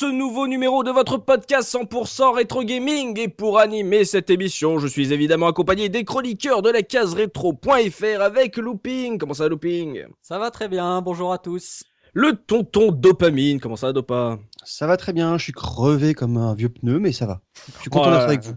Ce nouveau numéro de votre podcast 100% rétro gaming et pour animer cette émission, je suis évidemment accompagné des chroniqueurs de la case rétro.fr avec Looping. Comment ça Looping? Ça va très bien, bonjour à tous. Le tonton Dopamine. Comment ça Dopa? Ça va très bien, je suis crevé comme un vieux pneu, mais ça va. Je suis content d'être avec vous.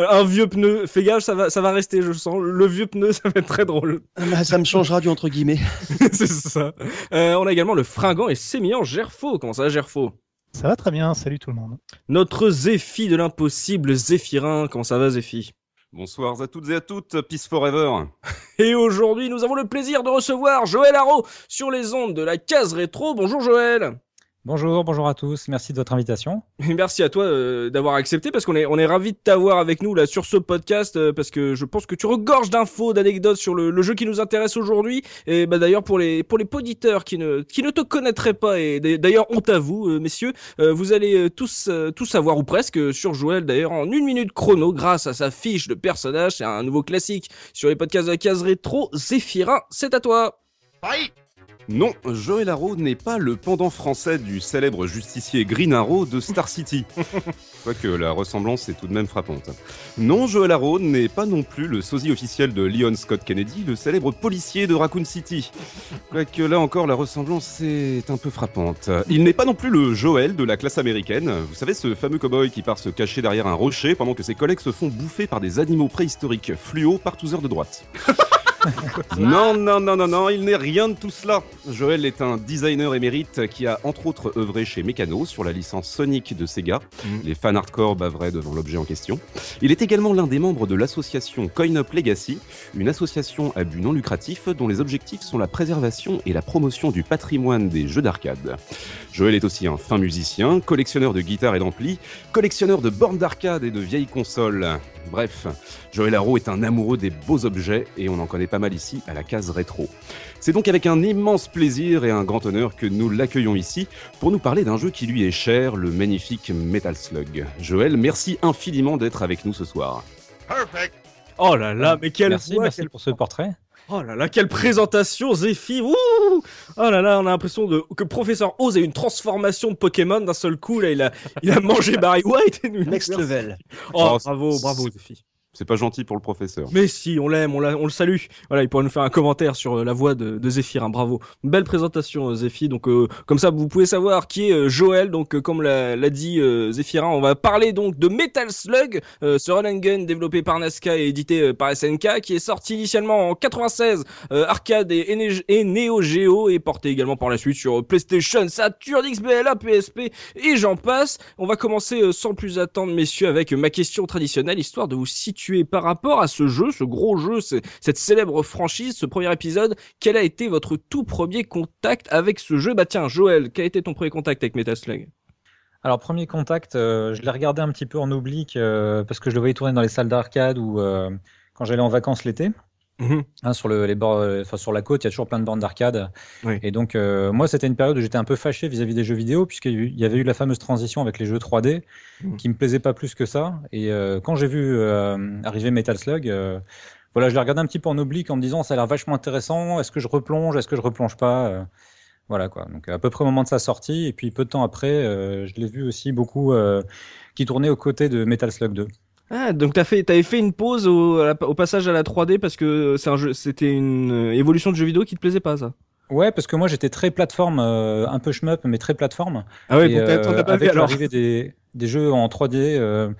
Euh, Un vieux pneu, fais gaffe, ça va, ça va rester, je sens. Le vieux pneu, ça va être très drôle. Ah, ça me changera du entre guillemets. C'est ça. Euh, on a également le fringant et sémillant Gerfo. Comment ça Gerfo? Ça va très bien, salut tout le monde. Notre Zéphi de l'impossible, Zéphirin. Comment ça va Zéphi Bonsoir à toutes et à toutes, Peace Forever. Et aujourd'hui, nous avons le plaisir de recevoir Joël Haro sur les ondes de la case rétro. Bonjour Joël. Bonjour, bonjour à tous, merci de votre invitation. Merci à toi euh, d'avoir accepté parce qu'on est on est ravi de t'avoir avec nous là sur ce podcast euh, parce que je pense que tu regorges d'infos, d'anecdotes sur le, le jeu qui nous intéresse aujourd'hui et bah d'ailleurs pour les pour les poditeurs qui ne qui ne te connaîtraient pas et d'ailleurs honte à vous euh, messieurs, euh, vous allez euh, tous euh, tout savoir ou presque euh, sur Joël d'ailleurs en une minute chrono grâce à sa fiche de personnage, c'est un nouveau classique sur les podcasts de la case rétro. Zéphirin, c'est à toi. Non, Joël Arrow n'est pas le pendant français du célèbre justicier Green Arrow de Star City. Quoique la ressemblance est tout de même frappante. Non, Joël Arrow n'est pas non plus le sosie officiel de Leon Scott Kennedy, le célèbre policier de Raccoon City. Quoique là encore la ressemblance est un peu frappante. Il n'est pas non plus le Joël de la classe américaine. Vous savez, ce fameux cowboy qui part se cacher derrière un rocher pendant que ses collègues se font bouffer par des animaux préhistoriques fluo par tous heures de droite. Non, non, non, non, non, il n'est rien de tout cela. Joël est un designer émérite qui a entre autres œuvré chez Meccano sur la licence Sonic de Sega. Mhm. Les fans hardcore baveraient devant l'objet en question. Il est également l'un des membres de l'association Coin Up Legacy, une association à but non lucratif dont les objectifs sont la préservation et la promotion du patrimoine des jeux d'arcade. Joël est aussi un fin musicien, collectionneur de guitares et d'amplis, collectionneur de bornes d'arcade et de vieilles consoles. Bref, Joël Haro est un amoureux des beaux objets et on en connaît pas mal ici à la case rétro. C'est donc avec un immense plaisir et un grand honneur que nous l'accueillons ici pour nous parler d'un jeu qui lui est cher, le magnifique Metal Slug. Joël, merci infiniment d'être avec nous ce soir. Oh là là, mais quelle merci, voix, merci quelle- pour ce portrait. Oh là là, quelle présentation, Zéphi Ouh Oh là là, on a l'impression de que Professeur Oz a eu une transformation de Pokémon d'un seul coup. Là, il a, il a mangé Barry White. Et nous, Next level. Oh, Oh, bravo, bravo, Zéphi. C'est pas gentil pour le professeur. Mais si, on l'aime, on, l'a- on le salue. Voilà, il pourrait nous faire un commentaire sur euh, la voix de, de Zéphirin. Bravo. Belle présentation, euh, Zéphi. Donc, euh, comme ça, vous pouvez savoir qui est euh, Joël. Donc, comme l'a dit euh, Zéphirin, on va parler donc de Metal Slug, ce run and gun développé par Nazca et édité par SNK, qui est sorti initialement en 96, euh, arcade et, Né- et Neo Geo, et porté également par la suite sur PlayStation, Saturn, XBLA, PSP, et j'en passe. On va commencer sans plus attendre, messieurs, avec ma question traditionnelle, histoire de vous situer par rapport à ce jeu, ce gros jeu, ce- cette célèbre franchise, ce premier épisode. Quel a été votre tout premier contact avec ce jeu? Bah tiens, Joël, quel a été ton premier contact avec Metal Alors, premier contact, euh, je l'ai regardé un petit peu en oblique euh, parce que je le voyais tourner dans les salles d'arcade ou euh, quand j'allais en vacances l'été. Mhm. Hein, sur, le, les bords, euh, enfin, sur la côte, il y a toujours plein de bornes d'arcade. Oui. Et donc, euh, moi, c'était une période où j'étais un peu fâché vis-à-vis des jeux vidéo, puisqu'il y avait eu la fameuse transition avec les jeux 3D, Mhm. qui me plaisait pas plus que ça. Et euh, quand j'ai vu euh, arriver Metal Slug, euh, voilà, je l'ai regardé un petit peu en oblique en me disant, ça a l'air vachement intéressant. Est-ce que je replonge? Est-ce que je replonge pas? Euh, Voilà quoi. Donc à peu près au moment de sa sortie, et puis peu de temps après, euh, je l'ai vu aussi beaucoup euh, qui tournait aux côtés de Metal Slug 2. Ah, donc t'as fait, t'avais fait une pause au, à la- au passage à la 3D parce que c'est un jeu, c'était une euh, évolution de jeu vidéo qui te plaisait pas, ça? Ouais, parce que moi j'étais très plateforme, euh, un peu shmup, mais très plateforme. Ah ouais, Et, donc t'as- euh, t'en as pas avec vu alors l'arrivée des, des jeux en 3D, euh,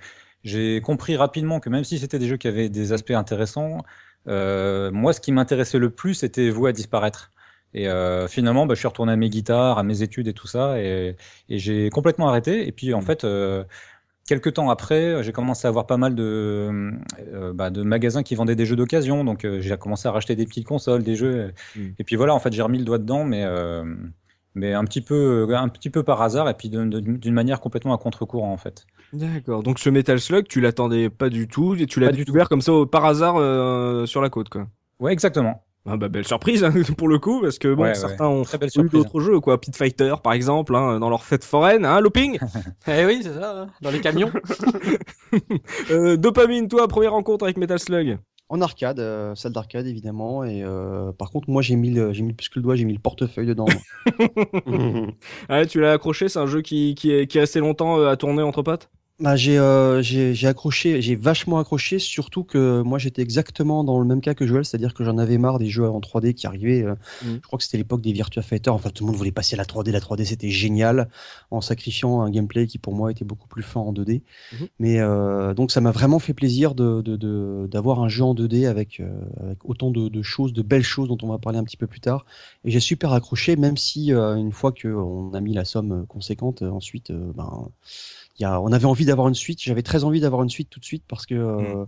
j'ai compris rapidement que même si c'était des jeux qui avaient des aspects intéressants, euh, moi ce qui m'intéressait le plus c'était vous à disparaître. Et euh, finalement, bah, je suis retourné à mes guitares, à mes études et tout ça, et, et j'ai complètement arrêté. Et puis en fait, euh, quelques temps après, j'ai commencé à avoir pas mal de, euh, bah, de magasins qui vendaient des jeux d'occasion. Donc euh, j'ai commencé à racheter des petites consoles, des jeux. Mm. Et puis voilà, en fait, j'ai remis le doigt dedans, mais euh, mais un petit peu, un petit peu par hasard, et puis d'une manière complètement à contre-courant en fait. D'accord. Donc ce Metal Slug, tu l'attendais pas du tout et tu l'as découvert comme ça au- par hasard sur la côte, quoi. Ouais, exactement. Ah bah belle surprise hein, pour le coup parce que bon Ouais, ouais, certains ont Très belle eu d'autres jeux quoi, Pit Fighter par exemple hein, dans leur fête foraine, hein, Looping. Eh oui, c'est ça, hein, dans les camions. Euh, dopamine, toi, première rencontre avec Metal Slug? En arcade, euh, salle d'arcade évidemment. Et euh, par contre, moi j'ai mis, le- j'ai mis plus que le doigt, j'ai mis le portefeuille dedans. Ah, tu l'as accroché, c'est un jeu qui, qui, est, qui est resté longtemps euh, à tourner entre potes? Bah, j'ai euh, j'ai j'ai accroché, j'ai vachement accroché, surtout que moi j'étais exactement dans le même cas que Joël, c'est-à-dire que j'en avais marre des jeux en 3D qui arrivaient. euh, Mhm. Je crois que c'était l'époque des Virtua Fighter. Enfin, tout le monde voulait passer à la 3D. La 3D c'était génial, en sacrifiant un gameplay qui pour moi était beaucoup plus fin en 2D. Mhm. Mais euh, donc ça m'a vraiment fait plaisir de de- de- d'avoir un jeu en 2D avec, euh, avec autant de, de choses, de belles choses dont on va parler un petit peu plus tard. Et j'ai super accroché, même si euh, une fois qu'on a mis la somme conséquente, euh, ensuite, euh, ben y a, on avait envie d'avoir une suite. J'avais très envie d'avoir une suite tout de suite parce que euh,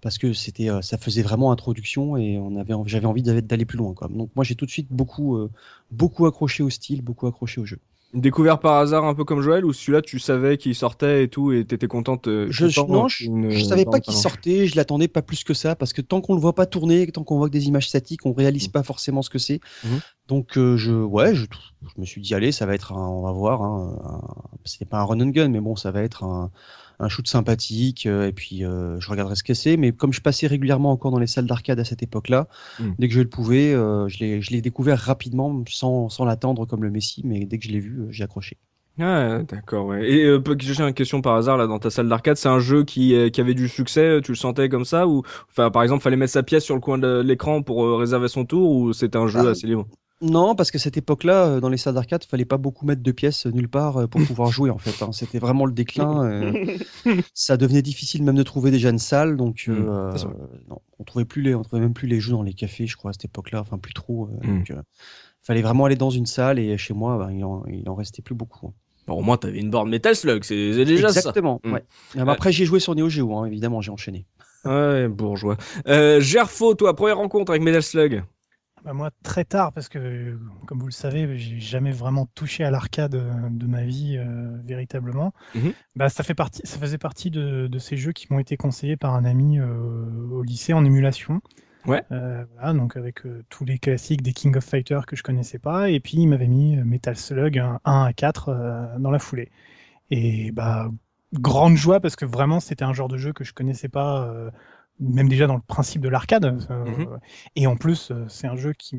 parce que c'était, euh, ça faisait vraiment introduction et on avait, j'avais envie d'aller d'aller plus loin. Quoi. Donc moi j'ai tout de suite beaucoup euh, beaucoup accroché au style, beaucoup accroché au jeu. Découvert par hasard un peu comme Joël ou celui-là tu savais qu'il sortait et tout et t'étais contente euh, Je, je- content, non, je, une- je savais pas qu'il sortait, je l'attendais pas plus que ça parce que tant qu'on le voit pas tourner, tant qu'on voit que des images statiques, on réalise pas forcément ce que c'est. Mhm. Donc euh, je, ouais, je, je me suis dit allez, ça va être, un, on va voir. Hein, c'était pas un run and gun, mais bon, ça va être un, un shoot sympathique euh, et puis euh, je regarderai ce que c'est. Mais comme je passais régulièrement encore dans les salles d'arcade à cette époque-là, Mhm. dès que je le pouvais, euh, je l'ai, découvert rapidement sans, sans l'attendre comme le Messi, mais dès que je l'ai vu, j'ai accroché. Ah, d'accord, ouais. Et euh, j'ai une question par hasard là dans ta salle d'arcade, c'est un jeu qui, euh, qui avait du succès, tu le sentais comme ça ou enfin par exemple fallait mettre sa pièce sur le coin de l'écran pour euh, réserver son tour ou c'était un jeu Ah. assez libre? Non, parce que cette époque-là, euh, dans les salles d'arcade, fallait pas beaucoup mettre de pièces euh, nulle part euh, pour pouvoir jouer en fait. hein. C'était vraiment le déclin. euh, ça devenait difficile même de trouver déjà une salle, donc Mm, euh, non, on trouvait plus les, on trouvait même plus les jeux dans les cafés, je crois à cette époque-là, enfin plus trop. euh, Mm. donc, fallait vraiment aller dans une salle et chez moi, ben, il, en, il en restait plus beaucoup. hein. Bon, au moins t'avais une borne Metal Slug, c'est déjà Exactement. Mm. Ouais. Ah, bah, après, j'ai joué sur Neo Geo, hein, évidemment, j'ai enchaîné. ça. Ouais, bourgeois. Euh, Gerfo, toi, première rencontre avec Metal Slug? Bah, moi, très tard, parce que, comme vous le savez, j'ai jamais vraiment touché à l'arcade euh, de ma vie euh, véritablement. Mhm. Bah, ça, fait partie, ça faisait partie de, de ces jeux qui m'ont été conseillés par un ami euh, au lycée en émulation. Ouais. Euh, voilà, donc avec euh, tous les classiques des King of Fighters que je connaissais pas, et puis il m'avait mis Metal Slug un 1 à 4 euh, dans la foulée. Et bah, grande joie parce que vraiment c'était un genre de jeu que je connaissais pas, même déjà dans le principe de l'arcade. euh, Mhm. Et en plus, euh, c'est un jeu qui,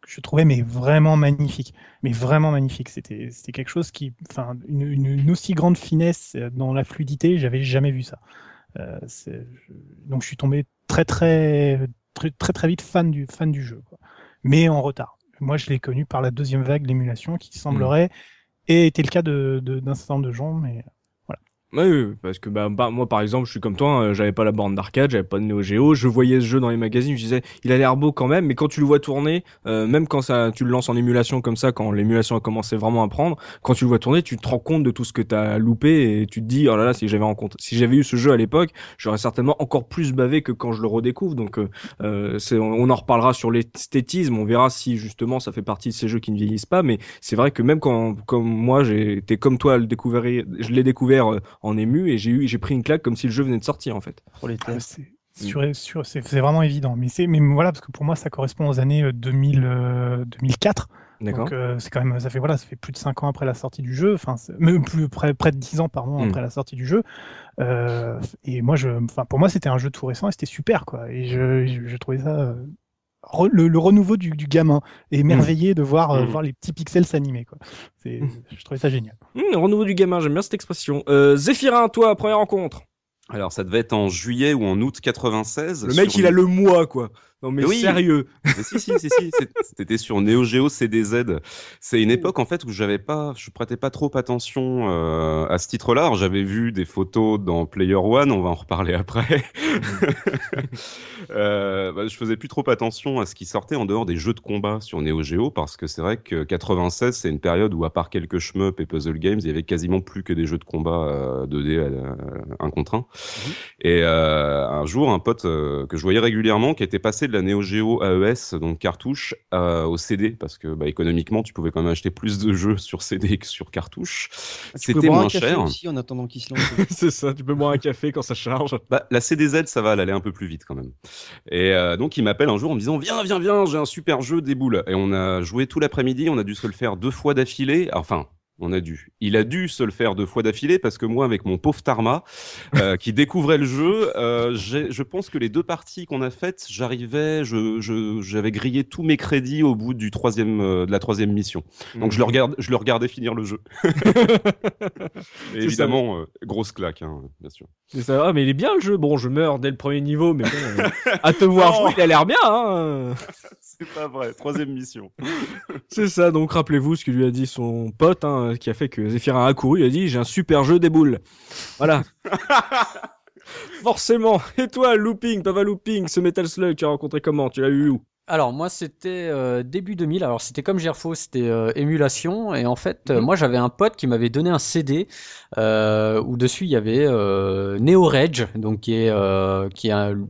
que je trouvais mais vraiment magnifique, mais vraiment magnifique. C'était, c'était quelque chose qui, enfin, une, une, une aussi grande finesse euh, dans la fluidité, j'avais jamais vu ça. Euh, je- donc je suis tombé très très très très très vite fan du fan du jeu, quoi. mais en retard. Moi, je l'ai connu par la deuxième vague, l'émulation, qui semblerait et était le cas de- d'un certain nombre de gens, mais Oui, parce que bah, bah, moi par exemple, je suis comme toi, hein, j'avais pas la borne d'arcade, j'avais pas de Neo Geo, je voyais ce jeu dans les magazines, je disais, il a l'air beau quand même, mais quand tu le vois tourner, euh, même quand ça, tu le lances en émulation comme ça, quand l'émulation a commencé vraiment à prendre, quand tu le vois tourner, tu te rends compte de tout ce que t'as loupé et tu te dis, oh là là, si j'avais si j'avais eu ce jeu à l'époque, j'aurais certainement encore plus bavé que quand je le redécouvre. Donc, euh, euh, on, on en reparlera sur l'esthétisme, on verra si justement ça fait partie de ces jeux qui ne vieillissent pas, mais c'est vrai que même quand, comme moi, été comme toi le découvrir, je l'ai découvert euh, en ému et j'ai eu, j'ai pris une claque comme si le jeu venait de sortir en fait. Ah, c'est vraiment évident. Mais c'est mais voilà parce que pour moi ça correspond aux années euh, 2000 euh, 2004. D'accord. Donc euh, c'est quand même ça fait voilà ça fait plus de 5 ans après la sortie du jeu. Enfin même plus près près de 10 ans pardon Mm. après la sortie du jeu. Euh, et moi je enfin pour moi c'était un jeu tout récent et c'était super quoi. Et je, je, je trouvais ça euh, re- le, le renouveau du, du gamin émerveillé de voir euh, Mm. voir les petits pixels s'animer quoi. C'est Mm. je trouvais ça génial. Renouveau du gamin, j'aime bien cette expression. Euh, Zéphirin, toi, première rencontre? Alors, ça devait être en juillet ou en août 96. Le mec, il a le mois, quoi. Non mais Oui. sérieux. Mais si, si, si, si, c'était sur Neo Geo CDZ. C'est une époque en fait où j'avais pas, je prêtais pas trop attention euh, à ce titre-là. J'avais vu des photos dans Player One, on va en reparler après. euh, bah, je faisais plus trop attention à ce qui sortait en dehors des jeux de combat sur Neo Geo parce que c'est vrai que 96 c'est une période où à part quelques shmup et puzzle games, il y avait quasiment plus que des jeux de combat euh, 2D euh, un contre un. Et euh, un jour, un pote que je voyais régulièrement, qui était passé de la Neo Geo AES, donc cartouche, euh, au CD, parce que bah, économiquement, tu pouvais quand même acheter plus de jeux sur CD que sur cartouche. Ah, C'était boire un moins café cher. aussi en attendant qu'il se lance. c'est ça, tu peux boire un café quand ça charge. Bah, la CDZ, ça va, elle allait un peu plus vite quand même. Et euh, donc, il m'appelle un jour en me disant Viens, viens, viens, j'ai un super jeu, des boules. Et on a joué tout l'après-midi, on a dû se le faire deux fois d'affilée. Enfin. On a dû. Il a dû se le faire deux fois d'affilée parce que moi, avec mon pauvre Tarma, euh, qui découvrait le jeu, euh, je pense que les deux parties qu'on a faites, j'arrivais, je, je- j'avais grillé tous mes crédits au bout du troisième, euh, de la troisième mission. Donc je le regarde, je le regardais finir le jeu. Évidemment, grosse claque, hein, bien sûr. Ça. Ah, mais il est bien le jeu. Bon, je meurs dès le premier niveau, mais bon, à te voir jouer, il a l'air bien. Hein C'est pas vrai. Troisième mission. c'est ça. Donc rappelez-vous ce que lui a dit son pote, hein, qui a fait que Zéphirin a couru. Il a dit j'ai un super jeu des boules. Voilà. Forcément. Et toi, Looping, Papa Looping, ce Metal Slug, tu as rencontré comment? Tu l'as eu où? Alors moi c'était euh, début 2000, alors c'était comme Gerfo, c'était euh, émulation et en fait euh, Mhm. moi j'avais un pote qui m'avait donné un CD euh, où dessus il y avait euh, Neo Rage, donc qui est euh, qui est un-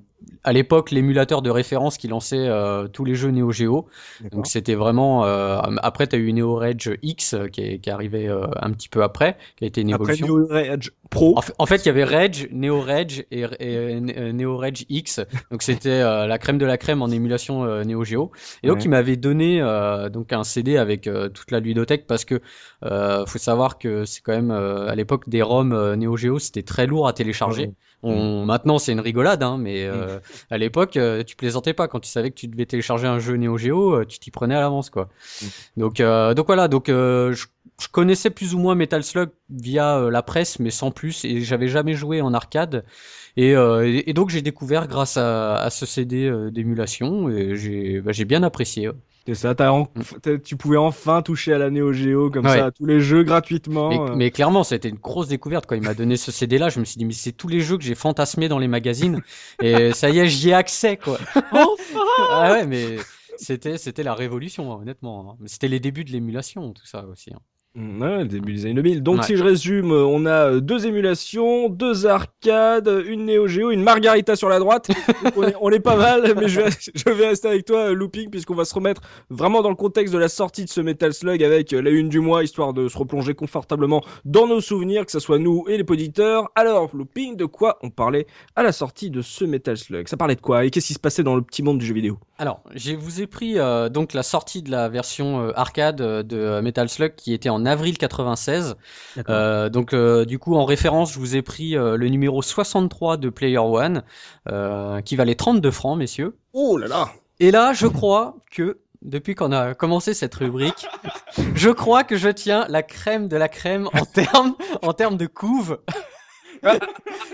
à l'époque l'émulateur de référence qui lançait euh, tous les jeux Neo Geo. Donc c'était vraiment euh, après tu as eu Neo Rage X euh, qui est, qui est arrivé euh, un petit peu après, qui a été une Après évolution. Neo Rage Pro. En fait, en fait, il y avait Rage, Neo Rage et, et, euh, Neo Rage X. Donc c'était euh, la crème de la crème en émulation euh, Neo Geo. Et donc Ouais. il m'avait donné euh, donc un CD avec euh, toute la ludothèque parce que euh, faut savoir que c'est quand même euh, à l'époque des ROM Neo Geo, c'était très lourd à télécharger. Ouais. On, maintenant c'est une rigolade, hein, mais euh, à l'époque euh, tu plaisantais pas quand tu savais que tu devais télécharger un jeu Neo Geo, euh, tu t'y prenais à l'avance quoi. Donc euh, donc voilà, donc je je connaissais plus ou moins Metal Slug via la presse, mais sans plus, et j'avais jamais joué en arcade. Et, et, et donc j'ai découvert grâce à, à ce CD d'émulation, et j'ai bah, bien apprécié. ouais. C'est ça. en- t'as- Tu pouvais enfin toucher à la Neo Geo comme Ouais. ça, à tous les jeux gratuitement. Mais, euh. mais clairement, ça a été une grosse découverte quand il m'a donné ce CD-là. Je me suis dit, mais c'est tous les jeux que j'ai fantasmés dans les magazines, et ça y est, j'y ai accès, quoi. ah ouais, mais c'était c'était la révolution, hein, honnêtement. hein. C'était les débuts de l'émulation, tout ça aussi. hein. Ouais, début des années 2000. Donc Ouais. si je résume, euh, on a euh, deux émulations, deux arcades, une Neo Geo, une Margarita sur la droite. On, est, on est pas mal, mais je vais, je vais rester avec toi, euh, Looping, puisqu'on va se remettre vraiment dans le contexte de la sortie de ce Metal Slug avec la une du mois, histoire de se replonger confortablement dans nos souvenirs, que ce soit nous et les auditeurs. Alors, Looping, de quoi on parlait à la sortie de ce Metal Slug? Ça parlait de quoi? Et qu'est-ce qui se passait dans le petit monde du jeu vidéo? Alors, je vous ai pris euh, donc la sortie de la version euh, arcade de Metal Slug qui était en avril 96. Euh, donc euh, du coup en référence, je vous ai pris euh, le numéro 63 de Player One euh, qui valait 32 francs, messieurs. Oh là là Et là, je crois que depuis qu'on a commencé cette rubrique, je crois que je tiens la crème de la crème en termes en termes de couve.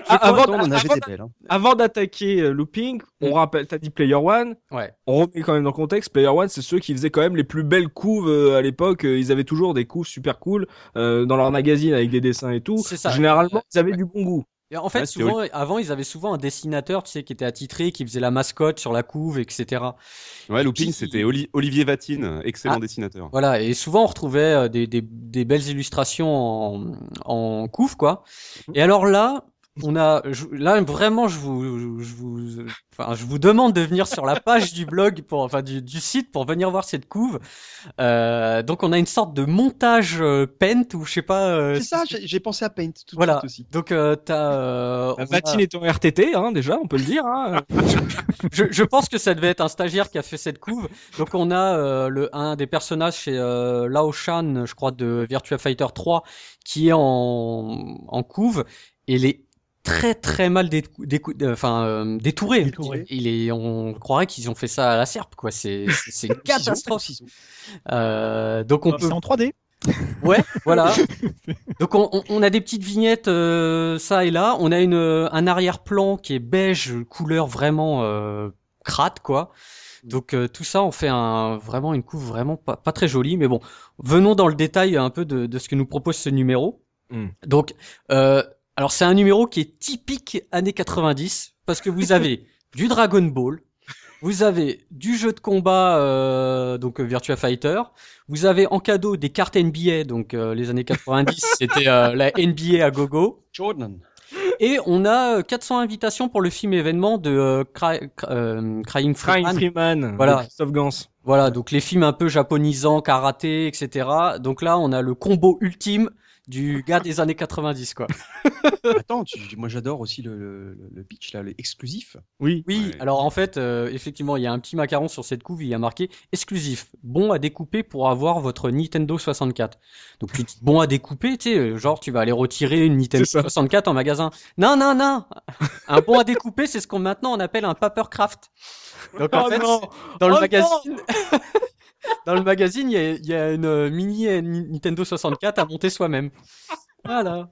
Avant, hein. avant d'attaquer euh, Looping, on Mm. rappelle, t'as dit Player One, Ouais. on remet quand même dans le contexte, Player One, c'est ceux qui faisaient quand même les plus belles couves euh, à l'époque. Euh, Ils avaient toujours des couves super cool dans leur magazine avec des dessins et tout. C'est ça. Généralement, ils avaient Ouais. du bon goût. Et en fait, Ouais, souvent, avant, ils avaient souvent un dessinateur, tu sais, qui était attitré, qui faisait la mascotte sur la couve, etc. Ouais, Looping, c'était Oli- Olivier Vatine, excellent Ah. dessinateur. Voilà, et souvent on retrouvait euh, des, des, des belles illustrations en, en couve, quoi. Et alors là, on a, je- là vraiment, je vous, je vous, enfin, je vous demande de venir sur la page du blog, pour, enfin du, du site, pour venir voir cette couve. Euh, donc on a une sorte de montage euh, Paint ou je sais pas. euh, C'est ça, j'ai pensé à Paint tout de Voilà. suite aussi. Donc euh, t'as. euh, Vatine est en RTT, hein, déjà, on peut le dire. Hein. je, je pense que ça devait être un stagiaire qui a fait cette couve. Donc on a euh, le un des personnages chez euh, Lao Shan, je crois de Virtua Fighter 3, qui est en, en couve et il est très très mal euh, enfin euh, détouré. Détouré. Il est, on croirait qu'ils ont fait ça à la serpe quoi. C'est c'est une catastrophe. Euh, donc on Alors, peut C'est en 3D. Ouais, voilà. Donc on, on- on a des petites vignettes euh, ça et là. On a une un arrière-plan qui est beige, couleur vraiment euh, crade quoi. Donc euh, tout ça, on fait un vraiment une couve vraiment pas, pas très jolie, mais bon, venons dans le détail un peu de, de ce que nous propose ce numéro. Mm. Donc, euh, alors c'est un numéro qui est typique années 90 parce que vous avez du Dragon Ball, vous avez du jeu de combat euh, donc euh, Virtua Fighter, vous avez en cadeau des cartes NBA donc euh, les années 90 c'était euh, la NBA à gogo Jordan. et on a euh, 400 invitations pour le film événement de euh, Cry- Cry- euh, Crying Freeman. Freeman, Voilà. Christophe Gans. Voilà, donc les films un peu japonisants, karaté, etc. Donc là, on a le combo ultime du gars des années 90, quoi. Attends, tu- moi j'adore aussi le, le, le pitch là, le exclusif. Oui. Oui, Ouais. alors en fait, euh, effectivement, il y a un petit macaron sur cette couve, il y a marqué exclusif, bon à découper pour avoir votre Nintendo 64. Donc tu dis bon à découper, tu sais, euh, genre tu vas aller retirer une Nintendo C'est ça. 64 en magasin. Non, non, non Un bon à découper, c'est ce qu'on maintenant on appelle un papercraft. Donc en Oh fait, non dans le Oh magazine... Dans le magazine, il y a, il y a une euh, mini euh, Ni- Nintendo 64 à monter soi-même. Voilà.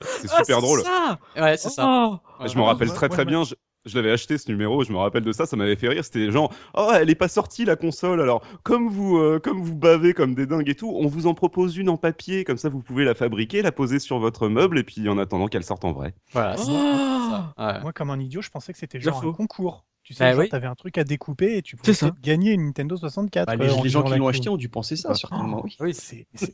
C'est Ah, super drôle. Ça Ouais, c'est ça. Oh. Je me rappelle très très ouais. bien. Je, je l'avais acheté ce numéro. Je me rappelle de ça. Ça m'avait fait rire. C'était genre, oh, elle est pas sortie la console. Alors, comme vous, euh, comme vous bavez comme des dingues et tout, on vous en propose une en papier. Comme ça, vous pouvez la fabriquer, la poser sur votre meuble et puis en attendant qu'elle sorte en vrai. Voilà, c'est Oh. ça. Ouais. Moi, comme un idiot, je pensais que c'était genre un concours. Tu sais, Bah oui. t'avais un truc à découper et tu pouvais ça. gagner une Nintendo 64. Bah, euh, les, en les gens qui l'ont acheté ont dû penser ça, certainement. Oui. Oui. C'est- c'est-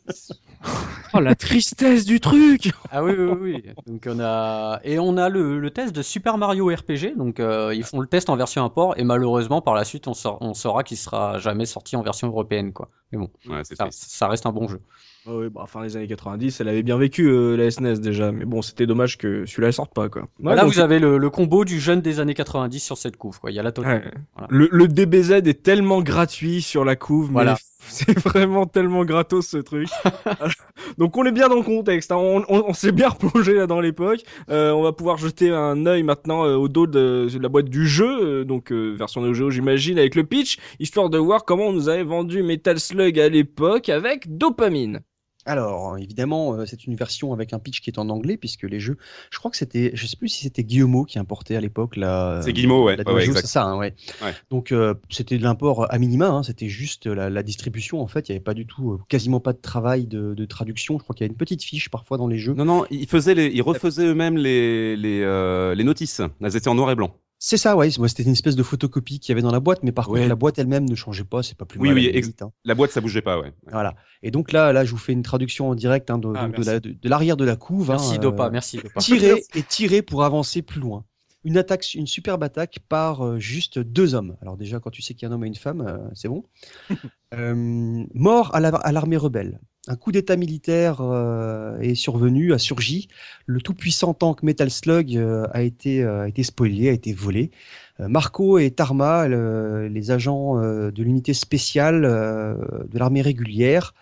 Oh, la tristesse du truc Ah oui, oui, oui. oui. Donc on a et on a le, le test de Super Mario RPG. Donc euh, ils font le test en version import et malheureusement par la suite on, saura- on saura qu'il sera jamais sorti en version européenne quoi. Mais bon, Ouais, ça, ça reste un bon jeu. Ah oui, bah, fin des années 90, elle avait bien vécu euh, la SNES déjà, mais bon, c'était dommage que celui-là elle sorte pas quoi. Ouais, Là donc, vous avez le, le combo du jeune des années 90 sur cette couve. Quoi. Il y a la totale. ouais. Voilà. le, le DBZ est tellement gratuit sur la couve, mais Voilà. c'est vraiment tellement gratos ce truc. donc on est bien dans le contexte, hein. on, on, on s'est bien replongé là dans l'époque. Euh, on va pouvoir jeter un œil maintenant euh, au dos de, de la boîte du jeu, euh, donc euh, version Neo Geo j'imagine avec le pitch, histoire de voir comment on nous avait vendu Metal Slug à l'époque avec Dopamine. Alors, évidemment, euh, c'est une version avec un pitch qui est en anglais, puisque les jeux, je crois que c'était, je sais plus si c'était Guillemot qui importait à l'époque la. C'est Guillemot, ouais. c'est ça, hein, ouais. Ouais. Donc euh, c'était de l'import à minima, hein, c'était juste la, la distribution en fait. Il n'y avait pas du tout, euh, quasiment pas de travail de, de traduction. Je crois qu'il y a une petite fiche parfois dans les jeux. Non, non, ils faisaient les, ils refaisaient eux-mêmes les, les, euh, les notices. Elles étaient en noir et blanc. C'est ça, ouais. C'était une espèce de photocopie qu'il y avait dans la boîte, mais par Ouais. contre, la boîte elle-même ne changeait pas. C'est pas plus Oui, mal. oui, limite, hein. La boîte, ça bougeait pas, ouais. Voilà. Et donc là, là, je vous fais une traduction en direct hein, de, Ah, de merci. la- de- de l'arrière de, la couve. Merci hein, Dopa, euh, merci Dopa. tirer et tirer pour avancer plus loin. Une attaque, une superbe attaque par euh, juste deux hommes. Alors déjà, quand tu sais qu'il y a un homme et une femme, euh, c'est bon. Euh, mort à la- à l'armée rebelle. Un coup d'état militaire euh, est survenu, a surgi. Le tout-puissant tank Metal Slug euh, a été euh, a été spoilé, a été volé. Euh, Marco et Tarma, le- les agents euh, de l'unité spéciale euh, de l'armée régulière,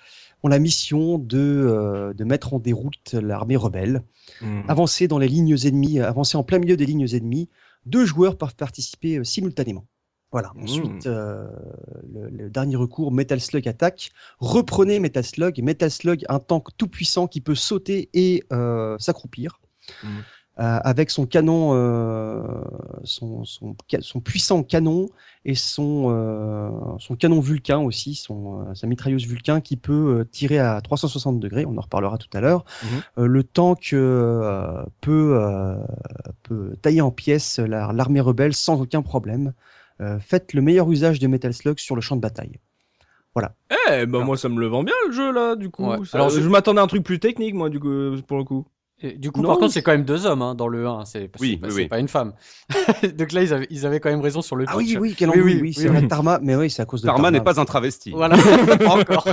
ont la mission de, euh, de mettre en déroute l'armée rebelle avancer dans les lignes ennemies, avancer en plein milieu des lignes ennemies. Deux joueurs peuvent participer simultanément. Voilà. Mmh. Ensuite, euh, le, le dernier recours, Metal Slug attaque. Reprenez Metal Slug. Metal Slug, un tank tout puissant qui peut sauter et euh, s'accroupir. Mmh. Euh, avec son canon, son, son, ca- son puissant canon et son, son canon Vulcain aussi, son, sa mitrailleuse Vulcain qui peut tirer à 360 degrés, on en reparlera tout à l'heure. Le tank peut, peut tailler en pièces la- l'armée rebelle sans aucun problème. Euh, faites le meilleur usage de Metal Slug sur le champ de bataille. Eh bah moi ça me le vend bien le jeu là du coup. Ouais. Ça- Alors, je, je- m'attendais à un truc plus technique moi du coup pour le coup. Et du coup, Non, par contre, c'est- quand même deux hommes hein, dans le 1. C'est Oui, pas, oui, pas une femme. Donc là, ils avaient, ils avaient quand même raison sur le Ah oui, pitch. oui, quel Oui, oui, oui, oui, c'est vrai, Tarma, mais oui, c'est à cause de Tarma Tarma. n'est pas un travesti. Voilà, pas encore.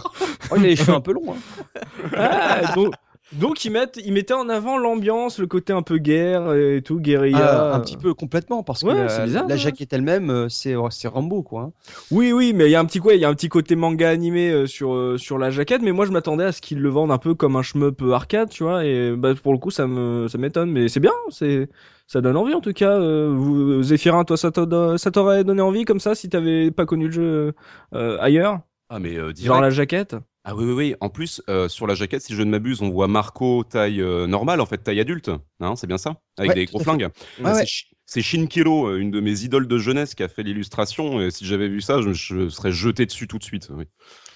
Oh, il a les cheveux un peu longs. hein. Ah, donc, donc ils mettent ils mettaient en avant l'ambiance, le côté un peu guerre et tout, guérilla. Ah, un petit peu complètement parce que Ouais, la, c'est bizarre, la hein. jaquette elle-même euh, c'est c'est Rambo quoi. hein. Oui oui, mais il y a un petit quoi, il y a un petit côté manga animé euh, sur euh, sur la jaquette, mais moi je m'attendais à ce qu'ils le vendent un peu comme un shmup arcade, tu vois, et bah pour le coup ça me ça m'étonne, mais c'est bien, c'est ça donne envie en tout cas. Euh, vous, Zéphirin, toi ça t'a- ça t'aurait donné envie comme ça si t'avais pas connu le jeu euh, ailleurs, Ah, mais euh, direct. genre la jaquette? Ah oui, oui, oui. En plus, euh, sur la jaquette, si je ne m'abuse, on voit Marco taille euh, normale, en fait, taille adulte. Hein, c'est bien ça? Avec Ouais, des gros flingues. Ah, c'est ouais. C'est Shin Kilo, une de mes idoles de jeunesse, qui a fait l'illustration. Et si j'avais vu ça, je, je serais jeté dessus tout de suite. Oui.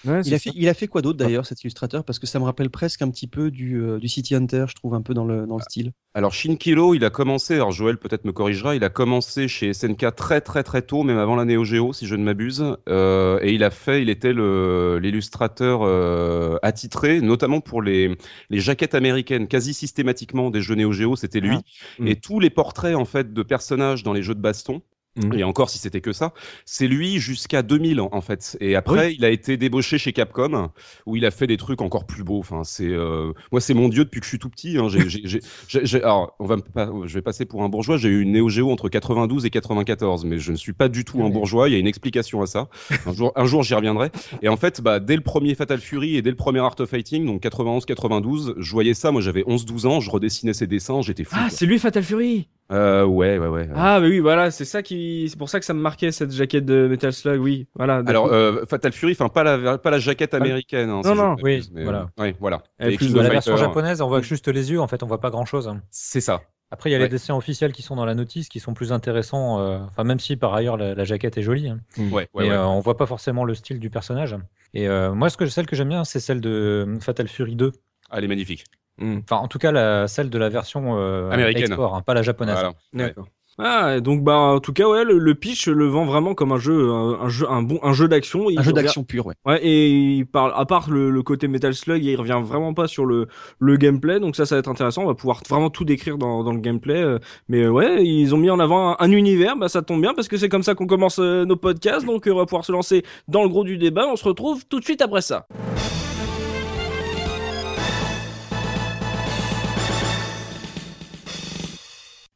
Il, a fait, il a fait quoi d'autre d'ailleurs, cet illustrateur? Parce que ça me rappelle presque un petit peu du, euh, du City Hunter, je trouve, un peu dans le, dans le style. Alors Shin Kilo, il a commencé, alors Joël peut-être me corrigera, il a commencé chez SNK très très très tôt, même avant la Neo Geo, si je ne m'abuse. Euh, et il a fait, il était l'illustrateur euh, attitré, notamment pour les, les jaquettes américaines, quasi systématiquement des jeux Neo Geo, c'était lui. Ah. Et tous les portraits en fait de personnages dans les jeux de baston. Mhm. Et encore, si c'était que ça, c'est lui jusqu'à 2000 en fait. Et après, il a été débauché chez Capcom, où il a fait des trucs encore plus beaux. Enfin, c'est euh, moi, c'est mon dieu depuis que je suis tout petit. Hein. Alors, on va me je vais passer pour un bourgeois. J'ai eu une Neo Geo entre 92 et 94, mais je ne suis pas du tout un bourgeois. Il y a une explication à ça. Un jour, un jour, j'y reviendrai. Et en fait, bah, dès le premier Fatal Fury et dès le premier Art of Fighting, donc 91-92, je voyais ça. Moi, j'avais 11-12 ans. Je redessinais ses dessins. J'étais fou. Ah, c'est lui Fatal Fury? Euh, ouais, ouais, ouais. Ah, mais oui, voilà, c'est ça qui. C'est pour ça que ça me marquait cette jaquette de Metal Slug, oui. Voilà. Alors, euh, Fatal Fury, enfin pas la, pas la jaquette américaine. hein, Non, si non. Oui, mais, voilà. euh, ouais, voilà. Elle est Et plus la version japonaise, on voit juste les yeux, en fait, on voit pas grand chose. C'est ça. Après, il y a Ouais. les dessins officiels qui sont dans la notice, qui sont plus intéressants. euh, Enfin, même si par ailleurs la, la jaquette est jolie, hein. Ouais, ouais, mais ouais. euh, on voit pas forcément le style du personnage. Et euh, moi, ce que celle que j'aime bien, c'est celle de Fatal Fury 2. Ah, elle est magnifique. Hmm. Enfin, en tout cas, la, celle de la version euh, Américaine. export, hein, pas la japonaise. Voilà. D'accord. Ah, donc bah en tout cas ouais, le, le pitch le vend vraiment comme un jeu, un, un jeu, un bon, un jeu d'action. Un jeu d'action pur, ouais. Ouais, et il parle, à part le, le côté Metal Slug, il revient vraiment pas sur le, le gameplay, donc ça, ça va être intéressant. On va pouvoir vraiment tout décrire dans, dans le gameplay. euh, Mais euh, ouais, ils ont mis en avant un, un univers, bah ça tombe bien parce que c'est comme ça qu'on commence nos podcasts, donc on va pouvoir se lancer dans le gros du débat. On se retrouve tout de suite après ça.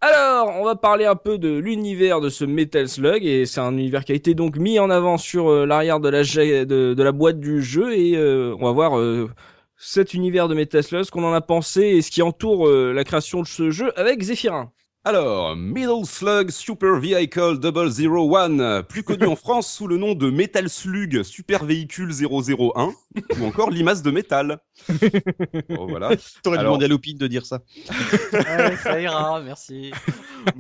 Alors, on va parler un peu de l'univers de ce Metal Slug et c'est un univers qui a été donc mis en avant sur euh, l'arrière de la boîte du jeu et euh, on va voir euh, cet univers de Metal Slug, ce qu'on en a pensé et ce qui entoure la création de ce jeu avec Zephyrin. Alors, Middle Slug Super Vehicle 001, plus connu en France sous le nom de Metal Slug Super Véhicule 001, ou encore Limace de métal. Oh, voilà. T'aurais Alors- demandé à Lopine de dire ça. ça ira, merci.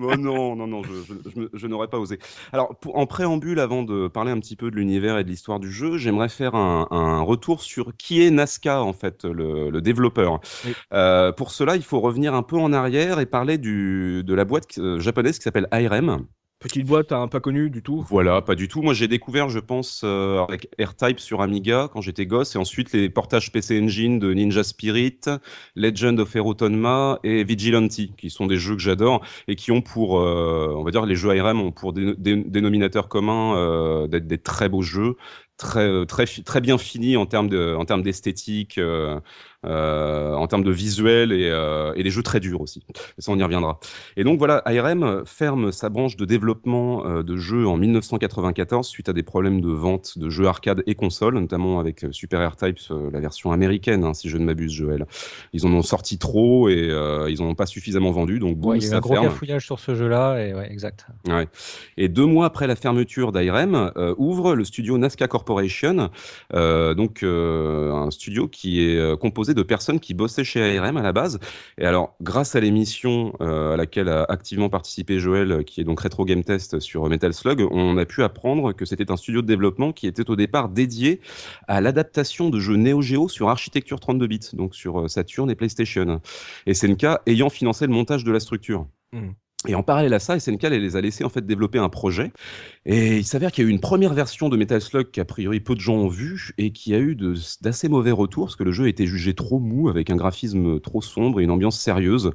Oh non, non, non, je, je- je me- je n'aurais pas osé. Alors, pour- en préambule, avant de parler un petit peu de l'univers et de l'histoire du jeu, j'aimerais faire un, un retour sur qui est Nazca, en fait, le, le développeur. Oui. Euh, pour cela, il faut revenir un peu en arrière et parler du, de la boîte euh, japonaise qui s'appelle ARM. Petite boîte, hein, pas connue du tout. Voilà, pas du tout. Moi, j'ai découvert, je pense, euh, avec R-Type sur Amiga quand j'étais gosse, et ensuite les portages PC Engine de Ninja Spirit, Legend of Erotonma et Vigilante, qui sont des jeux que j'adore et qui ont pour, euh, on va dire, les jeux ARM ont pour dé- dé- dénominateur commun euh, d'être des très beaux jeux, très très très bien finis en termes d'esthétique, en termes de visuel et, euh, et des jeux très durs aussi. Ça, on y reviendra. Et donc voilà, ARM ferme sa branche de développement euh, de jeux en 1994 suite à des problèmes de vente de jeux arcade et consoles, notamment avec euh, Super R-Type, euh, la version américaine, hein, si je ne m'abuse, Joël. Ils en ont sorti trop et euh, ils en ont pas suffisamment vendu, donc boum, Ouais, il y a eu un gros cafouillage sur ce jeu-là, et ouais, exact. Ouais. Et deux mois après la fermeture d'IRM, euh, ouvre le studio Nazca Corporation, euh, donc euh, un studio qui est euh, de personnes qui bossaient chez IRM à la base. Et alors, grâce à l'émission euh, à laquelle a activement participé Joël, euh, qui est donc Retro Game Test sur Metal Slug, on a pu apprendre que c'était un studio de développement qui était au départ dédié à l'adaptation de jeux Neo Geo sur architecture 32 bits, donc sur euh, Saturn et PlayStation. Et SNK ayant financé le montage de la structure. Mhm. Et en parallèle à ça, SNK les a laissés en fait développer un projet. Et il s'avère qu'il y a eu une première version de Metal Slug qu'a priori peu de gens ont vu et qui a eu d'assez mauvais retours parce que le jeu a été jugé trop mou avec un graphisme trop sombre et une ambiance sérieuse.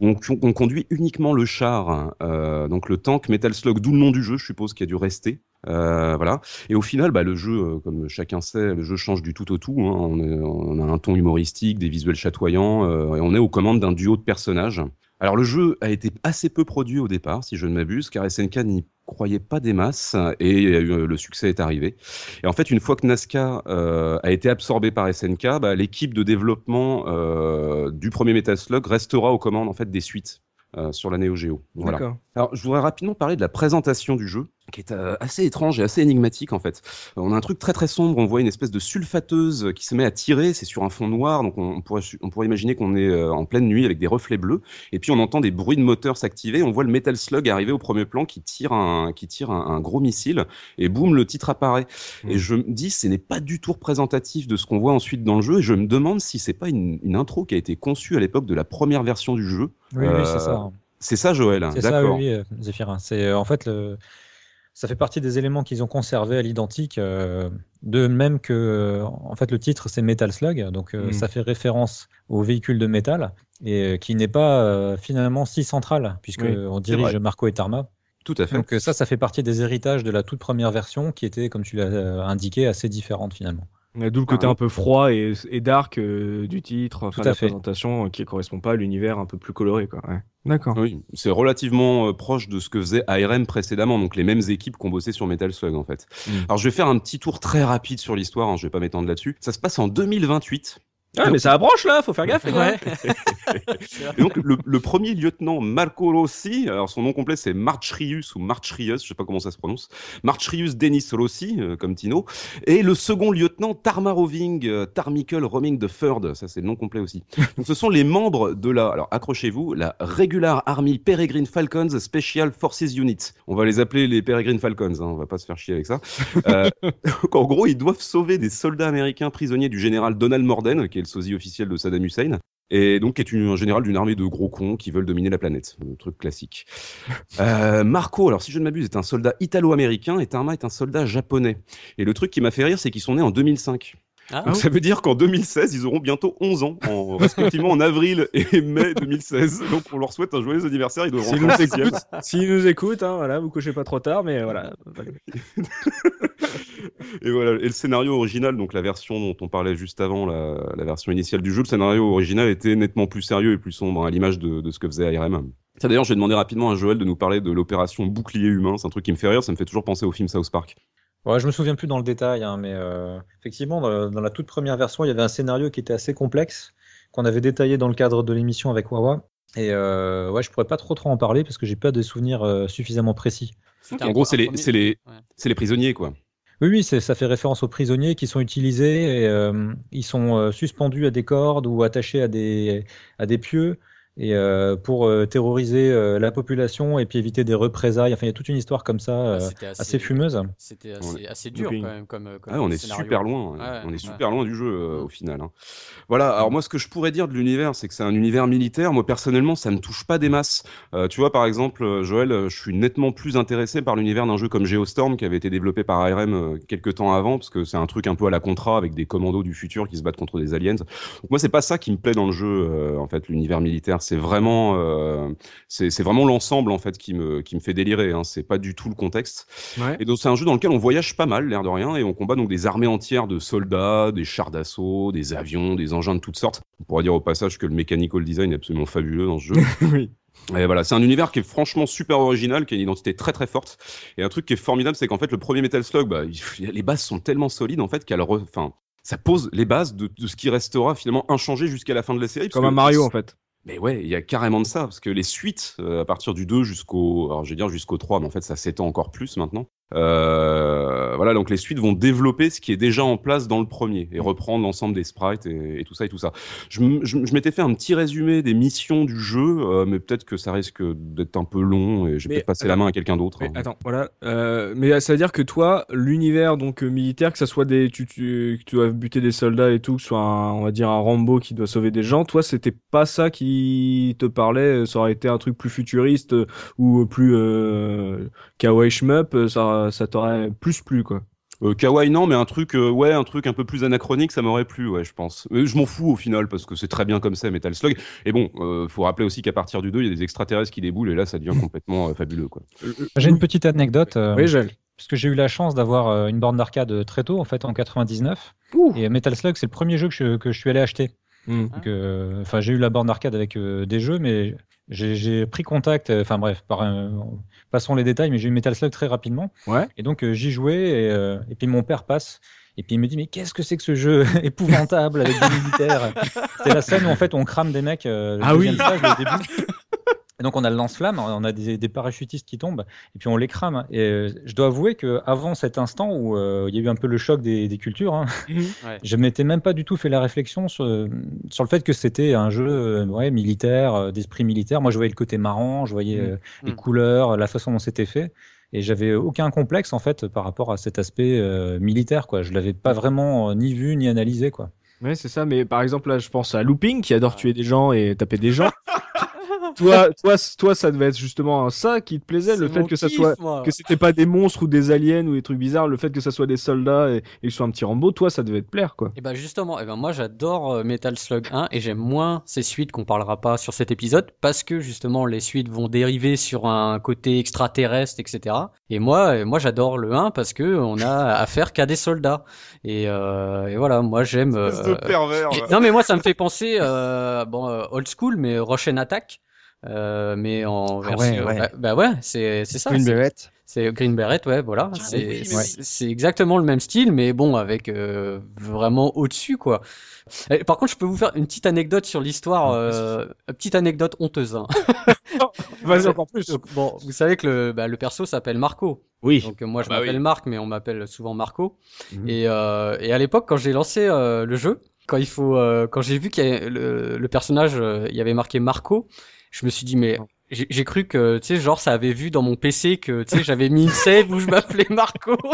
On, on conduit uniquement le char, euh, donc le tank Metal Slug, d'où le nom du jeu, je suppose, qui a dû rester. Euh, voilà. Et au final, bah, le jeu, euh, comme chacun sait, le jeu change du tout au tout. hein. On, est- on a un ton humoristique, des visuels chatoyants, euh, et on est aux commandes d'un duo de personnages. Alors le jeu a été assez peu produit au départ, si je ne m'abuse, car SNK n'y croyait pas des masses et il y a eu- le succès est arrivé. Et en fait, une fois que Nazca euh, a été absorbé par SNK, bah, l'équipe de développement euh, du premier Metal Slug restera aux commandes en fait des suites. euh, sur la Neo Geo. Voilà. D'accord. Alors, je voudrais rapidement parler de la présentation du jeu, qui est euh, assez étrange et assez énigmatique en fait. Euh, on a un truc très très sombre, on voit une espèce de sulfateuse qui se met à tirer, c'est sur un fond noir, donc on, pourrait, on pourrait imaginer qu'on est euh, en pleine nuit avec des reflets bleus, et puis on entend des bruits de moteur s'activer, on voit le Metal Slug arriver au premier plan qui tire un, qui tire un, gros missile, et boum, le titre apparaît. Mmh. Et je me dis, ce n'est pas du tout représentatif de ce qu'on voit ensuite dans le jeu, et je me demande si c'est pas une, une, intro qui a été conçue à l'époque de la première version du jeu. Oui, oui c'est ça. C'est ça, Joël. C'est ça, oui, oui Zéphirin. C'est en fait le ça fait partie des éléments qu'ils ont conservés à l'identique, euh, de même que euh, en fait le titre c'est Metal Slug, donc euh, mm. ça fait référence au véhicule de métal et qui n'est pas finalement si central puisque on dirige Marco et Tarma. Tout à fait. Donc ça, ça fait partie des héritages de la toute première version qui était, comme tu l'as indiqué, assez différente finalement. D'où le côté un peu froid et, dark du titre, enfin, de la présentation qui correspond pas à l'univers un peu plus coloré. Quoi. Ouais. D'accord. Oui, c'est relativement euh, proche de ce que faisait ARM précédemment, donc les mêmes équipes qui ont bossé sur Metal Slug en fait. Mm. Alors je vais faire un petit tour très rapide sur l'histoire, hein, je vais pas m'étendre là-dessus. Ça se passe en 2028. Ah, mais ça approche là, faut faire gaffe. Ouais. donc le, premier lieutenant Marco Rossi, alors son nom complet c'est Marchrius ou Marchrius, je sais pas comment ça se prononce, Marchrius Denis Rossi, euh, comme Tino, et le second lieutenant Tarmaroving, euh, Tarmikel Roaming the Third, ça c'est le nom complet aussi. Donc ce sont les membres de la, alors accrochez-vous, la Regular Army Peregrine Falcons Special Forces Unit. On va les appeler les Peregrine Falcons, hein, on va pas se faire chier avec ça. Euh, en gros, ils doivent sauver des soldats américains prisonniers du général Donald Morden, qui est le sosie officiel de Saddam Hussein et donc qui est une, un général d'une armée de gros cons qui veulent dominer la planète, un truc classique. Euh, Marco, alors si je ne m'abuse, est un soldat italo-américain et Tarma est un soldat japonais. Et le truc qui m'a fait rire, c'est qu'ils sont nés en 2005. Ah. donc ça veut dire qu'en 2016, ils auront bientôt 11 ans, en, respectivement en avril et mai 2016. Donc on leur souhaite un joyeux anniversaire. Ils devront S'ils nous écoutent, s'ils nous écoutent, hein, voilà, vous couchez pas trop tard, mais voilà. et voilà, et le scénario original, donc la version dont on parlait juste avant, la, version initiale du jeu, le scénario original était nettement plus sérieux et plus sombre, à l'image de, ce que faisait ARM. Ça d'ailleurs, j'ai demandé rapidement à Joël de nous parler de l'opération bouclier humain. C'est un truc qui me fait rire, ça me fait toujours penser au film South Park. Ouais, je me souviens plus dans le détail, hein, mais euh, effectivement, dans, la toute première version, il y avait un scénario qui était assez complexe, qu'on avait détaillé dans le cadre de l'émission avec Wawa. Et euh, ouais, je pourrais pas trop trop en parler parce que j'ai pas des souvenirs euh, suffisamment précis. En gros, c'est les, les, les prisonniers, quoi. Oui, oui, ça fait référence aux prisonniers qui sont utilisés et euh, ils sont euh, suspendus à des cordes ou attachés à des, à des pieux et euh, pour euh, terroriser euh, la population et puis éviter des représailles. Enfin, il y a toute une histoire comme ça, ah, assez, fumeuse. C'était assez, assez, dur quand même. Comme, comme on est super loin. on est super loin du jeu au final. Hein. Voilà. Alors moi, ce que je pourrais dire de l'univers, c'est que c'est un univers militaire. Moi, personnellement, ça me touche pas des masses. tu vois, par exemple, Joël, je suis nettement plus intéressé par l'univers d'un jeu comme Geostorm qui avait été développé par ARM quelques temps avant, parce que c'est un truc un peu à la contrat avec des commandos du futur qui se battent contre des aliens. Donc moi, c'est pas ça qui me plaît dans le jeu, en fait, l'univers militaire c'est vraiment, euh, c'est vraiment l'ensemble en fait qui me, qui me fait délirer. Hein. C'est pas du tout le contexte. Et donc c'est un jeu dans lequel on voyage pas mal, l'air de rien, et on combat donc des armées entières de soldats, des chars d'assaut, des avions, des engins de toutes sortes. On pourrait dire au passage que le mechanical design est absolument fabuleux dans ce jeu. oui. Et voilà, c'est un univers qui est franchement super original, qui a une identité très très forte. Et un truc qui est formidable, c'est qu'en fait, le premier Metal Slug, bah, les bases sont tellement solides en fait qu'elle, enfin, ça pose les bases de, de, ce qui restera finalement inchangé jusqu'à la fin de la série. Comme un Mario en fait. Mais ouais, il y a carrément de ça, parce que les suites, euh, à partir du 2 jusqu'au, alors jusqu'au 3, mais en fait ça s'étend encore plus maintenant. Euh, voilà, donc les suites vont développer ce qui est déjà en place dans le premier et reprendre l'ensemble des sprites et, tout ça et tout ça. Je, m'étais fait un petit résumé des missions du jeu, euh, mais peut-être que ça risque d'être un peu long et je vais peut-être passer la main à quelqu'un d'autre. Hein. Attends, voilà. Euh, mais ça veut dire que toi, l'univers donc militaire, que ça soit des, tu, tu, tu dois buter des soldats et tout, que ce soit un, on va dire un Rambo qui doit sauver des gens, toi c'était pas ça qui te parlait, ça aurait été un truc plus futuriste ou plus kawaii shmup, ça ça, t'aurait plus plu, quoi. Euh, kawaii non, mais un truc, euh, ouais, un truc un peu plus anachronique, ça m'aurait plu, ouais, je pense. je m'en fous au final parce que c'est très bien comme ça, Metal Slug. Et bon, euh, faut rappeler aussi qu'à partir du 2, il y a des extraterrestres qui déboulent et là, ça devient complètement fabuleux, quoi. J'ai une petite anecdote. oui. Parce que j'ai eu la chance d'avoir une borne d'arcade très tôt, en fait, en 99. Et Metal Slug, c'est le premier jeu que je, que je suis allé acheter. Hmm. Enfin, j'ai eu la borne d'arcade avec des jeux, mais j'ai pris contact, enfin bref, par un, passons les détails, mais j'ai eu Metal Slug très rapidement. Ouais. Et donc euh, j'y jouais et, euh, et, puis mon père passe. Et puis il me dit mais qu'est-ce que c'est que ce jeu épouvantable avec des militaires? C'est la scène où en fait on crame des mecs. Euh, ah oui. au début. Et donc on a le lance-flamme, on a des, des, parachutistes qui tombent, et puis on les crame. Et euh, je dois avouer que avant cet instant où euh, il y a eu un peu le choc des, des cultures, hein, Mhm. Ouais. je m'étais même pas du tout fait la réflexion sur, sur le fait que c'était un jeu euh, ouais, militaire, d'esprit militaire. Moi je voyais le côté marrant, je voyais euh, les Mhm. couleurs, la façon dont c'était fait. Et j'avais aucun complexe en fait par rapport à cet aspect euh, militaire quoi. Je l'avais pas vraiment euh, ni vu ni analysé quoi. Ouais, c'est ça, mais par exemple, là, je pense à Looping qui adore tuer des gens et taper des gens. toi, toi, toi, ça devait être justement ça qui te plaisait, le fait que ça kiff, soit. moi. Que c'était pas des monstres ou des aliens ou des trucs bizarres, le fait que ça soit des soldats et, et qu'ils soient un petit Rambo, toi, ça devait te plaire, quoi. Et ben justement, et ben moi j'adore euh, Metal Slug 1 et j'aime moins ces suites qu'on parlera pas sur cet épisode parce que justement les suites vont dériver sur un côté extraterrestre, etc. Et moi, euh, moi j'adore le 1 parce que on a affaire qu'à des soldats. Et, euh, et voilà, moi j'aime. Euh, pervers. va. non mais moi ça me fait penser, euh, bon euh, old school mais Russian Attack. Euh, mais en Ah version, ouais, ouais. Bah, bah ouais, c'est c'est ça. Green Beret. c'est Green Beret, ouais, voilà. Ah C'est oui, mais c'est- oui. c'est exactement le même style, mais bon, avec euh, vraiment au-dessus, quoi. Et par contre, je peux vous faire une petite anecdote sur l'histoire, euh, une petite anecdote honteuse. hein. Vas-y, encore plus. Donc, bon, vous savez que le, bah, le perso s'appelle Marco. Oui. Donc euh, moi, je Ah bah m'appelle oui. Marc, mais on m'appelle souvent Marco. Mhm. Et, euh, et à l'époque, quand j'ai lancé euh, le jeu, quand il faut, euh, quand j'ai vu qu'il le, le personnage, euh, il y avait marqué Marco, je me suis dit mais j'ai cru que tu sais genre ça avait vu dans mon PC que tu sais j'avais mis une save où je m'appelais Marco.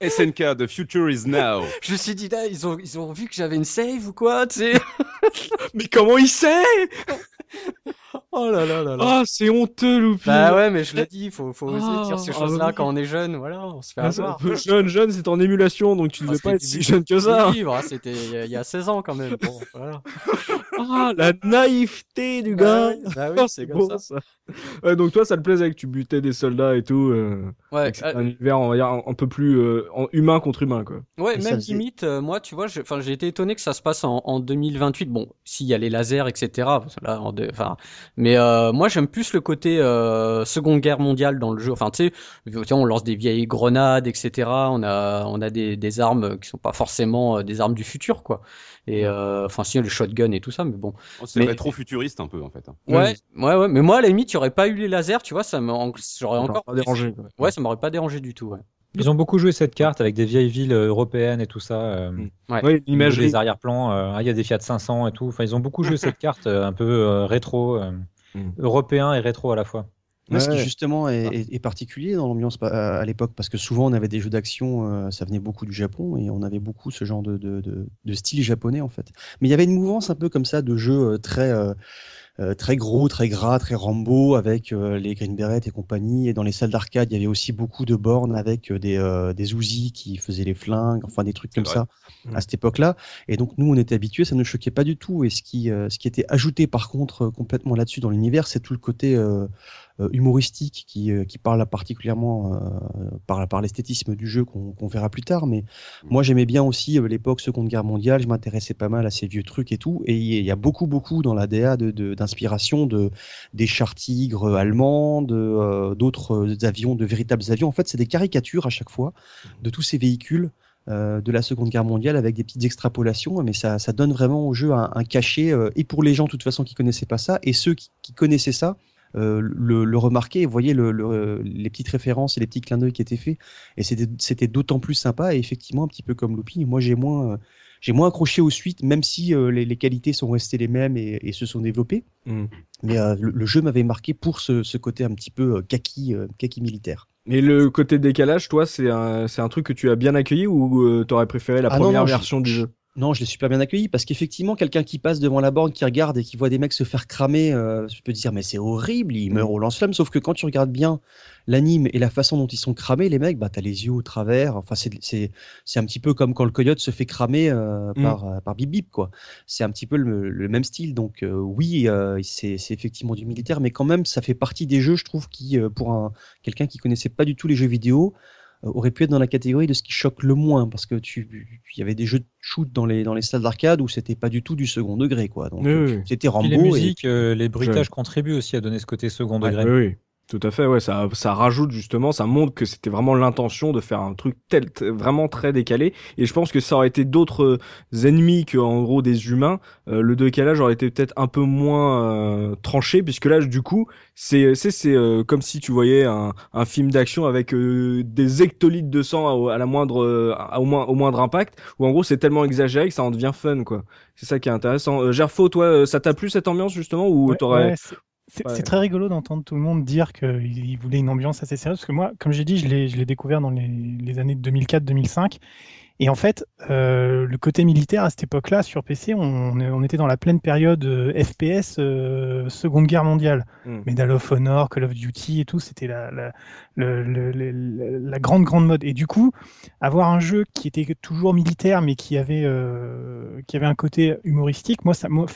SNK, The Future is Now. je me suis dit là ils ont ils ont vu que j'avais une save ou quoi tu sais. Mais comment il sait? oh là là là là. Ah, c'est honteux, Looping. Bah ouais mais je l'ai dit faut faut oser Ah, dire ces ah choses-là oui. quand on est jeune voilà on se fait Ah, avoir. jeune, jeune, c'est en émulation, donc tu Ah, devais c'était pas être si jeune que ça. livre, hein, c'était il y a- il y a 16 ans quand même. Bon, voilà. Ah, la naïveté du gars. Bah oui, bah oui, Ah, c'est comme beau, ça. ça. Ouais, donc toi, ça te plaisait que tu butais des soldats et tout. Euh, Ouais, que c'était euh, un univers, on va dire, un, un peu plus euh, en- humain contre humain, quoi. Ouais, Et ça même faisait- limite, euh, moi, tu vois, je- enfin, j'ai été étonné que ça se passe en, en 2028. Bon, s'il y a les lasers, etc. parce que là, en deux- enfin, mais euh, moi, j'aime plus le côté euh, Seconde Guerre mondiale dans le jeu. Enfin, tu sais, tu on lance des vieilles grenades, etc. On a, on a des, des armes qui sont pas forcément euh, des armes du futur, quoi. Et euh, enfin, si le shotgun et tout ça, mais bon. Oh, C'est Mais- rétro-futuriste un peu en fait. hein. Ouais, ouais, ouais. Mais moi, à la limite, il y aurait pas eu les lasers, tu vois, ça m'aurait encore pas dérangé. Ouais, ça m'aurait pas dérangé du tout. Ouais. Ils ont beaucoup joué cette carte avec des vieilles villes euh, européennes et tout ça. euh, Mm. Ouais. Ouais, l'imagerie. des arrière-plans. euh, ah, il y a des Fiat 500 et tout. Enfin, ils ont beaucoup joué cette carte euh, un peu euh, rétro, euh, Mm. européen et rétro à la fois. Ouais, ce qui justement est, est- est particulier dans l'ambiance pa- à, à l'époque, parce que souvent on avait des jeux d'action, euh, ça venait beaucoup du Japon, et on avait beaucoup ce genre de, de, de, de style japonais en fait. Mais il y avait une mouvance un peu comme ça de jeux euh, très, euh, très gros, très gras, très Rambo, avec euh, les Green Beret et compagnie. Et dans les salles d'arcade, il y avait aussi beaucoup de bornes avec euh, des, euh, des Uzi qui faisaient les flingues, enfin des trucs comme vrai. ça Mm. à cette époque-là. Et donc nous, on était habitués, ça ne choquait pas du tout. Et ce qui, euh, ce qui était ajouté par contre complètement là-dessus dans l'univers, c'est tout le côté humoristique qui, euh, qui parle particulièrement euh, par, par l'esthétisme du jeu qu'on qu'on verra plus tard. Mais moi, j'aimais bien aussi euh, l'époque Seconde Guerre mondiale. Je m'intéressais pas mal à ces vieux trucs et tout. Et il y a beaucoup, beaucoup dans la DA d'inspiration de, des chars tigres allemands, de, euh, d'autres euh, avions, de véritables avions. En fait, c'est des caricatures à chaque fois de tous ces véhicules euh, de la Seconde Guerre mondiale avec des petites extrapolations, mais ça, ça donne vraiment au jeu un, un cachet, euh, et pour les gens de toute façon qui connaissaient pas ça, et ceux qui, qui connaissaient ça, euh, le, le remarquaient et voyaient le, le- les petites références et les petits clins d'œil qui étaient faits, et c'était d'autant plus sympa, et effectivement, un petit peu comme Looping, moi j'ai moins, j'ai moins accroché aux suites, même si euh, les, les qualités sont restées les mêmes et, et se sont développées, Mm. mais euh, le, jeu m'avait marqué pour ce, ce côté un petit peu kaki, kaki militaire. Mais le côté décalage, toi, c'est un, c'est un truc que tu as bien accueilli ou t'aurais préféré la Ah première non, version du je- jeu? Non, je l'ai super bien accueilli parce qu'effectivement, quelqu'un qui passe devant la borne, qui regarde et qui voit des mecs se faire cramer, euh, je peux te dire, mais c'est horrible, ils meurent au lance-flamme. Sauf que quand tu regardes bien l'anime et la façon dont ils sont cramés, les mecs, bah, t'as les yeux au travers. Enfin, c'est, c'est, c'est un petit peu comme quand le coyote se fait cramer euh, Mm. par, euh, par Bip Bip, quoi. C'est un petit peu le, le même style. Donc, euh, oui, euh, c'est, c'est effectivement du militaire, mais quand même, ça fait partie des jeux, je trouve, qui, euh, pour un, quelqu'un qui connaissait pas du tout les jeux vidéo, aurait pu être dans la catégorie de ce qui choque le moins parce que tu il y avait des jeux de shoot dans les dans les salles d'arcade où c'était pas du tout du second degré quoi donc Oui, euh, oui, c'était Rambo les et musiques, euh, les bruitages contribuent aussi à donner ce côté second degré. Oui, oui. Tout à fait, ouais, ça, ça rajoute justement, ça montre que c'était vraiment l'intention de faire un truc tel, vraiment très décalé. Et je pense que ça aurait été d'autres euh, ennemis que, en gros, des humains. euh, le décalage aurait été peut-être un peu moins euh, tranché, puisque là, du coup, c'est, c'est, c'est euh, comme si tu voyais un, un film d'action avec euh, des hectolitres de sang à, à la moindre, à- au, moins, au moindre impact, où en gros, c'est tellement exagéré que ça en devient fun, quoi. C'est ça qui est intéressant. Euh, Gerfo, toi, ça t'a plu cette ambiance justement, ou Ouais, t'aurais ouais, c'est- Ouais. très rigolo d'entendre tout le monde dire qu'il il voulait une ambiance assez sérieuse, parce que moi, comme j'ai dit, je l'ai découvert dans les, les années 2004-2005. Et en fait, euh, le côté militaire à cette époque-là, sur PC, on, on était dans la pleine période euh, FPS euh, Seconde Guerre mondiale. Hmm. Medal of Honor, Call of Duty et tout, c'était la, grande, grande mode. Et du coup, avoir un jeu qui était toujours militaire, mais qui avait, qui avait un côté humoristique, moi, ça, moi,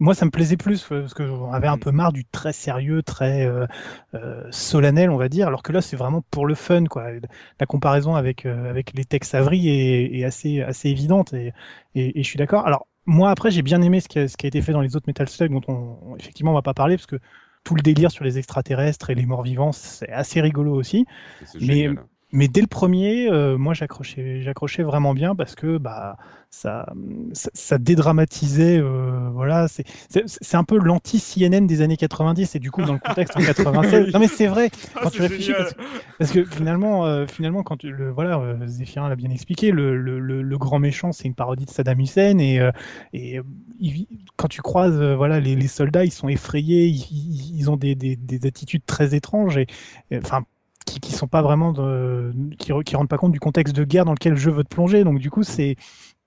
moi, ça me plaisait plus euh, parce que j'en avais un peu marre du très sérieux, très euh, euh, solennel, on va dire. Alors que là, c'est vraiment pour le fun, quoi. La comparaison avec euh, avec les Tex Avery est, est assez assez évidente et, et, et je suis d'accord. Alors moi, après, j'ai bien aimé ce qui, a, ce qui a été fait dans les autres Metal Slug, dont on, on- effectivement on va pas parler parce que tout le délire sur les extraterrestres et les morts vivants, c'est assez rigolo aussi. C'est Mais- génial. Mais dès le premier, euh, moi j'accrochais, j'accrochais vraiment bien parce que bah ça, ça, ça dédramatisait, euh, voilà, c'est, c'est, c'est un peu l'anti-CNN des années 90 et du coup dans le contexte en 96. Non mais c'est vrai quand tu réfléchis parce, parce que finalement, euh, finalement quand tu, le, voilà, euh, Zéphirin l'a bien expliqué, le, le, le, le grand méchant c'est une parodie de Saddam Hussein et, et il- quand tu croises, voilà, les, les soldats ils sont effrayés, ils, ont des, des, des attitudes très étranges et, enfin qui, qui sont pas vraiment de, qui, qui rendent pas compte du contexte de guerre dans lequel le jeu veut te plonger. Donc du coup, c'est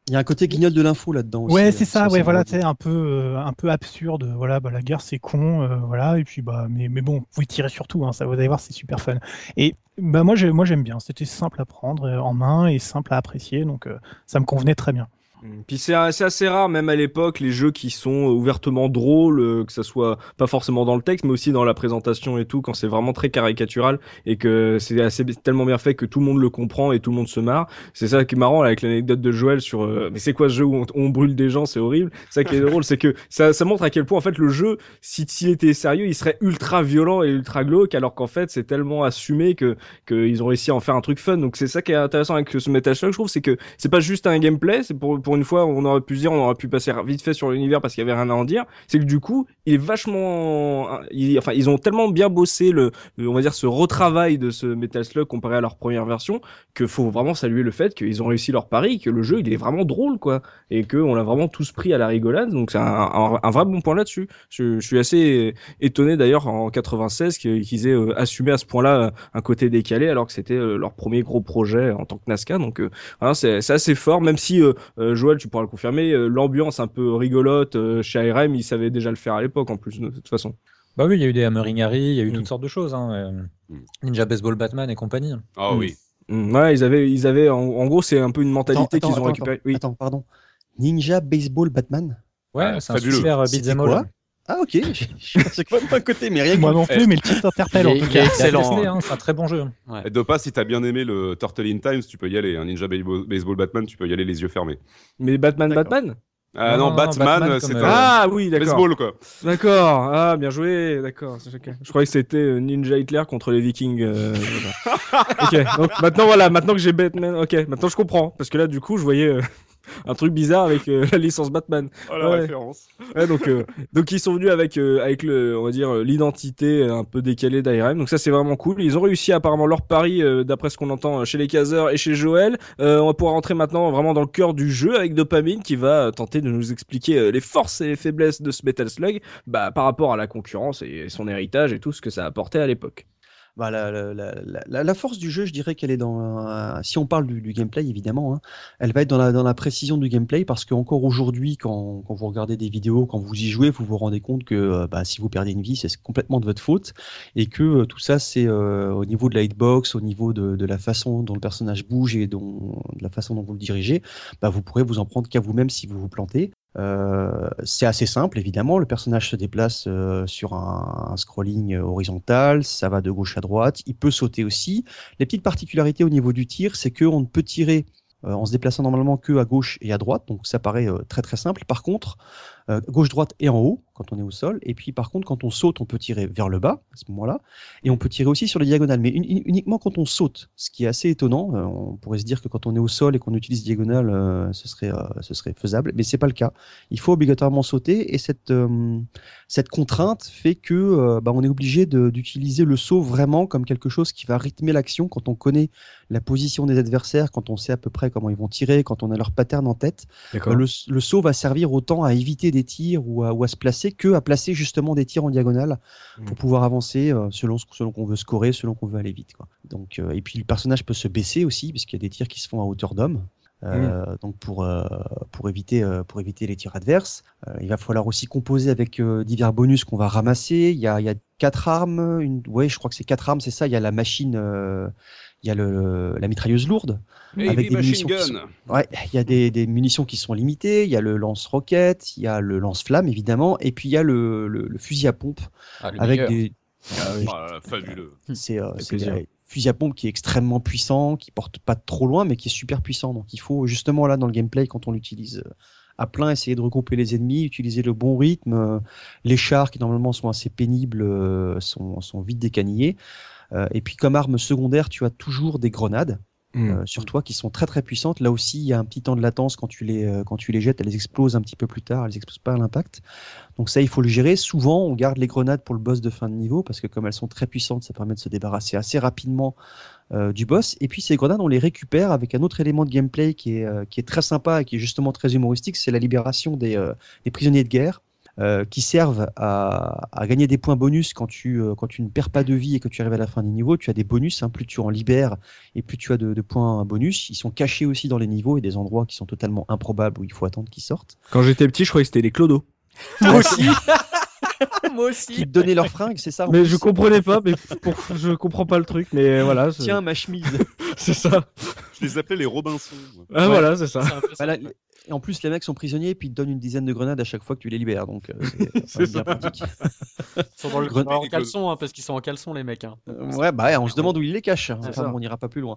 Il y a un côté guignol de l'info là-dedans. ouais, c'est ça, ouais, voilà, c'est un peu euh, un peu absurde. Voilà, bah la guerre c'est con, euh, voilà, et puis bah mais mais bon, vous tirez surtout, hein, ça vous allez voir, c'est super fun. Et bah moi moi j'aime bien, c'était simple à prendre euh, en main et simple à apprécier, donc euh, ça me convenait très bien. Mm. Puis c'est assez rare, même à l'époque, les jeux qui sont ouvertement drôles, euh, que ça soit pas forcément dans le texte, mais aussi dans la présentation et tout, quand c'est vraiment très caricatural et que c'est assez tellement bien fait que tout le monde le comprend et tout le monde se marre. C'est ça qui est marrant là, avec l'anecdote de Joël sur euh, mais c'est quoi ce jeu où on, on brûle des gens, c'est horrible. Ça qui est drôle, c'est que ça, ça montre à quel point en fait le jeu, si s'il était sérieux, il serait ultra violent et ultra glauque, alors qu'en fait c'est tellement assumé que qu'ils ont réussi à en faire un truc fun. Donc c'est ça qui est intéressant avec ce Metal Slug, je trouve, c'est que c'est pas juste un gameplay, c'est pour, pour une fois, on aurait pu dire, on aurait pu passer vite fait sur l'univers parce qu'il y avait rien à en dire. C'est que du coup, il est vachement, enfin, ils ont tellement bien bossé le, on va dire, ce retravail de ce Metal Slug comparé à leur première version que faut vraiment saluer le fait qu'ils ont réussi leur pari, que le jeu, il est vraiment drôle, quoi. Et que on l'a vraiment tous pris à la rigolade. Donc c'est un, vrai bon point là-dessus. Je, je suis assez étonné d'ailleurs en 96 qu'ils aient euh, assumé à ce point-là euh, un côté décalé alors que c'était euh, leur premier gros projet en tant que Nazca. Donc c'est assez fort, même si euh, Joël, tu pourras le confirmer, euh, l'ambiance un peu rigolote euh, chez ARM, ils savaient déjà le faire à l'époque en plus de toute façon. Bah oui, il y a eu des Hammering Harry, il y a eu Mm. toutes sortes de choses. Hein, euh, Mm. Ninja Baseball Batman et compagnie. Ah Mm. oui. Mm, ouais, ils avaient, ils avaient, en, en gros, c'est un peu une mentalité qu'ils ont récupérée. attends, Oui. Attends, pardon. Ninja Baseball Batman? Ouais, Ah, c'est un fabuleux. super beat'em all. Ah ok, je je suis passé quand même pas à côté, mais rien que Moi non plus, mais le titre t'interpelle en tout cas. C'est excellent. testé, hein, c'est un très bon jeu. Et Dopa, si t'as bien aimé le Turtle in Times, tu peux y aller. Un Ninja Baseball Batman, tu peux y aller les yeux fermés. Mais Batman. Batman Ah Non, non, non, Batman, Batman c'est comme, un euh, Ah oui, d'accord. baseball quoi. D'accord. Ah, bien joué. D'accord. c'est. Je croyais que c'était euh, Ninja Hitler contre les Vikings. euh, ok. Donc maintenant voilà, maintenant que j'ai Batman, ok. Maintenant je comprends parce que là du coup je voyais euh, un truc bizarre avec euh, la licence Batman. Oh, la Ouais. référence. Ouais, donc euh, donc ils sont venus avec euh, avec le on va dire euh, l'identité un peu décalée d'IRM. Donc ça c'est vraiment cool. Ils ont réussi apparemment leur pari euh, d'après ce qu'on entend euh, chez les caseurs et chez Joël. Euh, on va pouvoir rentrer maintenant vraiment dans le cœur du jeu avec Dopamine qui va euh, tenter de nous expliquer euh, les forces et les faiblesses de ce Metal Slug bah, par rapport à la concurrence et son héritage et tout ce que ça apportait à l'époque. Bah, la, force du jeu, je dirais qu'elle est dans. euh, si on parle du, gameplay, évidemment, hein, elle va être dans la, précision du gameplay parce qu'encore aujourd'hui, quand, vous regardez des vidéos, quand vous y jouez, vous vous rendez compte que euh, bah, si vous perdez une vie, c'est complètement de votre faute et que euh, tout ça, c'est au niveau de la hitbox, au niveau de, de la façon dont le personnage bouge et dont, de la façon dont vous le dirigez, bah, vous pourrez vous en prendre qu'à vous-même si vous vous plantez. Euh, c'est assez simple, évidemment. Le personnage se déplace euh, sur un, scrolling horizontal, ça va de gauche à droite. Il peut sauter aussi. Les petites particularités au niveau du tir, c'est qu'on ne peut tirer euh, en se déplaçant normalement que à gauche et à droite, donc ça paraît euh, très très simple. Par contre, euh, gauche, droite et en haut quand on est au sol. Et puis par contre, quand on saute, on peut tirer vers le bas à ce moment-là. Et on peut tirer aussi sur les diagonales, mais uni- uniquement quand on saute, ce qui est assez étonnant. Euh, on pourrait se dire que quand on est au sol et qu'on utilise diagonale, euh, ce, serait, euh, ce serait faisable, mais c'est pas le cas. Il faut obligatoirement sauter et cette, euh, cette contrainte fait que bah, on est obligé d'utiliser le saut vraiment comme quelque chose qui va rythmer l'action quand on connaît la position des adversaires, quand on sait à peu près comment ils vont tirer, quand on a leur pattern en tête. Le, le saut va servir autant à éviter des tirs ou à, ou à se placer que à placer justement des tirs en diagonale pour Mm. pouvoir avancer euh, selon ce selon qu'on veut scorer, selon qu'on veut aller vite. Quoi. Donc euh, et puis le personnage peut se baisser aussi parce qu'il y a des tirs qui se font à hauteur d'homme. Euh, Donc pour euh, pour éviter euh, pour éviter les tirs adverses, il va falloir aussi composer avec divers bonus qu'on va ramasser. Il y a il y a quatre armes, une ouais je crois que c'est quatre armes, c'est ça. Il y a la machine, il y a le la mitrailleuse lourde. Heavy Avec des Machine munitions. Ouais, il y a des, des munitions qui sont limitées, il y a le lance-roquette, il y a le lance-flamme évidemment, et puis il y a le, le, le fusil à pompe Ah, avec meilleur. des. Ah, là, fabuleux. C'est euh, fusil à pompe qui est extrêmement puissant, qui porte pas trop loin, mais qui est super puissant. Donc il faut justement là dans le gameplay quand on l'utilise euh, à plein, essayer de regrouper les ennemis, utiliser le bon rythme. euh, Les chars qui normalement sont assez pénibles euh, sont, sont vite décanillés. Euh, et puis comme arme secondaire, tu as toujours des grenades Mm. euh, sur toi qui sont très très puissantes. Là aussi, il y a un petit temps de latence quand tu les euh, quand tu les jettes, elles explosent un petit peu plus tard, elles explosent pas à l'impact. Donc ça, il faut le gérer. Souvent, on garde les grenades pour le boss de fin de niveau parce que comme elles sont très puissantes, ça permet de se débarrasser assez rapidement euh, du boss. Et puis ces grenades, on les récupère avec un autre élément de gameplay qui est euh, qui est très sympa et qui est justement très humoristique, c'est la libération des euh, des prisonniers de guerre. Euh, qui servent à, à gagner des points bonus quand tu, euh, quand tu ne perds pas de vie et que tu arrives à la fin du niveau. Tu as des bonus, hein, plus tu en libères et plus tu as de, de points bonus. Ils sont cachés aussi dans les niveaux et des endroits qui sont totalement improbables où il faut attendre qu'ils sortent. Quand j'étais petit, je croyais que c'était les clodos. Moi aussi. Moi Qui aussi. te donnaient leurs fringues, c'est ça Mais plus je comprenais pas, mais pour... je comprends pas le truc, mais voilà. Tiens, ma chemise. c'est ça. Je les appelais les Robinson. Ah voilà, c'est ça. Voilà, et en plus, les mecs sont prisonniers et puis ils te donnent une dizaine de grenades à chaque fois que tu les libères. Donc, euh, c'est bien pratique. Ils sont dans le Gren- en caleçon, hein, parce qu'ils sont en caleçon, les mecs. Hein. Euh, ouais, bah ouais, on se demande où ils les cachent. Enfin, bon, on n'ira pas plus loin.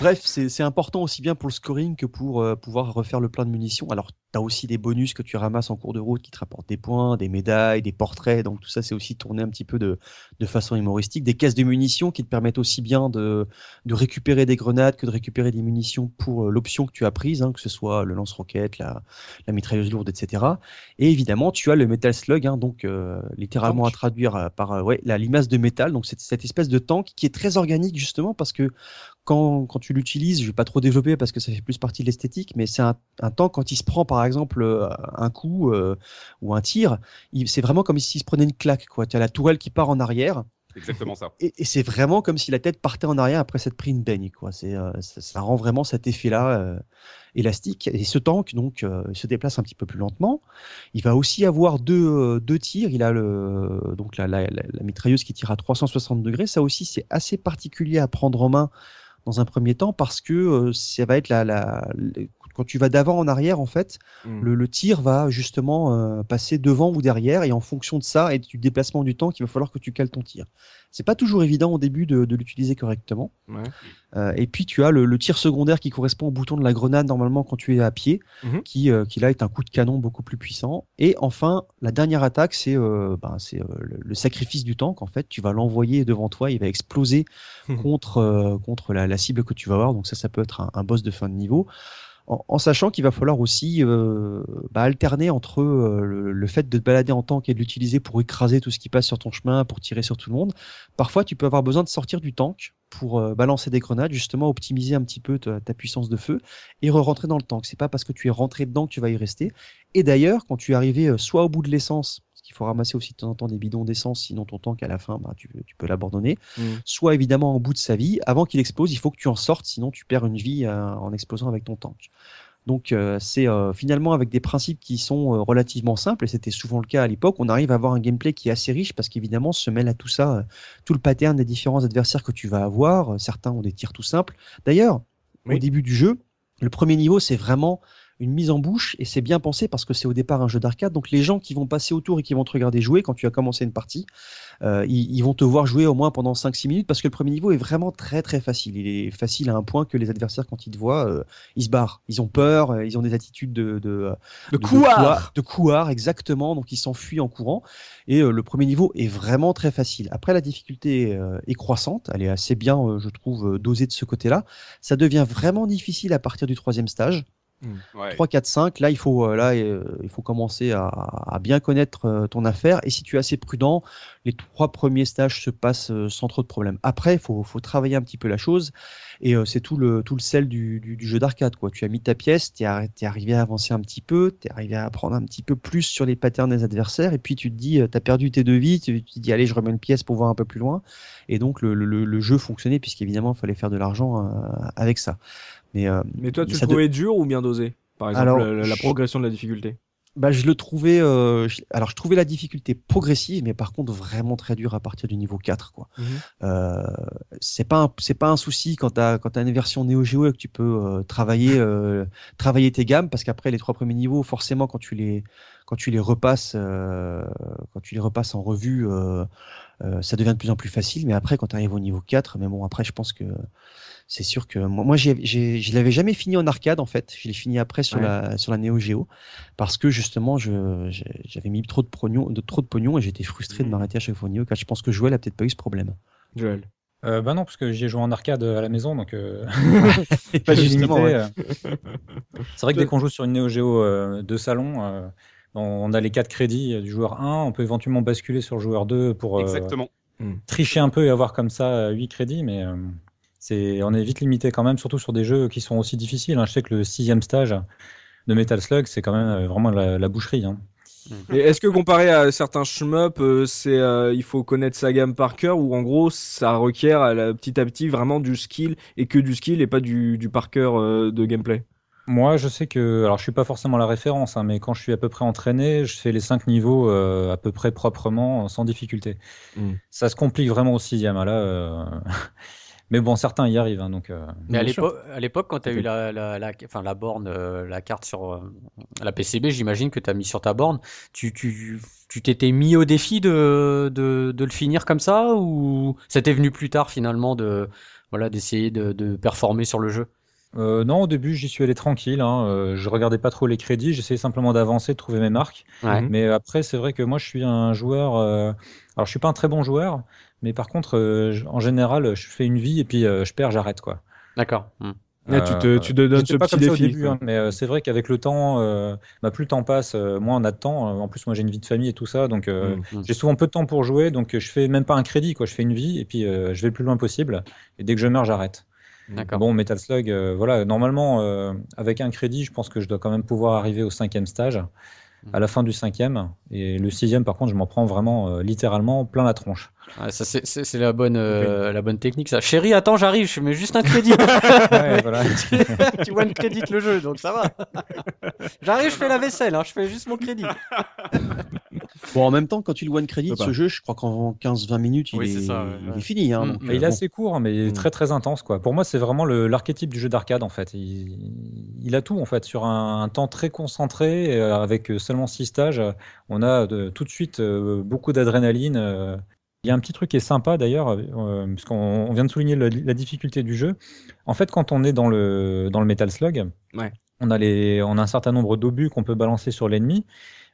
Bref, c'est important aussi bien pour le scoring que pour euh, pouvoir refaire le plein de munitions. Alors, tu as aussi des bonus que tu ramasses en cours de route qui te rapportent des points, des médailles, des portraits. Donc, tout ça, c'est aussi tourné un petit peu de, de façon humoristique. Des caisses de munitions qui te permettent aussi bien de, de récupérer des grenades que de récupérer des munitions pour euh, l'option que tu as prise, hein, que ce soit le lance-roquette, la, la mitrailleuse lourde, etc. Et évidemment, tu as le Metal Slug, hein, donc euh, littéralement Tank. à traduire euh, par euh, ouais, la limace de métal. Donc, c'est cette espèce de tank qui est très organique justement parce que quand, quand tu l'utilises, je vais pas trop développer parce que ça fait plus partie de l'esthétique, mais c'est un, un tank quand il se prend par exemple un coup euh, ou un tir, c'est vraiment comme s'il se prenait une claque. Tu as la tourelle qui part en arrière Exactement ça. et, c'est vraiment comme si la tête partait en arrière après s'être pris une baigne. Quoi. C'est, euh, ça, ça rend vraiment cet effet-là euh, élastique. Et ce tank donc euh, se déplace un petit peu plus lentement. Il va aussi avoir deux, euh, deux tirs. Il a le, donc la, la, la, la mitrailleuse qui tire à 360 degrés. Ça aussi c'est assez particulier à prendre en main dans un premier temps parce que euh, ça va être la, quand tu vas d'avant en arrière en fait, Mm. le, le tir va justement euh, passer devant ou derrière et en fonction de ça et du déplacement du temps, il va falloir que tu cales ton tir. C'est pas toujours évident au début de, de l'utiliser correctement. Ouais. Euh, et puis tu as le, le tir secondaire qui correspond au bouton de la grenade normalement quand tu es à pied, Mhm. qui, euh, qui là est un coup de canon beaucoup plus puissant. Et enfin, la dernière attaque, c'est euh, ben, c'est le, le sacrifice du tank. En fait, tu vas l'envoyer devant toi, il va exploser Mhm. contre, contre la, la cible que tu vas avoir. Donc ça, ça peut être un, un boss de fin de niveau. En, sachant qu'il va falloir aussi euh, bah, alterner entre euh, le, fait de te balader en tank et de l'utiliser pour écraser tout ce qui passe sur ton chemin, pour tirer sur tout le monde. Parfois, tu peux avoir besoin de sortir du tank pour euh, balancer des grenades, justement optimiser un petit peu ta, ta puissance de feu et re-rentrer dans le tank. C'est pas parce que tu es rentré dedans que tu vas y rester. Et d'ailleurs, quand tu es arrivé soit au bout de l'essence, qu'il faut ramasser aussi de temps en temps des bidons d'essence, sinon ton tank à la fin, bah, tu, tu peux l'abandonner, Mm. soit évidemment au bout de sa vie, avant qu'il explose, il faut que tu en sortes, sinon tu perds une vie euh, en explosant avec ton tank. Donc euh, c'est euh, finalement avec des principes qui sont euh, relativement simples, et c'était souvent le cas à l'époque, on arrive à avoir un gameplay qui est assez riche parce qu'évidemment se mêle à tout ça, tout le pattern des différents adversaires que tu vas avoir. Certains ont des tirs tout simples. D'ailleurs, Oui. au début du jeu, le premier niveau c'est vraiment une mise en bouche et c'est bien pensé parce que c'est au départ un jeu d'arcade. Donc les gens qui vont passer autour et qui vont te regarder jouer quand tu as commencé une partie, euh, ils, ils vont te voir jouer au moins pendant 5-6 minutes parce que le premier niveau est vraiment très très facile. Il est facile à un point que les adversaires quand ils te voient, euh, ils se barrent, ils ont peur, euh, ils ont des attitudes de de, couard. de couard exactement, donc ils s'enfuient en courant. Et euh, le premier niveau est vraiment très facile. Après la difficulté est croissante, elle est assez bien, je trouve, dosée de ce côté-là. Ça devient vraiment difficile à partir du troisième stage. Ouais. 3, 4, 5, là il faut euh, là euh, il faut commencer à, bien connaître euh, ton affaire et si tu es assez prudent, les trois premiers stages se passent sans trop de problèmes. Après, il faut, travailler un petit peu la chose et c'est tout le sel du, jeu d'arcade. Tu as mis ta pièce, tu es, arrivé à avancer un petit peu, tu es arrivé à apprendre un petit peu plus sur les patterns des adversaires et puis tu te dis tu as perdu tes deux vies, tu, te dis allez, je remets une pièce pour voir un peu plus loin et donc le, le, jeu fonctionnait puisqu'évidemment il fallait faire de l'argent avec ça. Mais euh, Mais toi, tu le trouvais dur ou bien dosé Par exemple, Alors, la, la- la je- progression de la difficulté? Bah, je le trouvais. euh, je- alors, je trouvais la difficulté progressive, mais par contre vraiment très dur à partir du niveau 4. Quoi. Euh, c'est pas c'est pas un souci quand t'as quand t'as une version Neo Geo et que tu peux travailler travailler tes gammes, parce qu'après les trois premiers niveaux, forcément quand tu les quand tu les repasses quand tu les repasses en revue, ça devient de plus en plus facile. Mais après, quand tu arrives au niveau 4, mais bon, après, je pense que c'est sûr que moi, moi j'ai, j'ai, je l'avais jamais fini en arcade en fait. Je l'ai fini après sur Ouais. la sur la Neo Geo parce que justement, je, j'ai- j'avais mis trop de pognon, de trop de pognon et j'étais frustré de Mhm. m'arrêter à chaque fois au Neo 4. Je pense que Joël a peut-être pas eu ce problème. Joël. Euh, bah non, parce que j'y ai joué en arcade à la maison, donc euh, Pas j'ai justement, limité, ouais. euh. C'est vrai que dès qu'on joue sur une Neo Geo euh, de salon, euh, on a les 4 crédits du joueur 1, on peut éventuellement basculer sur le joueur 2 pour euh, Exactement. tricher un peu et avoir comme ça 8 crédits, mais euh, c'est, on est vite limité quand même, surtout sur des jeux qui sont aussi difficiles. hein. Je sais que le sixième stage de Metal Slug, c'est quand même euh, vraiment la, la boucherie. hein. Et est-ce que comparé à certains shmup, euh, c'est euh, il faut connaître sa gamme par cœur ou en gros ça requiert à la- petit à petit vraiment du skill et que du skill et pas du, du par cœur euh, de gameplay? Moi, je sais que, alors je suis pas forcément la référence, hein, mais quand je suis à peu près entraîné, je fais les cinq niveaux euh, à peu près proprement, sans difficulté. Mm. Ça se complique vraiment au sixième, là. Mais bon, certains y arrivent, hein, donc. euh, Mais à l'époque, quand tu as eu la, la, la, enfin, la borne, euh, la carte sur euh, la PCB, j'imagine que tu as mis sur ta borne, tu tu tu t'étais mis au défi de, de, de le finir comme ça ou ça t'est venu plus tard finalement de voilà d'essayer de, de performer sur le jeu? Non, au début, j'y suis allé tranquille. Hein, je regardais pas trop les crédits. J'essayais simplement d'avancer, de trouver mes marques. Ouais. Mais après, c'est vrai que moi, je suis un joueur. alors, je suis pas un très bon joueur, mais par contre, euh, en général, je fais une vie et puis euh, je perds, j'arrête quoi. D'accord. Hmm. Là, tu te, Euh, tu te donnes ce pas petit comme ça au défi. début, hein, mais euh, c'est vrai qu'avec le temps, euh, bah, plus le temps passe, euh, moins on a de temps. Euh, En plus, moi, j'ai une vie de famille et tout ça, donc euh, Mm. Mm. j'ai souvent peu de temps pour jouer, donc euh, je fais même pas un crédit, quoi. Je fais une vie et puis euh, je vais le plus loin possible. Et dès que je meurs, j'arrête. D'accord. Bon, Metal Slug, euh, voilà, normalement, euh, avec un crédit, je pense que je dois quand même pouvoir arriver au cinquième stage, à la fin du cinquième. Et le sixième, par contre, je m'en prends vraiment euh, littéralement plein la tronche. Ouais, ça c'est c'est c'est la bonne euh, la bonne technique ça. Chérie, attends, j'arrive, je mets juste un crédit. Ouais, voilà. tu one crédit le jeu, donc ça va. J'arrive, je fais la vaisselle, hein, je fais juste mon crédit. Bon, en même temps, quand tu le one pas. ce jeu, je crois qu'en 15-20 minutes, il, Oui, est, c'est ça, ouais, il est fini. Hein, Mm, donc, mais euh, il est bon. assez court, mais Mm. très très intense quoi. Pour moi, c'est vraiment le- l'archétype du jeu d'arcade en fait. Il, il a tout en fait sur un, un temps très concentré euh, avec euh, seulement six stages. euh, On a de- tout de suite euh, beaucoup d'adrénaline. Il y a un petit truc qui est sympa d'ailleurs, euh, parce qu'on on vient de souligner le- la difficulté du jeu. En fait, quand on est dans le dans le Metal Slug, Ouais. on a les on a un certain nombre d'obus qu'on peut balancer sur l'ennemi.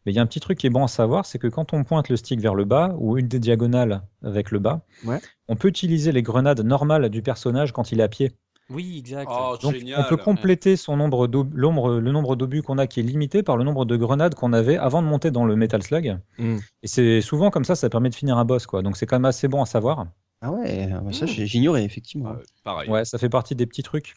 Mais il y a un petit truc qui est bon à savoir, c'est que quand on pointe le stick vers le bas ou une des diagonales avec le bas, Ouais. on peut utiliser les grenades normales du personnage quand il est à pied. Oui, exact. Oh, Donc génial. on peut compléter son nombre l'ombre- le nombre d'obus qu'on a qui est limité par le nombre de grenades qu'on avait avant de monter dans le Metal Slug. Mm. Et c'est souvent comme ça, ça permet de finir un boss, quoi. Donc c'est quand même assez bon à savoir. Ah ouais, ah bah ça Mm. j'ai- j'ignorais effectivement. Ouais, pareil. Ouais, ça fait partie des petits trucs.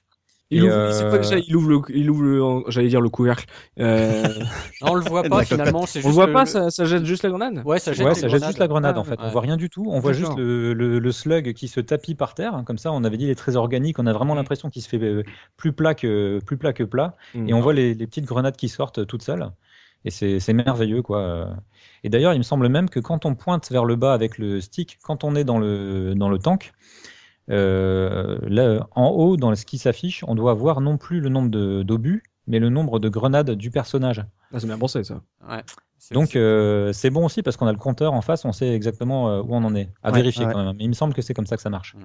Il Et, ouvre, euh, c'est quoi déjà Il ouvre le, il ouvre le, j'allais dire le couvercle. Euh, Non, on le voit pas finalement, c'est on juste le voit le- pas, ça, ça jette juste la grenade. Ouais, ça jette, Ouais, ça jette juste la grenade Ah, en fait. ouais. On voit rien du tout. On voit juste le, le, le slug qui se tapit par terre. hein. Comme ça, on avait dit il est très organique. On a vraiment l'impression qu'il se fait euh, plus plat que, plus plat que plat. Mm. Et on voit les, les petites grenades qui sortent euh, toutes seules. Et c'est c'est merveilleux, quoi. Et d'ailleurs, il me semble même que quand on pointe vers le bas avec le stick, quand on est dans le, dans le tank, là, en haut, dans ce qui s'affiche, on doit voir non plus le nombre d'obus, mais le nombre de grenades du personnage. Ah, c'est bien pensé ça. Ouais. Donc c'est- euh, c'est bon aussi parce qu'on a le compteur en face, on sait exactement euh, où on en est. À Ouais, vérifier ouais. quand même. Mais il me semble que c'est comme ça que ça marche.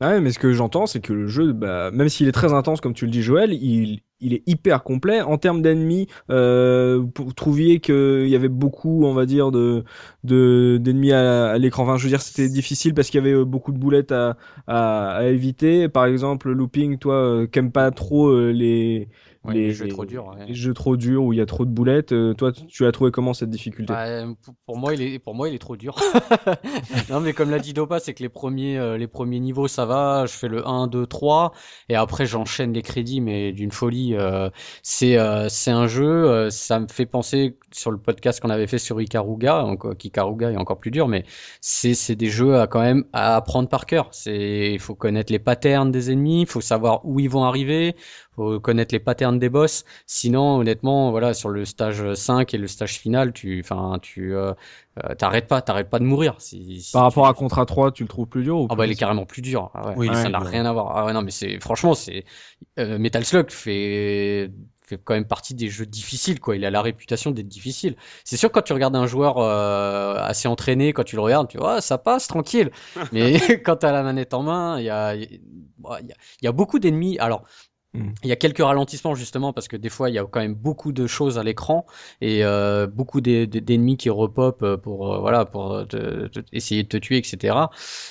Ah ouais, mais ce que j'entends, c'est que le jeu, bah, même s'il est très intense, comme tu le dis, Joël, il, il est hyper complet. En termes d'ennemis, euh, vous trouviez qu'il y avait beaucoup, on va dire, de de- d'ennemis à, à l'écran. Enfin, je veux dire, c'était difficile parce qu'il y avait euh, beaucoup de boulettes à, à, à éviter. Par exemple, Looping, toi, euh, pas trop euh, les, Ouais, les jeux trop durs, ouais. les jeux trop durs où il y a trop de boulettes. euh, toi, tu as trouvé comment cette difficulté? Bah, pour- pour moi, il est, pour moi, il est trop dur. non, mais comme l'a dit Dopa, c'est que les premiers, euh, les premiers niveaux, ça va. Je fais le 1, 2, 3. Et après, j'enchaîne les crédits, mais d'une folie. euh, c'est, euh, c'est un jeu, euh, ça me fait penser sur le podcast qu'on avait fait sur Ikaruga, donc euh, Ikaruga est encore plus dur, mais c'est, c'est des jeux à quand même à apprendre par cœur. C'est, il faut connaître les patterns des ennemis, il faut savoir où ils vont arriver, faut connaître les patterns des boss. Sinon, honnêtement, voilà, sur le stage 5 et le stage final, tu, enfin, tu, euh, euh, t'arrêtes pas, t'arrêtes pas de mourir. Si, si Par tu- rapport à Contra 3, tu le trouves plus dur ou Ah plus bah il est carrément plus dur. Ah ouais. Oui, ça ouais, n'a ouais. rien à voir. Ah ouais non mais c'est franchement c'est euh, Metal Slug fait fait quand même partie des jeux difficiles quoi. Il a la réputation d'être difficile. C'est sûr quand tu regardes un joueur euh, assez entraîné, quand tu le regardes, tu vois ah, ça passe tranquille. Mais quand t'as la manette en main, il y a il y a, il y a beaucoup d'ennemis. Alors Mm. il y a quelques ralentissements justement parce que des fois il y a quand même beaucoup de choses à l'écran et euh, beaucoup d'e- d'e- d'ennemis qui repopent pour euh, voilà pour te- te- essayer de te tuer etc.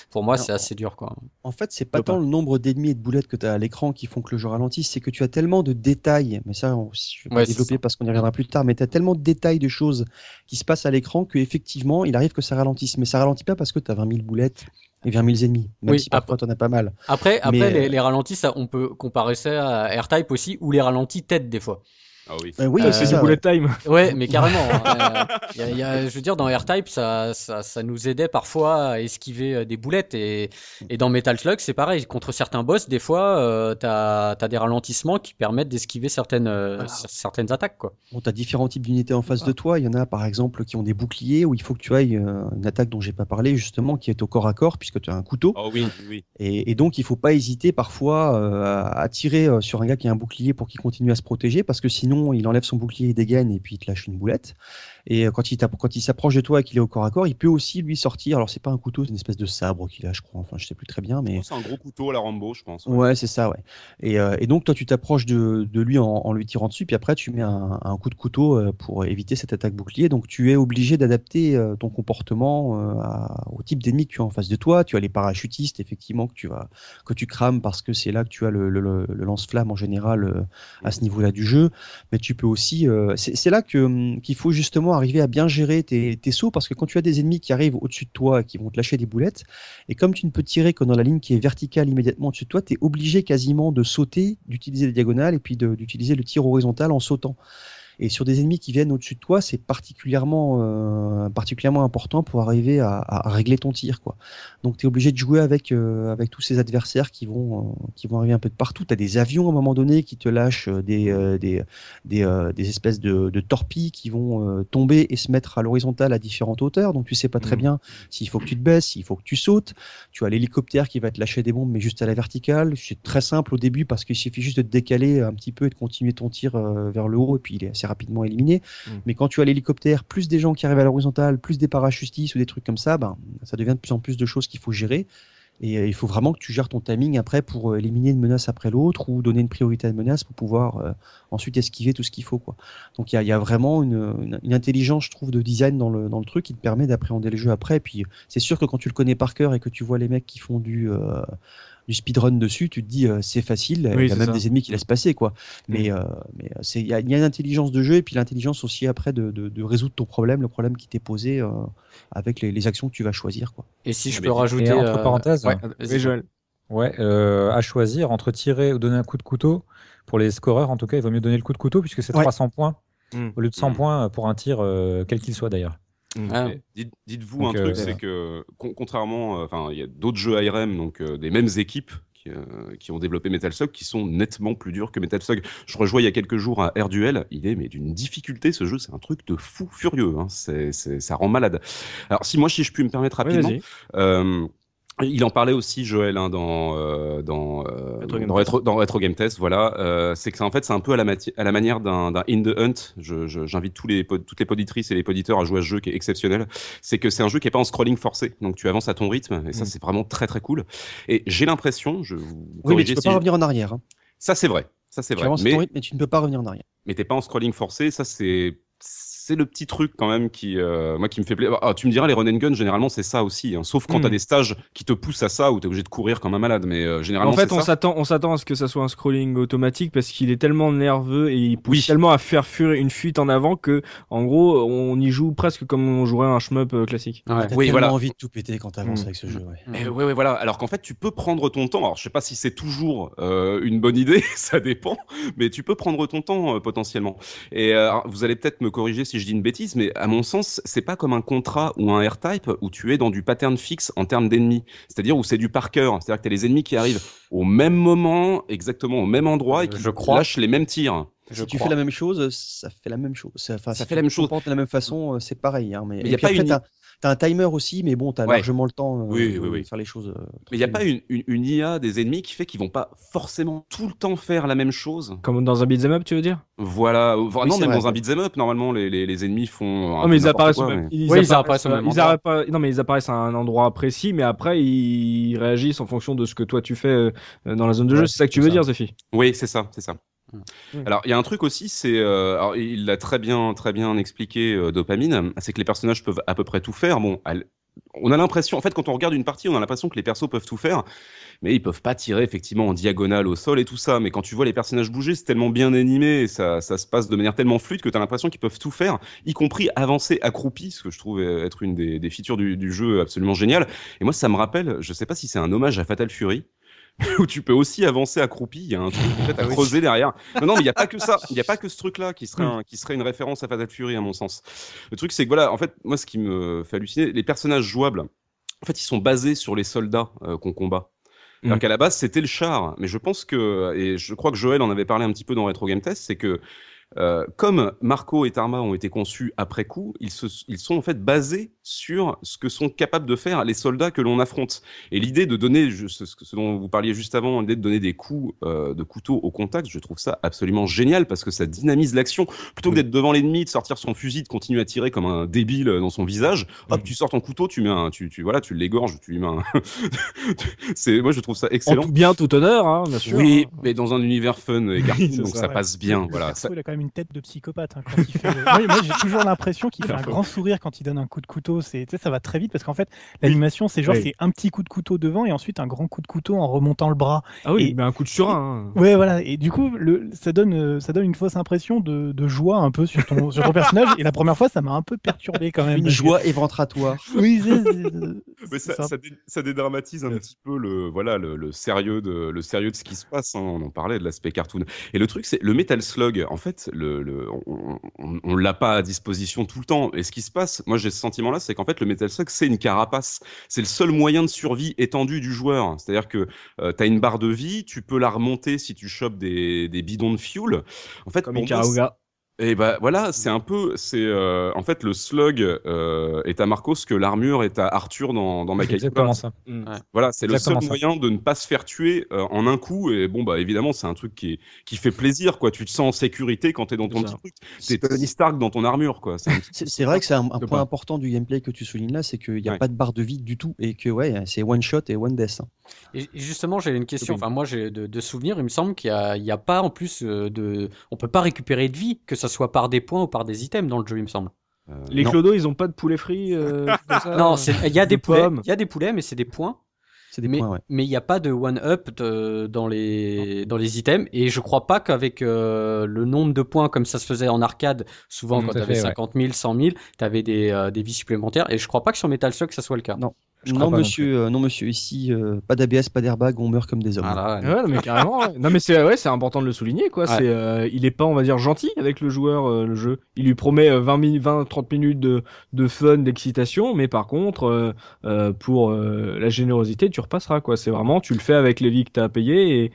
Pour moi c'est assez dur quoi. En fait, c'est pas tant le nombre d'ennemis et de boulettes que tu as à l'écran qui font que le jeu ralentisse, c'est que tu as tellement de détails, mais ça, on- je vais pas Ouais, développer parce qu'on y reviendra plus tard, mais tu as tellement de détails de choses qui se passent à l'écran que effectivement, il arrive que ça ralentisse. Mais ça ralentit pas parce que tu as 20 000 boulettes et 20 000 ennemis, même Oui, si parfois tu en as pas mal. Après, après Mais, les, euh, les ralentis, ça, on peut comparer ça à R-Type aussi, où les ralentis t'aident des fois. Ah oui. Euh, oui, Euh, c'est du bullet time. Ouais, mais carrément. hein. Euh, y a- y a- je veux dire, dans R-Type, ça, ça, ça nous aidait parfois à esquiver des boulettes. Et, et dans Metal Slug, c'est pareil. Contre certains boss, des fois, euh, t'as as des ralentissements qui permettent d'esquiver certaines, euh, certaines attaques. Quoi. Bon, tu as différents types d'unités en face de toi. Il y en a par exemple qui ont des boucliers où il faut que tu ailles euh, une attaque dont j'ai pas parlé justement qui est au corps à corps puisque tu as un couteau. Oh oui, oui. Et, et donc, il faut pas hésiter parfois euh, à, à tirer sur un gars qui a un bouclier pour qu'il continue à se protéger, parce que sinon, il enlève son bouclier, il dégaine et puis il te lâche une boulette. Et euh, quand il, quand il s'approche de toi et qu'il est au corps à corps, il peut aussi lui sortir. Alors, c'est pas un couteau, c'est une espèce de sabre qu'il a, je crois. Enfin, je sais plus très bien, mais c'est un gros couteau à la Rambo, je pense. Ouais, c'est ça, ouais. Et, euh, et donc, toi, tu t'approches de, de lui en, en lui tirant dessus, puis après, tu mets un, un coup de couteau euh, pour éviter cette attaque bouclier. Donc, tu es obligé d'adapter ton comportement à- au type d'ennemi que tu as en face de toi. Tu as les parachutistes, effectivement, que tu, vas, que tu crames parce que c'est là que tu as le, le- le- le lance-flamme en général à ce niveau-là du jeu. Mais tu peux aussi. c'est là hum, qu'il faut justement arriver à bien gérer tes, sauts parce que quand tu as des ennemis qui arrivent au-dessus de toi et qui vont te lâcher des boulettes, et comme tu ne peux tirer que dans la ligne qui est verticale immédiatement au-dessus de toi, tu es obligé quasiment de sauter, d'utiliser les diagonales et puis d'utiliser le tir horizontal en sautant. Et sur des ennemis qui viennent au-dessus de toi, c'est particulièrement, euh, particulièrement important pour arriver à, à régler ton tir. Quoi. Donc tu es obligé de jouer avec, euh, avec tous ces adversaires qui vont, euh, qui vont arriver un peu de partout. Tu as des avions à un moment donné qui te lâchent des, des, des, des espèces de, de torpilles qui vont tomber et se mettre à l'horizontale à différentes hauteurs. Donc tu sais pas très Mhm. bien s'il faut que tu te baisses, s'il faut que tu sautes. Tu as l'hélicoptère qui va te lâcher des bombes, mais juste à la verticale. C'est très simple au début parce qu'il suffit juste de te décaler un petit peu et de continuer ton tir vers le haut, et puis il est assez rapidement éliminé. Mm. Mais quand tu as l'hélicoptère, plus des gens qui arrivent à l'horizontale, plus des parachutistes ou des trucs comme ça, ben, ça devient de plus en plus de choses qu'il faut gérer. Et euh, il faut vraiment que tu gères ton timing après pour euh, éliminer une menace après l'autre ou donner une priorité à une menace pour pouvoir euh, ensuite esquiver tout ce qu'il faut. Quoi. Donc il y a, il y a vraiment une, une, une intelligence, je trouve, de design dans le, dans le truc qui te permet d'appréhender le jeu après. Et puis c'est sûr que quand tu le connais par cœur et que tu vois les mecs qui font du, du speedrun dessus, tu te dis euh, c'est facile, Oui, il y a même ça. des ennemis qui laissent passer. quoi. Mais euh, mais euh, c'est- il y, a, il y a une intelligence de jeu et puis l'intelligence aussi après de, de, de résoudre ton problème, le problème qui t'est posé euh, avec les, les actions que tu vas choisir. Quoi. Et si je Mais- peux rajouter. entre euh, parenthèses, ouais, Oui, vas-y. Joël. Ouais, euh, à choisir entre tirer ou donner un coup de couteau. Pour les scoreurs, en tout cas, il vaut mieux donner le coup de couteau puisque c'est Ouais. 300 points Mm. au lieu de 100 Mm. points pour un tir, euh, quel qu'il soit d'ailleurs. Ah, Dites-vous un euh, truc, voilà. c'est que con- contrairement, euh, enfin, il y a d'autres jeux ARM, donc euh, des mêmes équipes qui, euh, qui ont développé Metal Slug, qui sont nettement plus durs que Metal Slug. Je rejouais il y a quelques jours à Air Duel, il est mais d'une difficulté ce jeu, c'est un truc de fou furieux, hein. c'est, c'est- ça rend malade. Alors si moi si je puis me permettre rapidement, euh, Il en parlait aussi, Joël, hein, dans, euh, dans, euh, Retro Game dans, Retro, dans Retro Game Test. Voilà, euh, c'est que en fait c'est un peu à la, à la manière d'un d'un In the Hunt. Je- je- J'invite tous les toutes les poditrices et les poditeurs à jouer à ce jeu qui est exceptionnel. C'est que c'est un jeu qui est pas en scrolling forcé, donc tu avances à ton rythme et ça Mm. c'est vraiment très très cool. Et j'ai l'impression, je vous Oui, mais tu peux si pas je- revenir en arrière. Hein. ça c'est vrai, ça c'est Tu vrai. avances à Mais ton rythme, mais tu ne peux pas revenir en arrière. mais t'es pas en scrolling forcé, ça c'est c'est le petit truc quand même qui euh, moi qui me fait plaisir. Ah, tu me diras les run and gun généralement c'est ça aussi, hein. sauf quand Mm. t'as des stages qui te poussent à ça où t'es obligé de courir comme un malade, mais euh, généralement En fait, on s'attend, on s'attend à ce que ça soit un scrolling automatique parce qu'il est tellement nerveux et il pousse Oui. tellement à faire fuir une fuite en avant que, en gros, on y joue presque comme on jouerait un shmup euh, classique. Ouais. T'as Oui, tellement voilà. envie de tout péter quand tu avances Mm. avec ce jeu. Ouais. Eh ouais, ouais, voilà. Alors qu'en fait, tu peux prendre ton temps. Alors, je sais pas si c'est toujours euh, une bonne idée, ça dépend, mais tu peux prendre ton temps euh, potentiellement. Et euh, vous allez peut-être me corriger si je dis une bêtise, mais à mon sens, c'est pas comme un contrat ou un R-Type où tu es dans du pattern fixe en termes d'ennemis. C'est-à-dire où c'est du par cœur. C'est-à-dire que t'as les ennemis qui arrivent au même moment, exactement au même endroit et qui je crois. lâchent les mêmes tirs. Je si tu crois. fais la même chose, ça fait la même chose. Ça, enfin, Ça si fait tu la même te chose. la même façon, euh, c'est pareil. Hein, mais Mais et y a puis pas après, une- t'as- un timer aussi, mais bon, t'as Ouais. largement le temps euh, Oui, de oui, oui. faire les choses. euh, Mais il n'y a pas une, une, une IA des ennemis qui fait qu'ils vont pas forcément tout le temps faire la même chose. Comme dans un beat'em up, tu veux dire? Voilà, Enfin, Oui, non, même vrai. dans un beat'em up, normalement, les, les, les ennemis font. un Non, mais ils apparaissent, quoi, au même, mais- ils Oui, ils apparaissent, apparaissent ils non, mais ils apparaissent à un endroit précis, mais après, ils réagissent en fonction de ce que toi tu fais euh, dans la zone de Ouais, jeu. C'est ça que tu veux ça. dire, Zephy? Oui, c'est ça, c'est ça. Mm. Alors, il y a un truc aussi, c'est, euh, il l'a très bien, très bien expliqué, euh, Dopamine, c'est que les personnages peuvent à peu près tout faire. Bon, on a l'impression, en fait, quand on regarde une partie, on a l'impression que les persos peuvent tout faire, mais ils peuvent pas tirer effectivement en diagonale au sol et tout ça. Mais quand tu vois les personnages bouger, c'est tellement bien animé, et ça, ça se passe de manière tellement fluide que tu as l'impression qu'ils peuvent tout faire, y compris avancer accroupi, ce que je trouve être une des, features du, jeu absolument génial. Et moi, ça me rappelle, je sais pas si c'est un hommage à Fatal Fury. où tu peux aussi avancer accroupi, il y a un truc peut-être à Ah oui. creuser derrière. Non, non, mais il n'y a pas que ça, il n'y a pas que ce truc-là qui serait, un- qui serait une référence à Fatal Fury à mon sens. Le truc c'est que voilà, en fait, moi ce qui me fait halluciner, les personnages jouables, en fait, ils sont basés sur les soldats euh, qu'on combat. Alors Mm. qu'à la base, c'était le char. Mais je pense que, et je crois que Joël en avait parlé un petit peu dans Retro Game Test, c'est que euh, comme Marco et Tarma ont été conçus après coup, ils, se, ils sont en fait basés sur ce que sont capables de faire les soldats que l'on affronte. Et l'idée de donner, ce, ce dont vous parliez juste avant, l'idée de donner des coups euh, de couteau au contact, je trouve ça absolument génial parce que ça dynamise l'action. Plutôt que d'être devant l'ennemi, de sortir son fusil, de continuer à tirer comme un débile dans son visage, hop, tu sors ton couteau, tu mets un, tu, tu voilà, tu l'égorges, tu lui mets un. c'est, moi je trouve ça En excellent. tout bien, tout honneur, hein, bien sûr. Oui, mais dans un univers fun et cartoon, donc ça, passe bien. Voilà. Ça- il a quand même une tête de psychopathe. hein, quand il fait le- moi, moi, j'ai toujours l'impression qu'il fait un grand sourire quand il donne un coup de couteau. C'est, ça va très vite parce qu'en fait, l'animation, c'est genre, Oui. c'est un petit coup de couteau devant et ensuite un grand coup de couteau en remontant le bras. Ah oui, Et- mais un coup de surin. hein. Ouais, voilà. Et du coup, le, ça donne, euh, ça donne une fausse impression de, de joie un peu sur ton, sur ton personnage. Et la première fois, ça m'a un peu perturbé quand même. Une parce que- joie éventраtoire. Oui, Mais c'est ça, ça. ça, dé- ça dédramatise un petit peu le, voilà, le, le sérieux de, le sérieux de ce qui se passe. hein. On en parlait de l'aspect cartoon. Et le truc, c'est le Metal Slug. En fait, le, le- on, on, on l'a pas à disposition tout le temps. Et ce qui se passe, moi j'ai ce sentiment-là, c'est qu'en fait, le Metal Slug, c'est une carapace. C'est le seul moyen de survie étendu du joueur. C'est-à-dire que tu as une barre de vie, tu peux la remonter si tu chopes des, des bidons de fuel. En fait, Comme pour moi, Ikaruga. Et bah voilà, c'est un peu, c'est euh, en fait le slug euh, est à Marcos que l'armure est à Arthur dans dans C'est Macaulay exactement ça. Voilà, c'est le seul ça. moyen de ne pas se faire tuer euh, en un coup. Et bon bah évidemment, c'est un truc qui est, qui fait plaisir quoi. Tu te sens en sécurité quand t'es dans ton C'est petit truc. T'es Tony Stark dans ton armure quoi. C'est vrai que c'est un, point pas. important du gameplay que tu soulignes là, c'est qu'il n'y a Ouais. pas de barre de vie du tout et que ouais, c'est one shot et one death. hein. Et justement, j'ai une question. Enfin, moi, j'ai de, de souvenirs. Il me semble qu'il y a, il y a pas en plus de, on peut pas récupérer de vie, que ça soit par des points ou par des items dans le jeu, il me semble. euh, Les Non. clodos, ils ont pas de poulet frit euh, non, c'est- il y a des de poulets, pommes. il y a des poulets, mais c'est des points. C'est des mais points, ouais. mais il n'y a pas de one up de- dans les dans les items. Et je crois pas qu'avec euh, le nombre de points comme ça se faisait en arcade, souvent Tout quand tu avais fait, ouais. 50 000, 100 000, tu avais des, euh, des vies supplémentaires. Et je crois pas que sur Metal Slug ça soit le cas. Non. Je Non monsieur, euh, non monsieur, ici euh, pas d'ABS, pas d'airbag, on meurt comme des hommes. Voilà. Ouais, non, mais carrément. ouais. Non, mais c'est ouais, c'est important de le souligner, quoi. Ouais. C'est, euh, il est pas, on va dire, gentil avec le joueur, euh, le jeu. Il lui promet euh, 20, mi- 20 30 minutes de, de fun, d'excitation, mais par contre, euh, euh, pour euh, la générosité, tu repasseras, quoi. C'est vraiment, tu le fais avec les vies que t'as payées et,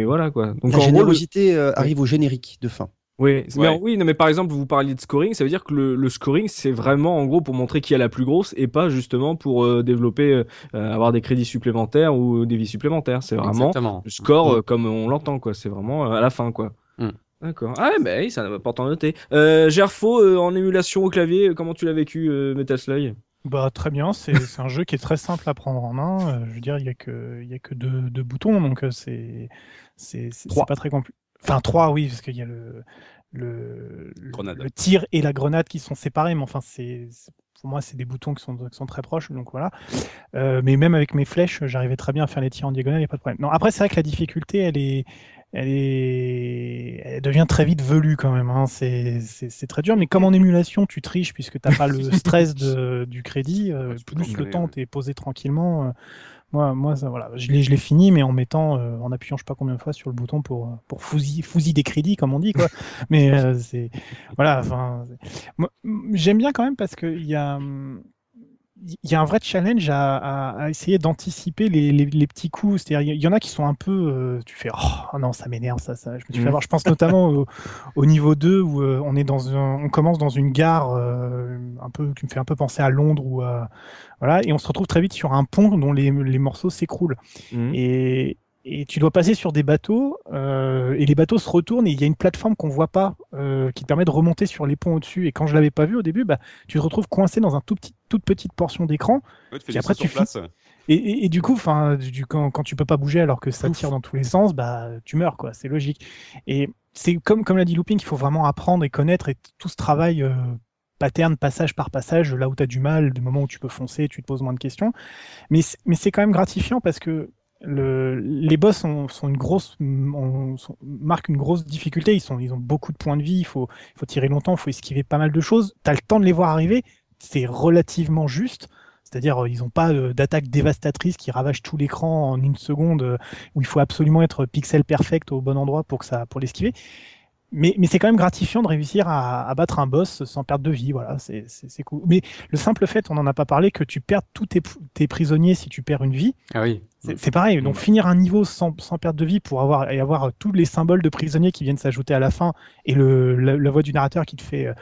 et voilà, quoi. Donc La en gros, le- générosité arrive au générique de fin. Oui, mais oui, non, mais par exemple, vous parliez de scoring, ça veut dire que le, le scoring, c'est vraiment en gros pour montrer qui a la plus grosse et pas justement pour euh, développer, euh, euh, avoir des crédits supplémentaires ou des vies supplémentaires. C'est vraiment Exactement. le score euh, comme on l'entend, quoi. C'est vraiment euh, à la fin, quoi. Mm. D'accord. Ah, ouais, bah oui, c'est important à noter. Euh, Gerfo, euh, en émulation au clavier, comment tu l'as vécu, euh, Metal Slug? Bah, très bien, c'est un jeu qui est très simple à prendre en main. Euh, je veux dire, il y a que, y a que deux, deux boutons, donc c'est pas très compliqué. Enfin, trois, oui, parce qu'il y a le, le, le- tir et la grenade qui sont séparés, mais enfin, c'est pour moi, c'est des boutons qui sont, qui sont très proches, donc voilà. Euh, mais même avec mes flèches, j'arrivais très bien à faire les tirs en diagonale, il n'y a pas de problème. Non, après, c'est vrai que la difficulté, elle est, elle est, elle devient très vite velue quand même. Hein. C'est, très dur, mais comme en émulation, tu triches puisque t'as pas le stress de, du crédit, euh, plus le temps t'es posé tranquillement. euh, moi, moi, ça, voilà, je l'ai, fini, mais en mettant, euh, en appuyant, je sais pas combien de fois sur le bouton pour, pour fousiller, fousiller des crédits, comme on dit, quoi. mais euh, c'est, voilà, enfin, j'aime bien quand même parce que il y a, hum, il y a un vrai challenge à, à, à essayer d'anticiper les, les, les petits coups. C'est-à-dire, il y en a qui sont un peu, euh, tu fais, oh non, ça m'énerve, ça, ça. Je me suis fait Mhm. avoir. Je pense notamment au, au niveau 2 où euh, on est dans un, on commence dans une gare euh, un peu qui me fait un peu penser à Londres voilà, et on se retrouve très vite sur un pont dont les, les morceaux s'écroulent. Mhm. Et, et tu dois passer sur des bateaux, euh, et les bateaux se retournent, et il y a une plateforme qu'on voit pas, euh, qui te permet de remonter sur les ponts au-dessus. Et quand je l'avais pas vu au début, bah, tu te retrouves coincé dans un tout petit, toute petite portion d'écran. Ouais, du après, tu place. Et, et, et du coup, enfin, du, quand, quand tu peux pas bouger alors que ça Ouf. tire dans tous les sens, bah, tu meurs, quoi. C'est logique. Et c'est comme, comme l'a dit Looping, qu'il faut vraiment apprendre et connaître et tout ce travail, euh, pattern, passage par passage, là où tu as du mal, du moment où tu peux foncer, tu te poses moins de questions. Mais, c'est- mais c'est quand même gratifiant parce que le, les boss ont, sont une grosse, ont- sont- marquent une grosse difficulté. Ils, sont, ils ont beaucoup de points de vie. Il faut, il faut tirer longtemps, il faut esquiver pas mal de choses. Tu as le temps de les voir arriver. C'est relativement juste. C'est-à-dire, euh, ils n'ont pas euh, d'attaque dévastatrice qui ravage tout l'écran en une seconde, euh, où il faut absolument être pixel perfect au bon endroit pour que ça, pour l'esquiver. Mais, mais c'est quand même gratifiant de réussir à, à battre un boss sans perte de vie. Voilà, c'est cool. Mais le simple fait, on n'en a pas parlé, que tu perds tous tes, tes prisonniers si tu perds une vie, Ah oui. c'est pareil. Donc finir un niveau sans, sans perte de vie pour avoir et avoir tous les symboles de prisonniers qui viennent s'ajouter à la fin et le, la, la voix du narrateur qui te fait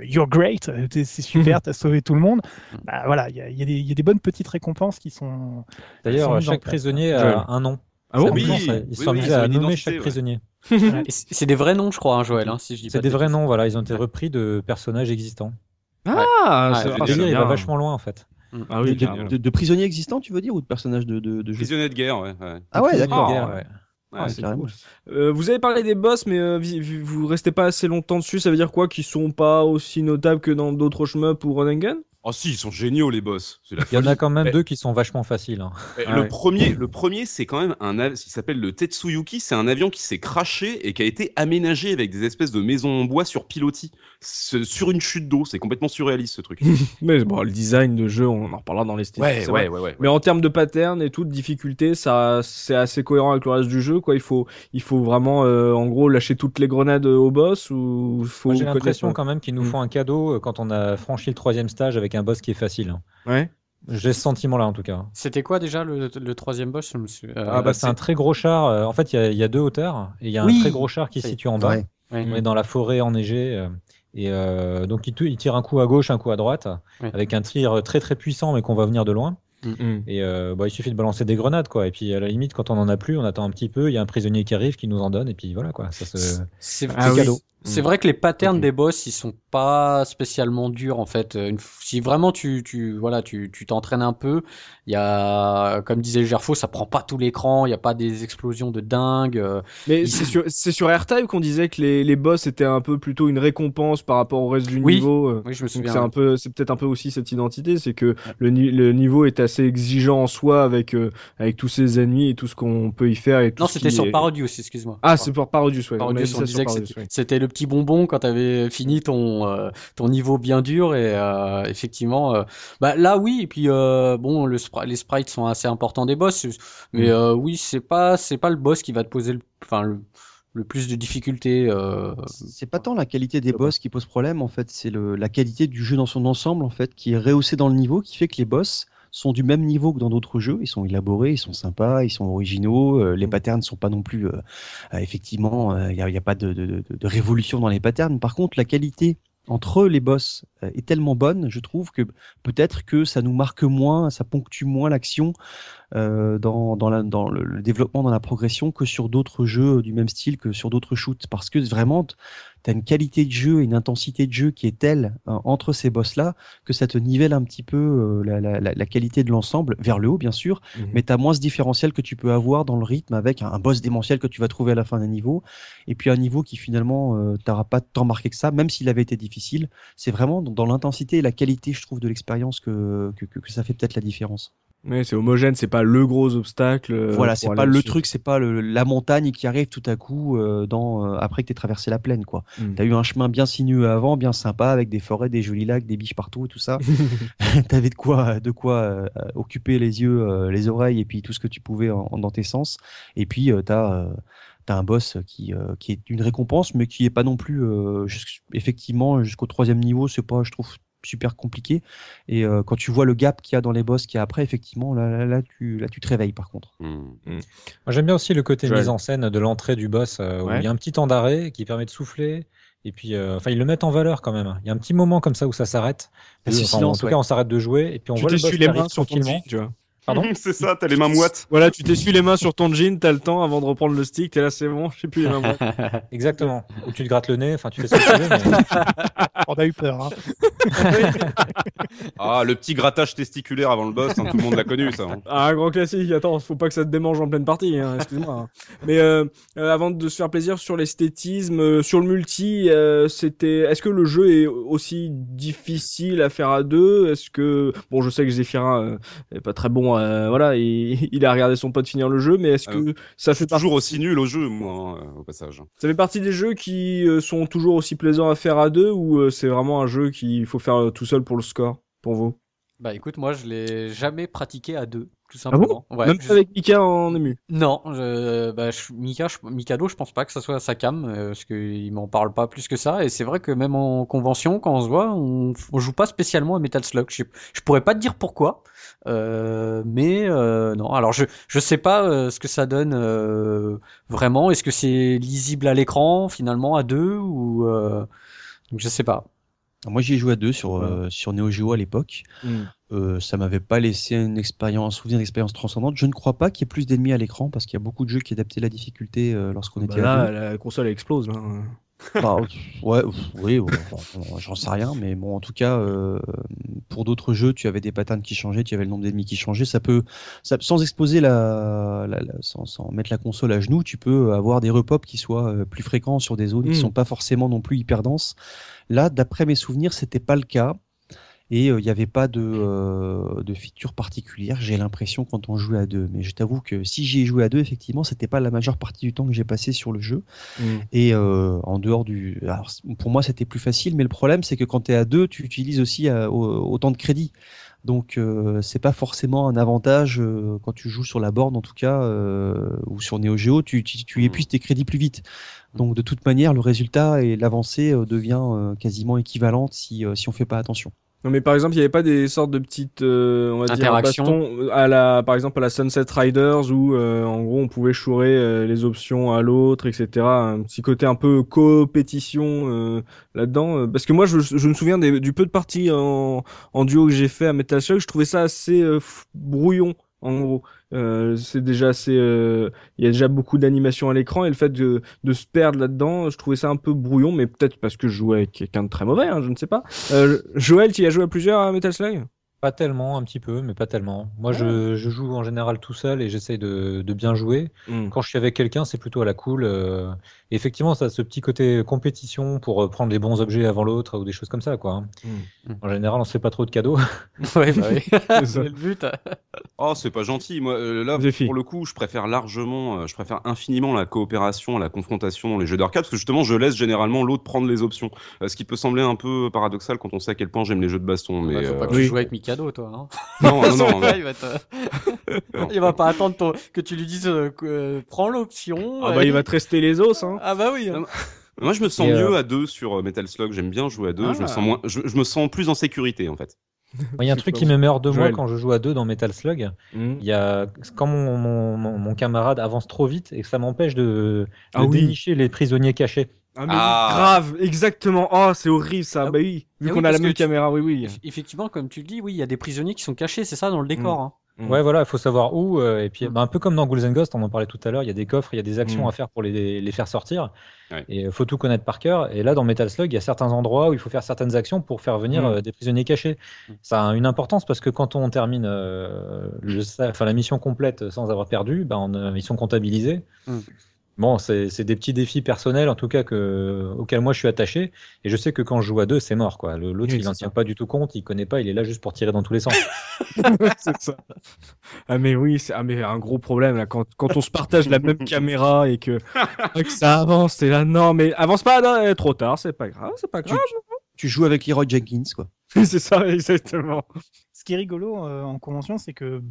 You're great, c'est super, t'as sauvé tout le monde. Bah voilà, il y a, il y a des- il y a des bonnes petites récompenses qui sont. D'ailleurs, chaque prisonnier a un nom. Ah Oui, ça. oui, Ils oui, sont oui, amusés à nommer chaque ouais. prisonnier. C'est des vrais noms, je crois, hein, Joël, hein, si je dis pas C'est de des vrais noms, voilà. Ils ont été repris de personnages existants. Ah, Ouais, c'est- ah, il va vachement loin, en fait. Ah oui, de, carrément. de- de prisonniers existants, tu veux dire, ou de personnages de, de, de jeux? Prisonnier de guerre, ouais. ouais. Ah ouais, d'accord. Ouais. Ouais, cool. Euh, vous avez parlé des boss, mais euh, vous restez pas assez longtemps dessus. Ça veut dire quoi Qu'ils sont pas aussi notables que dans d'autres shmups ou run gun Oh si, ils sont géniaux les boss. La Il y en a quand même Mais- deux qui sont vachement faciles. hein. Ah le ouais. premier, le premier, c'est quand même un avion qui s'appelle le Tetsuyuki. C'est un avion qui s'est craché et qui a été aménagé avec des espèces de maisons en bois sur pilotis, sur une chute d'eau. C'est complètement surréaliste ce truc. Mais bon, le design de jeu, on en reparlera dans les styles. ouais, c'est ouais, vrai. ouais, ouais. Mais en termes de pattern et tout, de difficulté, ça, c'est assez cohérent avec le reste du jeu. Quoi, il faut, il faut vraiment, euh, en gros, lâcher toutes les grenades au boss ou faut J'ai l'impression quand même qu'ils nous Mm. font un cadeau euh, quand on a franchi le troisième stage avec un boss qui est facile. hein. Ouais. J'ai ce sentiment-là, en tout cas. C'était quoi déjà le, le troisième boss je me suis- euh, Ah, bah, c'est un très gros char. euh, En fait, il y a- il y, a deux hauteurs et il y a un très gros char qui se situe en bas. Ouais. ouais. On est dans la forêt enneigée. euh, Et euh, donc, il, tire un coup à gauche, un coup à droite, Ouais. avec un tir très très puissant, mais qu'on va venir de loin. Mm. Et euh, bah, il suffit de balancer des grenades, quoi. Et puis, à la limite, quand on en a plus, on attend un petit peu. Il y a un prisonnier qui arrive, qui nous en donne, et puis voilà, quoi. Ça se... C'est Ah oui. C'est vrai que les patterns des boss, ils sont pas spécialement durs en fait. Une Si vraiment tu, tu voilà, tu tu t'entraînes un peu, il y a, comme disait Gerfo, ça prend pas tout l'écran, il y a pas des explosions de dingue. euh, Mais Il- c'est sur, c'est sur AirType qu'on disait que les, les boss étaient un peu plutôt une récompense par rapport au reste du Oui. niveau. euh. Oui, je me souviens. c'est un peu, c'est peut-être un peu aussi cette identité, c'est que le, le niveau est assez exigeant en soi avec euh, avec tous ses ennemis et tout ce qu'on peut y faire et tout Non, c'était sur Parodius, excuse-moi. Ah, c'est pour Parodius, ouais. Parodius, on disait que c'était ouais. c'était le petit bonbon quand t'avais fini ton euh, ton niveau bien dur et euh, effectivement, euh, bah là oui et puis bon le spri- les sprites sont assez importants des boss, mais Mm. oui c'est pas c'est pas le boss qui va te poser le enfin le, le plus de difficultés. Euh, C'est pas tant la qualité des boss qui pose problème, en fait, c'est le- la qualité du jeu dans son ensemble, en fait, qui est rehaussée dans le niveau, qui fait que les boss sont du même niveau que dans d'autres jeux. Ils sont élaborés, ils sont sympas, ils sont originaux. euh, les patterns sont pas non plus, euh, euh, effectivement, il n'y a, y a pas de, de, révolution dans les patterns. Par contre, la qualité entre les boss est tellement bonne, je trouve que peut-être que ça nous marque moins, ça ponctue moins l'action euh, dans, dans, la- dans le, développement, dans la progression que sur d'autres jeux du même style, que sur d'autres shoots. Parce que vraiment, tu as une qualité de jeu et une intensité de jeu qui est telle euh, entre ces boss-là que ça te nivelle un petit peu euh, la, la, la, la qualité de l'ensemble, vers le haut bien sûr, Mhm. mais tu as moins ce différentiel que tu peux avoir dans le rythme avec un, un boss démentiel que tu vas trouver à la fin d'un niveau, et puis un niveau qui finalement euh, t'aura pas tant marqué que ça, même s'il avait été difficile. C'est vraiment dans, dans l'intensité et la qualité, je trouve, de l'expérience que, que, que, que ça fait peut-être la différence. Ouais, c'est homogène, c'est pas le gros obstacle. euh, voilà, c'est pas le truc, c'est pas le- la montagne qui arrive tout à coup euh, dans, euh, après que tu traversé la plaine. quoi. Mm. Tu as eu un chemin bien sinueux avant, bien sympa, avec des forêts, des jolis lacs, des biches partout et tout ça. T'avais de quoi, de quoi euh, occuper les yeux, les oreilles et puis tout ce que tu pouvais en, dans tes sens. Et puis t'as euh, t'as un boss qui euh, qui est une récompense, mais qui est pas non plus euh, effectivement jusqu'au troisième niveau. C'est pas, je trouve super compliqué et euh, quand tu vois le gap qu'il y a dans les boss qu'il y a après effectivement là, là, là, tu là tu te réveilles par contre Hmm. Moi, j'aime bien aussi le côté Joël. mise en scène de l'entrée du boss, euh, où Ouais. il y a un petit temps d'arrêt qui permet de souffler. Et puis, euh, enfin, ils le mettent en valeur quand même. Il y a un petit moment comme ça où ça s'arrête. Enfin, en tout ouais. cas, on s'arrête de jouer et puis on tu voit le boss les mains sur ton tranquillement. jean, tu vois. Pardon c'est ça, t'as les mains moites. Voilà, tu t'essuies les mains sur ton jean, t'as le temps avant de reprendre le stick, t'es là, c'est bon, je sais plus les mains. moites. Exactement. Ou tu te grattes le nez. Enfin, tu fais ce que tu veux. mais- On a eu peur. Hein. Ah, le petit grattage testiculaire avant le boss, hein, tout le monde l'a connu ça. hein. Ah, un grand classique, attends, faut pas que ça te démange en pleine partie, hein, excuse-moi. hein. Mais euh, euh, avant de se faire plaisir sur l'esthétisme, euh, sur le multi, euh, c'était, est-ce que le jeu est aussi difficile à faire à deux? Est-ce que, bon, je sais que Zephyrin euh, est pas très bon, euh, voilà, et, il a regardé son pote finir le jeu, mais est-ce que ça fait Toujours aussi nul au jeu, moi, au passage. ça fait partie des jeux qui sont toujours aussi plaisants à faire à deux ou c'est vraiment un jeu qu'il faut faire euh, tout seul pour le score, pour vous? Bah écoute, moi je l'ai jamais pratiqué à deux, tout Ah bon? simplement. ouais, Même je- avec Mika en ému? Non, je, bah, je, Mika, je, Mikado, je pense pas que ça soit sa cam, euh, parce qu'il m'en parle pas plus que ça. Et c'est vrai que même en convention, quand on se voit, on, on joue pas spécialement à Metal Slug. Je, je pourrais pas te dire pourquoi, euh, mais euh, non. Alors je, je sais pas ce que ça donne vraiment. Est-ce que c'est lisible à l'écran finalement à deux ou donc je sais pas. Moi j'y ai joué à deux sur Voilà. euh, sur Neo Geo à l'époque Euh, ça m'avait pas laissé une expérience, un souvenir d'expérience transcendante. Je ne crois pas qu'il y ait plus d'ennemis à l'écran parce qu'il y a beaucoup de jeux qui adaptaient la difficulté euh, lorsqu'on Bah était à là, la console elle explose. Là. Bah, ouais, oui, j'en sais rien, mais bon, en tout cas, euh, pour d'autres jeux, tu avais des patterns qui changeaient, tu avais le nombre d'ennemis qui changeait. Ça peut, ça, sans exposer la, la- la- sans, sans mettre la console à genoux, tu peux avoir des repop qui soient euh, plus fréquents sur des zones Mm. qui sont pas forcément non plus hyper denses. Là, d'après mes souvenirs, c'était pas le cas. Et euh, il n'y avait pas de, euh, de feature particulière, j'ai l'impression, quand on jouait à deux. Mais je t'avoue que si j'y ai joué à deux, effectivement, c'était pas la majeure partie du temps que j'ai passé sur le jeu. Et euh, en dehors du. Alors, pour moi, c'était plus facile, mais le problème, c'est que quand tu es à deux, tu utilises aussi au- autant de crédits. Donc, euh, c'est pas forcément un avantage euh, quand tu joues sur la borne, en tout cas, euh, ou sur Neo Geo, tu, tu, tu épuises tes crédits plus vite. Donc, de toute manière, le résultat et l'avancée devient quasiment équivalente si, si on fait pas attention. Non mais par exemple, il n'y avait pas des sortes de petites, euh, on va dire, bastons à la, par exemple à la Sunset Riders où euh, en gros on pouvait chourer euh, les options à l'autre, etc. Un petit côté un peu compétition euh, là-dedans. euh, Parce que moi, je, je me souviens des- du peu de parties en, en duo que j'ai fait à Metal Slug, je trouvais ça assez euh, brouillon. En gros, Euh, c'est déjà assez, euh, il y a déjà beaucoup d'animation à l'écran et le fait de, de se perdre là-dedans, je trouvais ça un peu brouillon, mais peut-être parce que je jouais avec quelqu'un de très mauvais, hein, je ne sais pas. Euh, Joël, tu y as joué à plusieurs à Metal Slug? Pas tellement, un petit peu, mais pas tellement. Moi, je, je joue en général tout seul et j'essaye de, de bien jouer. Quand je suis avec quelqu'un, c'est plutôt à la cool. Et effectivement, ça a ce petit côté compétition pour euh, prendre les bons objets avant l'autre ou des choses comme ça, quoi. hein. Mm. En général, on se fait pas trop de cadeaux. ouais, bah oui. c'est le but. Oh, c'est pas gentil. Moi, euh, là, pour le coup, je préfère largement, euh, je préfère infiniment la coopération, la confrontation dans les jeux d'arcade, parce que justement, je laisse généralement l'autre prendre les options. Euh, ce qui peut sembler un peu paradoxal quand on sait à quel point j'aime les jeux de baston. Mais Bah, faut pas euh, que oui. tu joues avec Mikado, toi. Hein. non, non, non, non. il, va il va pas attendre ton- que tu lui dises euh, que, euh, prends l'option. Ah bah il va te rester les os, hein. Ah bah oui. Non, Moi, je me sens Et, mieux euh, à deux sur euh, Metal Slug. J'aime bien jouer à deux. Je me Ah. sens moins, je, je me sens plus en sécurité en fait. Il y a un truc qui me meurt de moi Joël. quand je joue à deux dans Metal Slug. Hmm. Il y a quand mon, mon, mon- mon camarade avance trop vite et que ça m'empêche de, de Ah oui. dénicher les prisonniers cachés. Ah, mais Ah. oui, grave, exactement. Oh, c'est horrible ça. Ah bah oui, vu Ah qu'on oui, a la même tu- caméra, oui, oui. Eff- Effectivement, comme tu le dis, oui, il y a des prisonniers qui sont cachés, c'est ça, dans le décor. hein. Mm. Ouais, voilà, il faut savoir où. euh, et puis, Mm. bah, un peu comme dans Ghouls and Ghosts, on en parlait tout à l'heure, il y a des coffres, il y a des actions Mm. à faire pour les, les faire sortir. Ouais. Et il faut tout connaître par cœur. Et là, dans Metal Slug, il y a certains endroits où il faut faire certaines actions pour faire venir euh, des prisonniers cachés. Ça a une importance parce que quand on termine euh, le, la mission complète sans avoir perdu, bah, on, euh, ils sont comptabilisés. Bon, c'est c'est des petits défis personnels, en tout cas, que, auxquels moi je suis attaché. Et je sais que quand je joue à deux, c'est mort. quoi. L'autre, Oui, il n'en tient pas du tout compte, il connaît pas, il est là juste pour tirer dans tous les sens. c'est ça. Ah mais oui, c'est ah, mais un gros problème là quand, quand on se partage la même caméra et que, que ça avance, c'est là non mais avance pas, non, eh, trop tard, c'est pas grave, c'est pas Tu, grave. tu joues avec Leroy Jenkins, quoi. c'est ça exactement. Ce qui est rigolo euh, en convention, c'est que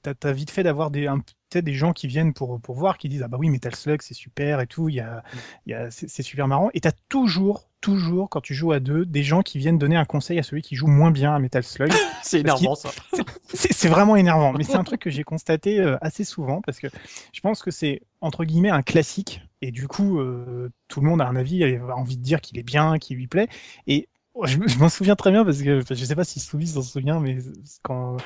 t'as as vite fait d'avoir des, un- peut-être des gens qui viennent pour, pour voir, qui disent ah bah oui Metal Slug c'est super et tout, il y a, il y a, c'est super marrant. Et t'as toujours, toujours quand tu joues à deux, des gens qui viennent donner un conseil à celui qui joue moins bien à Metal Slug. C'est énervant, ça. c'est vraiment énervant, mais c'est un truc que j'ai constaté euh, assez souvent parce que je pense que c'est entre guillemets un classique et du coup euh, tout le monde a un avis, a envie de dire qu'il est bien, qu'il lui plaît et je, me- je m'en souviens très bien parce que je sais pas si Souvis s'en souvient, mais quand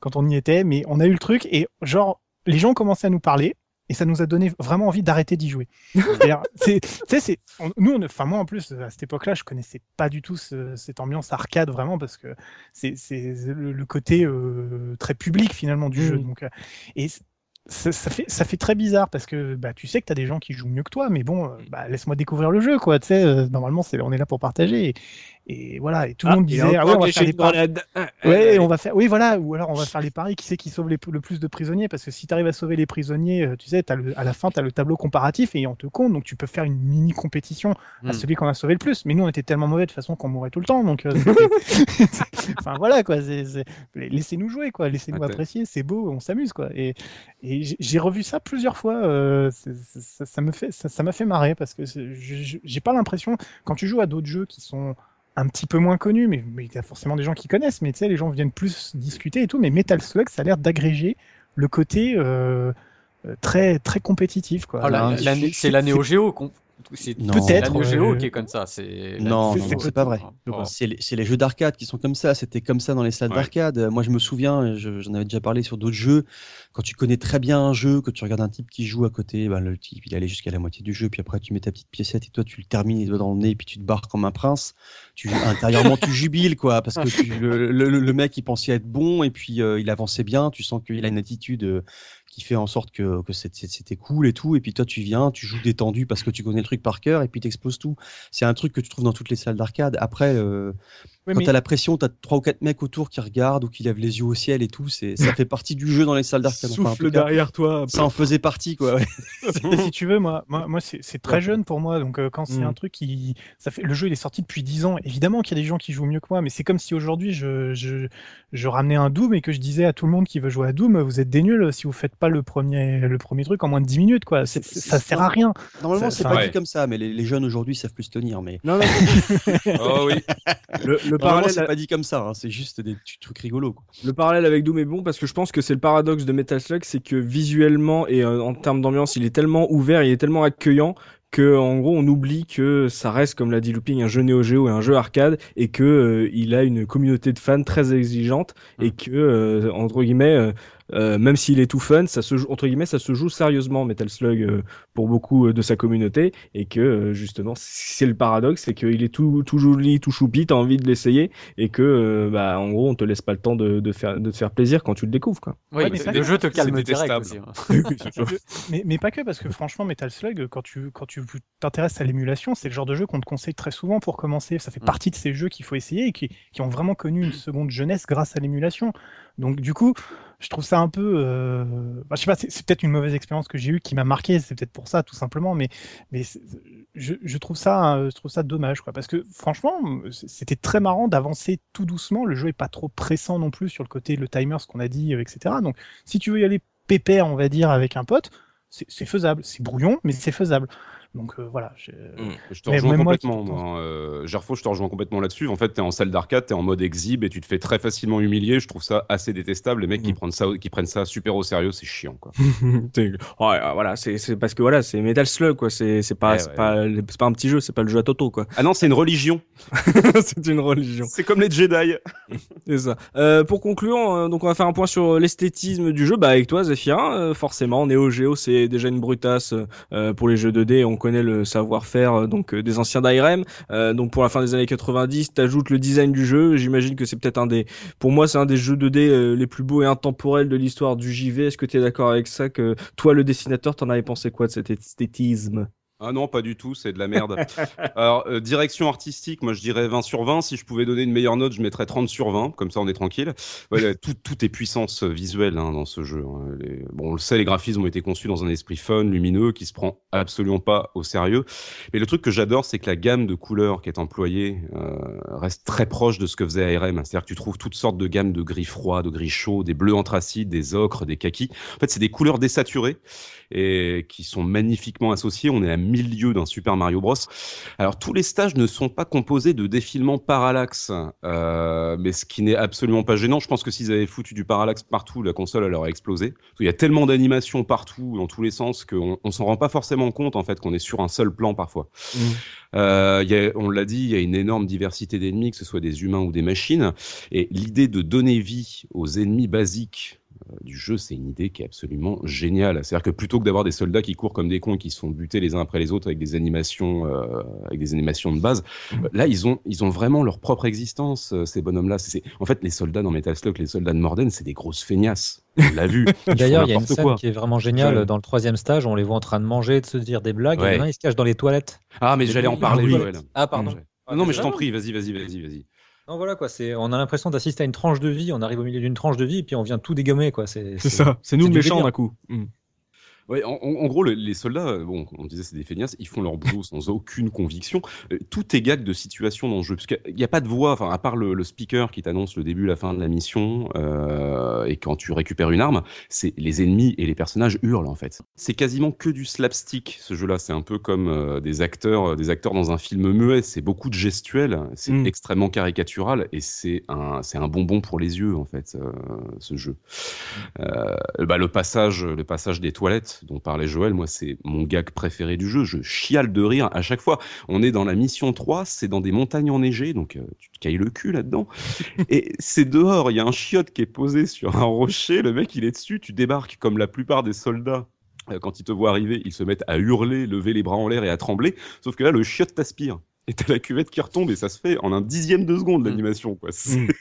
quand on y était, mais on a eu le truc et genre les gens commencé à nous parler. Et ça nous a donné vraiment envie d'arrêter d'y jouer. C'est- nous, enfin moi en plus à cette époque-là, je connaissais pas du tout ce- cette ambiance arcade vraiment parce que c'est le, le côté euh, très public finalement du jeu. Donc, euh, et ça, ça fait ça fait très bizarre parce que bah, tu sais que tu as des gens qui jouent mieux que toi, mais bon, euh, bah, laisse-moi découvrir le jeu quoi. Tu sais, euh, normalement c'est on est là pour partager et, et voilà. Et tout le monde disait ah ouais, on va faire des paris. Ouais, on va faire. Oui, voilà. Ou alors on va faire les paris. Qui c'est qui sauve les- le plus de prisonniers Parce que si tu arrives à sauver les prisonniers, euh, tu sais, as le, à la fin, tu as le tableau comparatif et on te compte. Donc tu peux faire une mini compétition à Mm. celui qu'on a sauvé le plus. Mais nous, on était tellement mauvais de toute façon qu'on mourait tout le temps. Donc, euh, enfin voilà quoi. Laissez-nous jouer quoi. Laissez-nous apprécier. C'est beau, on s'amuse quoi. Et, et j'ai- revu ça plusieurs fois. euh, ça, ça me fait, ça m'a fait marrer parce que j'ai pas l'impression quand tu joues à d'autres jeux qui sont un petit peu moins connus, mais il y a forcément des gens qui connaissent, mais tu sais, les gens viennent plus discuter et tout, mais Metal Slug, ça a l'air d'agréger le côté euh, euh, très très compétitif quoi. Ah, la- Là, la- c'est- c'est la Neo Geo. qu'on- C'est Non. Peut-être, Geo euh, qui est comme ça. C'est Non, c'est- non, c'est c'est pas vrai. Oh. C'est les, c'est les jeux d'arcade qui sont comme ça. C'était comme ça dans les salles Ouais. d'arcade. Moi, je me souviens, je- j'en avais déjà parlé sur d'autres jeux. Quand tu connais très bien un jeu, que tu regardes un type qui joue à côté, ben, le type, il allait jusqu'à la moitié du jeu, puis après, tu mets ta petite piécette et toi, tu le termines les doigts dans le nez, puis tu te barres comme un prince. Tu, intérieurement, tu jubiles, quoi, parce que tu- le, le- le mec, il pensait être bon, et puis euh, il avançait bien. Tu sens qu'il a une attitude euh, qui fait en sorte que, c'était cool et tout. Et puis toi, tu viens, tu joues détendu parce que tu connais le truc par cœur, et puis t'exploses tout. C'est un truc que tu trouves dans toutes les salles d'arcade. Après, euh, quand mais- t'as la pression, t'as trois ou quatre mecs autour qui regardent ou qui lèvent les yeux au ciel et tout. C'est, ça fait partie du jeu dans les salles d'arcade. Enfin, Souffle tout cas, derrière toi. ça en faisait partie, quoi. ouais. si tu veux, moi, moi, moi c'est c'est très jeune pour moi. Donc, euh, quand c'est Mm. un truc qui. Ça fait, le jeu, il est sorti depuis 10 ans. Évidemment qu'il y a des gens qui jouent mieux que moi, mais c'est comme si aujourd'hui, je, je, je ramenais un Doom et que je disais à tout le monde qui veut jouer à Doom, vous êtes des nuls si vous faites pas le premier, le premier truc en moins de 10 minutes, quoi. C'est- ça sert à rien. Normalement, c'est pas ouais. dit comme ça, mais les, les jeunes aujourd'hui savent plus se tenir. Mais Non, non, Oh oui. le, parallèle, c'est pas dit comme ça. hein, C'est juste des trucs rigolos. Quoi. le parallèle avec Doom est bon parce que je pense que c'est le paradoxe de Metal Slug, c'est que visuellement et euh, en termes d'ambiance, il est tellement ouvert, il est tellement accueillant que en gros on oublie que ça reste comme l'a dit Looping un jeu Neo Geo et un jeu arcade et que euh, il a une communauté de fans très exigeante et que euh, entre guillemets euh, euh, même s'il est tout fun, ça se joue, entre guillemets, ça se joue sérieusement Metal Slug euh, pour beaucoup euh, de sa communauté et que euh, justement c'est le paradoxe, c'est qu'il est tout tout joli, tout choupi, t'as envie de l'essayer et que euh, bah en gros on te laisse pas le temps de, de faire de te faire plaisir quand tu le découvres quoi. Oui, Ouais, mais le jeu te c'est calme direct détestable. aussi. hein. mais, mais pas que, parce que franchement, Metal Slug, quand tu quand tu t'intéresses à l'émulation, c'est le genre de jeu qu'on te conseille très souvent pour commencer. Ça fait Mm. partie de ces jeux qu'il faut essayer et qui, qui ont vraiment connu une seconde jeunesse grâce à l'émulation. Donc du coup, je trouve ça un peu, euh... bah, je sais pas, c'est peut-être une mauvaise expérience que j'ai eue qui m'a marqué. C'est peut-être pour ça, tout simplement. Mais je, trouve ça, euh, ça dommage. Parce que franchement, c'était très marrant d'avancer tout doucement. Le jeu est pas trop pressant non plus sur le côté le timer, ce qu'on a dit, euh, etc. Donc si tu veux y aller pépère, on va dire, avec un pote, c'est faisable. C'est brouillon, mais c'est faisable. Donc euh, voilà. je- Je te Mais rejoins complètement, moi. Euh, Gerfo, je te rejoins complètement là-dessus. En fait, t'es en salle d'arcade, t'es en mode exhibe et tu te fais très facilement humilier. Je trouve ça assez détestable. Les mecs qui, Mm. prennent ça, qui prennent ça super au sérieux, c'est chiant, quoi. C'est- ouais, voilà, c'est parce que voilà, c'est Metal Slug quoi. C'est c'est pas Ouais, c'est ouais, pas c'est pas un petit jeu, c'est pas le jeu à Toto quoi. Ah non, c'est une religion. c'est une religion. C'est comme les Jedi. C'est ça. Euh, pour conclure, euh, donc on va faire un point sur l'esthétisme du jeu. Bah avec toi, Zephyrin, euh, forcément, Neo Geo c'est déjà une brutasse euh, pour les jeux 2D. On connaît le savoir-faire euh, donc euh, des anciens d'IRM. Euh, donc pour la fin des années 90, t'ajoutes le design du jeu. J'imagine que c'est peut-être un des, pour moi, c'est un des jeux 2D euh, les plus beaux et intemporels de l'histoire du JV. Est-ce que tu es d'accord avec ça Que toi, le dessinateur, t'en avais pensé quoi de cet esthétisme? Ah non, pas du tout, c'est de la merde. Alors, euh, direction artistique, moi je dirais 20 sur 20. Si je pouvais donner une meilleure note, je mettrais 30 sur 20, comme ça on est tranquille. Tout, tout est puissance visuelle hein, dans ce jeu. hein. Bon, on le sait, les graphismes ont été conçus dans un esprit fun, lumineux, qui se prend absolument pas au sérieux. Mais le truc que j'adore, c'est que la gamme de couleurs qui est employée euh, reste très proche de ce que faisait ARM. C'est-à-dire que tu trouves toutes sortes de gammes de gris froid, de gris chaud, des bleus anthracides, des ocres, des kakis. En fait, c'est des couleurs désaturées et qui sont magnifiquement associées. On est à milieu d'un Super Mario Bros. Alors, tous les stages ne sont pas composés de défilements parallaxe, euh, mais ce qui n'est absolument pas gênant. Je pense que s'ils avaient foutu du parallaxe partout, la console elle aurait explosé. Qu'il y a tellement d'animations partout, dans tous les sens, qu'on on s'en rend pas forcément compte en fait qu'on est sur un seul plan parfois. Euh, il y a, on l'a dit, il y a une énorme diversité d'ennemis, que ce soit des humains ou des machines. Et l'idée de donner vie aux ennemis basiques euh, du jeu, c'est une idée qui est absolument géniale. C'est-à-dire que plutôt que d'avoir des soldats qui courent comme des cons et qui se font buter les uns après les autres avec des animations, euh, avec des animations de base, là ils ont, ils ont vraiment leur propre existence. euh, Ces bonhommes-là, C'est- en fait les soldats dans Metal Slug, les soldats de Morden, c'est des grosses feignasses. On l'a vu. Ils D'ailleurs, il y a une scène quoi. qui est vraiment géniale. Ouais. Dans le troisième stage, on les voit en train de manger, de se dire des blagues. Ouais. Et l'un, il se cache dans les toilettes. Ah mais j'allais en parler, oui. Ah, pardon. Non, non mais je t'en Ah, prie, vas-y, vas-y, vas-y, vas-y. Non, voilà quoi. C'est, on a l'impression d'assister à une tranche de vie. On arrive au milieu d'une tranche de vie et puis on vient tout dégommer quoi. C'est, ça. C'est nous le méchant d'un coup. Mm. Ouais, en, gros, le- les soldats, euh, bon, on disait c'est des feignasses, ils font leur boulot sans aucune conviction. Euh, tout est gag de situation dans le jeu, parce qu'il n'y a pas de voix, enfin, à part le, le speaker qui t'annonce le début, la fin de la mission, euh, et quand tu récupères une arme, c'est les ennemis et les personnages hurlent en fait. C'est quasiment que du slapstick ce jeu-là. C'est un peu comme euh, des acteurs, des acteurs dans un film muet. C'est beaucoup de gestuels, c'est Mm. extrêmement caricatural, et c'est un, c'est un bonbon pour les yeux en fait, euh, ce jeu. Euh, bah, le passage, le passage des toilettes dont parlait Joël, moi c'est mon gag préféré du jeu. Je chiale de rire à chaque fois. On est dans la mission 3, c'est dans des montagnes enneigées, donc euh, tu te cailles le cul là-dedans. Et c'est dehors, il y a un chiotte qui est posé sur un rocher, le mec il est dessus, tu débarques comme la plupart des soldats. euh, Quand ils te voient arriver, ils se mettent à hurler, lever les bras en l'air et à trembler. Sauf que là, le chiotte t'aspire. Et t'as la cuvette qui retombe et ça se fait en un dixième de seconde l'animation. quoi. C'est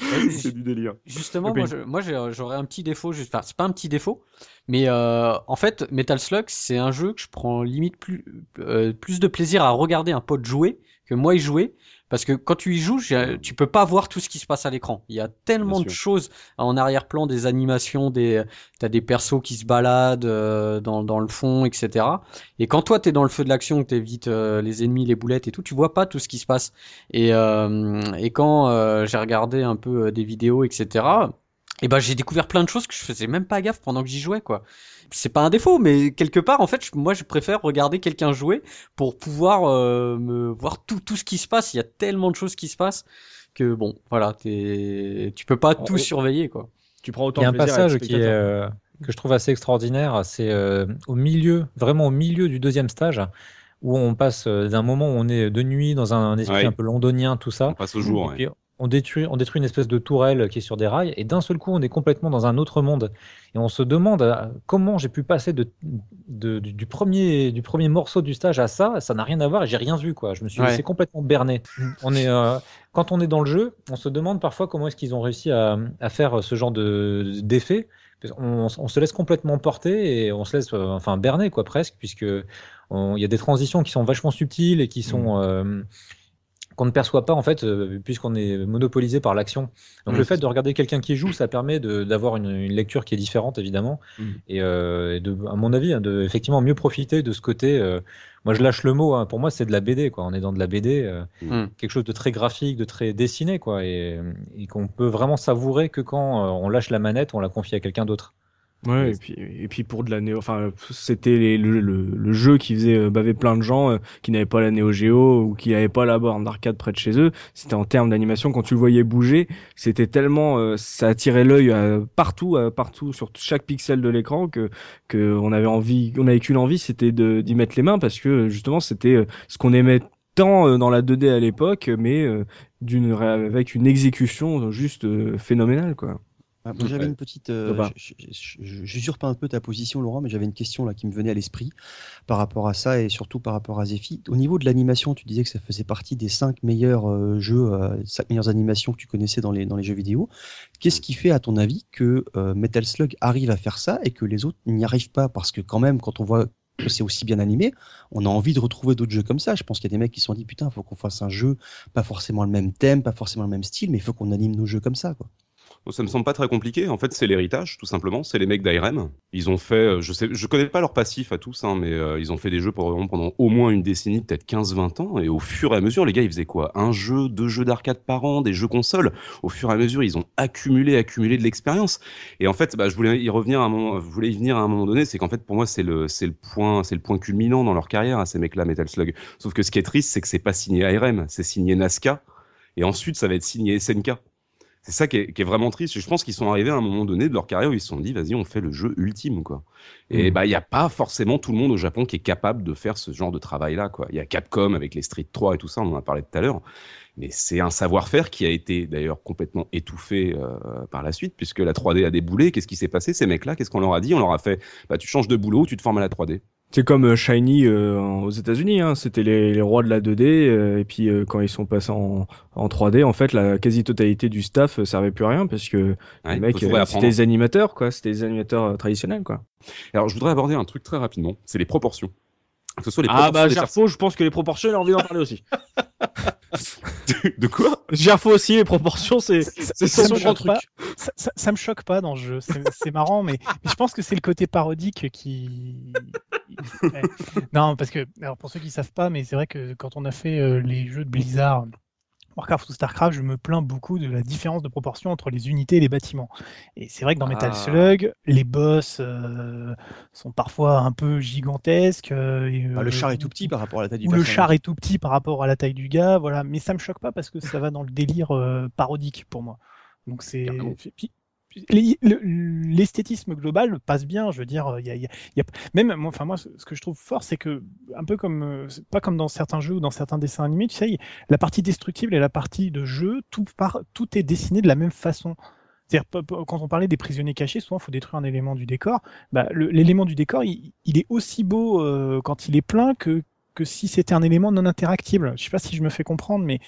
Mm. c'est du délire. Justement, moi, j'aurais un petit défaut, juste- enfin, c'est pas un petit défaut, mais euh, en fait, Metal Slug, c'est un jeu que je prends limite plus, euh, plus de plaisir à regarder un pote jouer que moi y jouer. Parce que quand tu y joues, tu peux pas voir tout ce qui se passe à l'écran. Il y a tellement de choses en arrière-plan, des animations, des, t'as des persos qui se baladent euh, dans, dans le fond, etc. Et quand toi t'es dans le feu de l'action, que t'évites euh, les ennemis, les boulettes et tout, tu vois pas tout ce qui se passe. Et, euh, et quand euh, j'ai regardé un peu des vidéos, etc. Et ben j'ai découvert plein de choses que je faisais même pas gaffe pendant que j'y jouais quoi. C'est pas un défaut, mais quelque part en fait, je- moi je préfère regarder quelqu'un jouer pour pouvoir euh, me voir tout tout ce qui se passe. Il y a tellement de choses qui se passent que bon, voilà, t'es, tu peux pas tout Oh. surveiller quoi. Tu prends Il autant y a un passage qui est, euh, que je trouve assez extraordinaire. C'est euh, au milieu, vraiment au milieu du deuxième stage, où on passe d'un moment où on est de nuit dans un esprit Ouais. un peu londonien, tout ça. On passe au jour. Et ouais. On détruit, on détruit une espèce de tourelle qui est sur des rails, et d'un seul coup, on est complètement dans un autre monde. Et on se demande euh, comment j'ai pu passer de, de- du, du premier, du premier morceau du stage à ça. Ça n'a rien à voir et j'ai rien vu, quoi. Je me suis Ouais. laissé complètement berner. On est, euh, quand on est dans le jeu, on se demande parfois comment est-ce qu'ils ont réussi à, à faire ce genre de, d'effet. On, se laisse complètement porter et on se laisse, euh, enfin, berner, quoi, presque, puisque il y a des transitions qui sont vachement subtiles et qui sont, euh, qu'on ne perçoit pas en fait euh, puisqu'on est monopolisé par l'action. Donc Mm. le fait de regarder quelqu'un qui joue, ça permet d'avoir une, une lecture qui est différente évidemment Mm. et, euh, et de, à mon avis, hein, de effectivement mieux profiter de ce côté. euh, moi je lâche le mot, hein, pour moi c'est de la BD quoi. On est dans de la BD, euh, Mm. quelque chose de très graphique, de très dessiné quoi, et, et qu'on peut vraiment savourer que quand euh, on lâche la manette, on la confie à quelqu'un d'autre. Ouais, et puis, et puis pour de la Néo, enfin, c'était le, le, le jeu qui faisait euh, baver plein de gens euh, qui n'avaient pas la Neo Geo ou qui n'avaient pas la borne d'arcade près de chez eux. C'était en termes d'animation, quand tu le voyais bouger, c'était tellement, euh, ça attirait l'œil euh, partout, partout, sur chaque pixel de l'écran que, que on avait envie, on avait qu'une envie, c'était d'y mettre les mains parce que justement, c'était ce qu'on aimait tant dans la 2D à l'époque, mais d'une, avec une exécution juste phénoménale, quoi. Ah, moi, j'avais Ouais. une petite. euh, J'usurpe un peu ta position, Laurent, mais j'avais une question là qui me venait à l'esprit par rapport à ça et surtout par rapport à Zephy. Au niveau de l'animation, tu disais que ça faisait partie des cinq meilleurs euh, jeux, euh, cinq meilleures animations que tu connaissais dans les, dans les jeux vidéo. Qu'est-ce qui fait, à ton avis, que euh, Metal Slug arrive à faire ça et que les autres n'y arrivent pas? Parce que, quand même, quand on voit que c'est aussi bien animé, on a envie de retrouver d'autres jeux comme ça. Je pense qu'il y a des mecs qui se sont dit putain, il faut qu'on fasse un jeu, pas forcément le même thème, pas forcément le même style, mais il faut qu'on anime nos jeux comme ça. Quoi. Ça me semble pas très compliqué. En fait, c'est l'héritage, tout simplement. C'est les mecs d'IRM. Ils ont fait, euh, je sais, je connais pas leur passif à tous, hein, mais euh, ils ont fait des jeux pendant, au moins une décennie, peut-être 15-20 ans. Et au fur et à mesure, les gars, ils faisaient quoi? Un jeu, deux jeux d'arcade par an, des jeux consoles? Au fur et à mesure, ils ont accumulé, accumulé de l'expérience. Et en fait, bah, je voulais y revenir à un moment, voulais y venir à un moment donné. C'est qu'en fait, pour moi, c'est le, c'est le point, c'est le point culminant dans leur carrière, à ces mecs-là, Metal Slug. Sauf que ce qui est triste, c'est que c'est pas signé ARM, c'est signé Nazca. Et ensuite, ça va être signé SNK. C'est ça qui est, qui est vraiment triste. Je pense qu'ils sont arrivés à un moment donné de leur carrière où ils se sont dit, vas-y, on fait le jeu ultime, quoi. Et Mhm. bah, il n'y a pas forcément tout le monde au Japon qui est capable de faire ce genre de travail-là, quoi. Il y a Capcom avec les Street 3 et tout ça, on en a parlé tout à l'heure. Mais c'est un savoir-faire qui a été d'ailleurs complètement étouffé euh, par la suite, puisque la 3D a déboulé. Qu'est-ce qui s'est passé Ces mecs-là, qu'est-ce qu'on leur a dit? On leur a fait, bah, tu changes de boulot, tu te formes à la 3D. C'est comme euh, Shiny euh, en- aux États-Unis, hein. c'était les, les rois de la 2D, euh, et puis euh, quand ils sont passés en, en 3D, en fait, la quasi-totalité du staff euh, servait plus à rien parce que Ouais, les mecs, faut trouver euh, à c'était des animateurs, quoi, c'était des animateurs euh, traditionnels, quoi. Alors, je voudrais aborder un truc très rapidement, c'est les proportions. Que ce soit les Ah proportions bah Gerfo, je pense que les proportions, il a envie d'en parler aussi. De quoi? Gerfo aussi, les proportions, c'est son me grand choque truc. pas. ça, ça- ça me choque pas dans le jeu. C'est marrant, mais, mais je pense que c'est le côté parodique qui. Ouais. Non, parce que alors pour ceux qui savent pas, mais c'est vrai que quand on a fait euh, les jeux de Blizzard. Warcraft ou Starcraft, je me plains beaucoup de la différence de proportion entre les unités et les bâtiments. Et c'est vrai que dans Metal Ah. Slug, les boss euh, sont parfois un peu gigantesques. euh, et, Bah, le euh, char est tout petit par rapport à la taille du ou le char est tout petit par rapport à la taille du gars, voilà. Mais ça me choque pas parce que ça va dans le délire parodique pour moi. Donc c'est L'esthétisme global passe bien. Je veux dire, il y a, même moi, enfin moi, ce que je trouve fort, c'est que un peu comme euh, pas comme dans certains jeux ou dans certains dessins animés, tu sais, la partie destructible et la partie de jeu, tout part, tout est dessiné de la même façon. C'est-à-dire, quand on parlait des prisonniers cachés, souvent, il faut détruire un élément du décor. Bah, l'élément du décor, il, il est aussi beau euh, quand il est plein que, que si c'était un élément non interactible. Je sais pas si je me fais comprendre, mais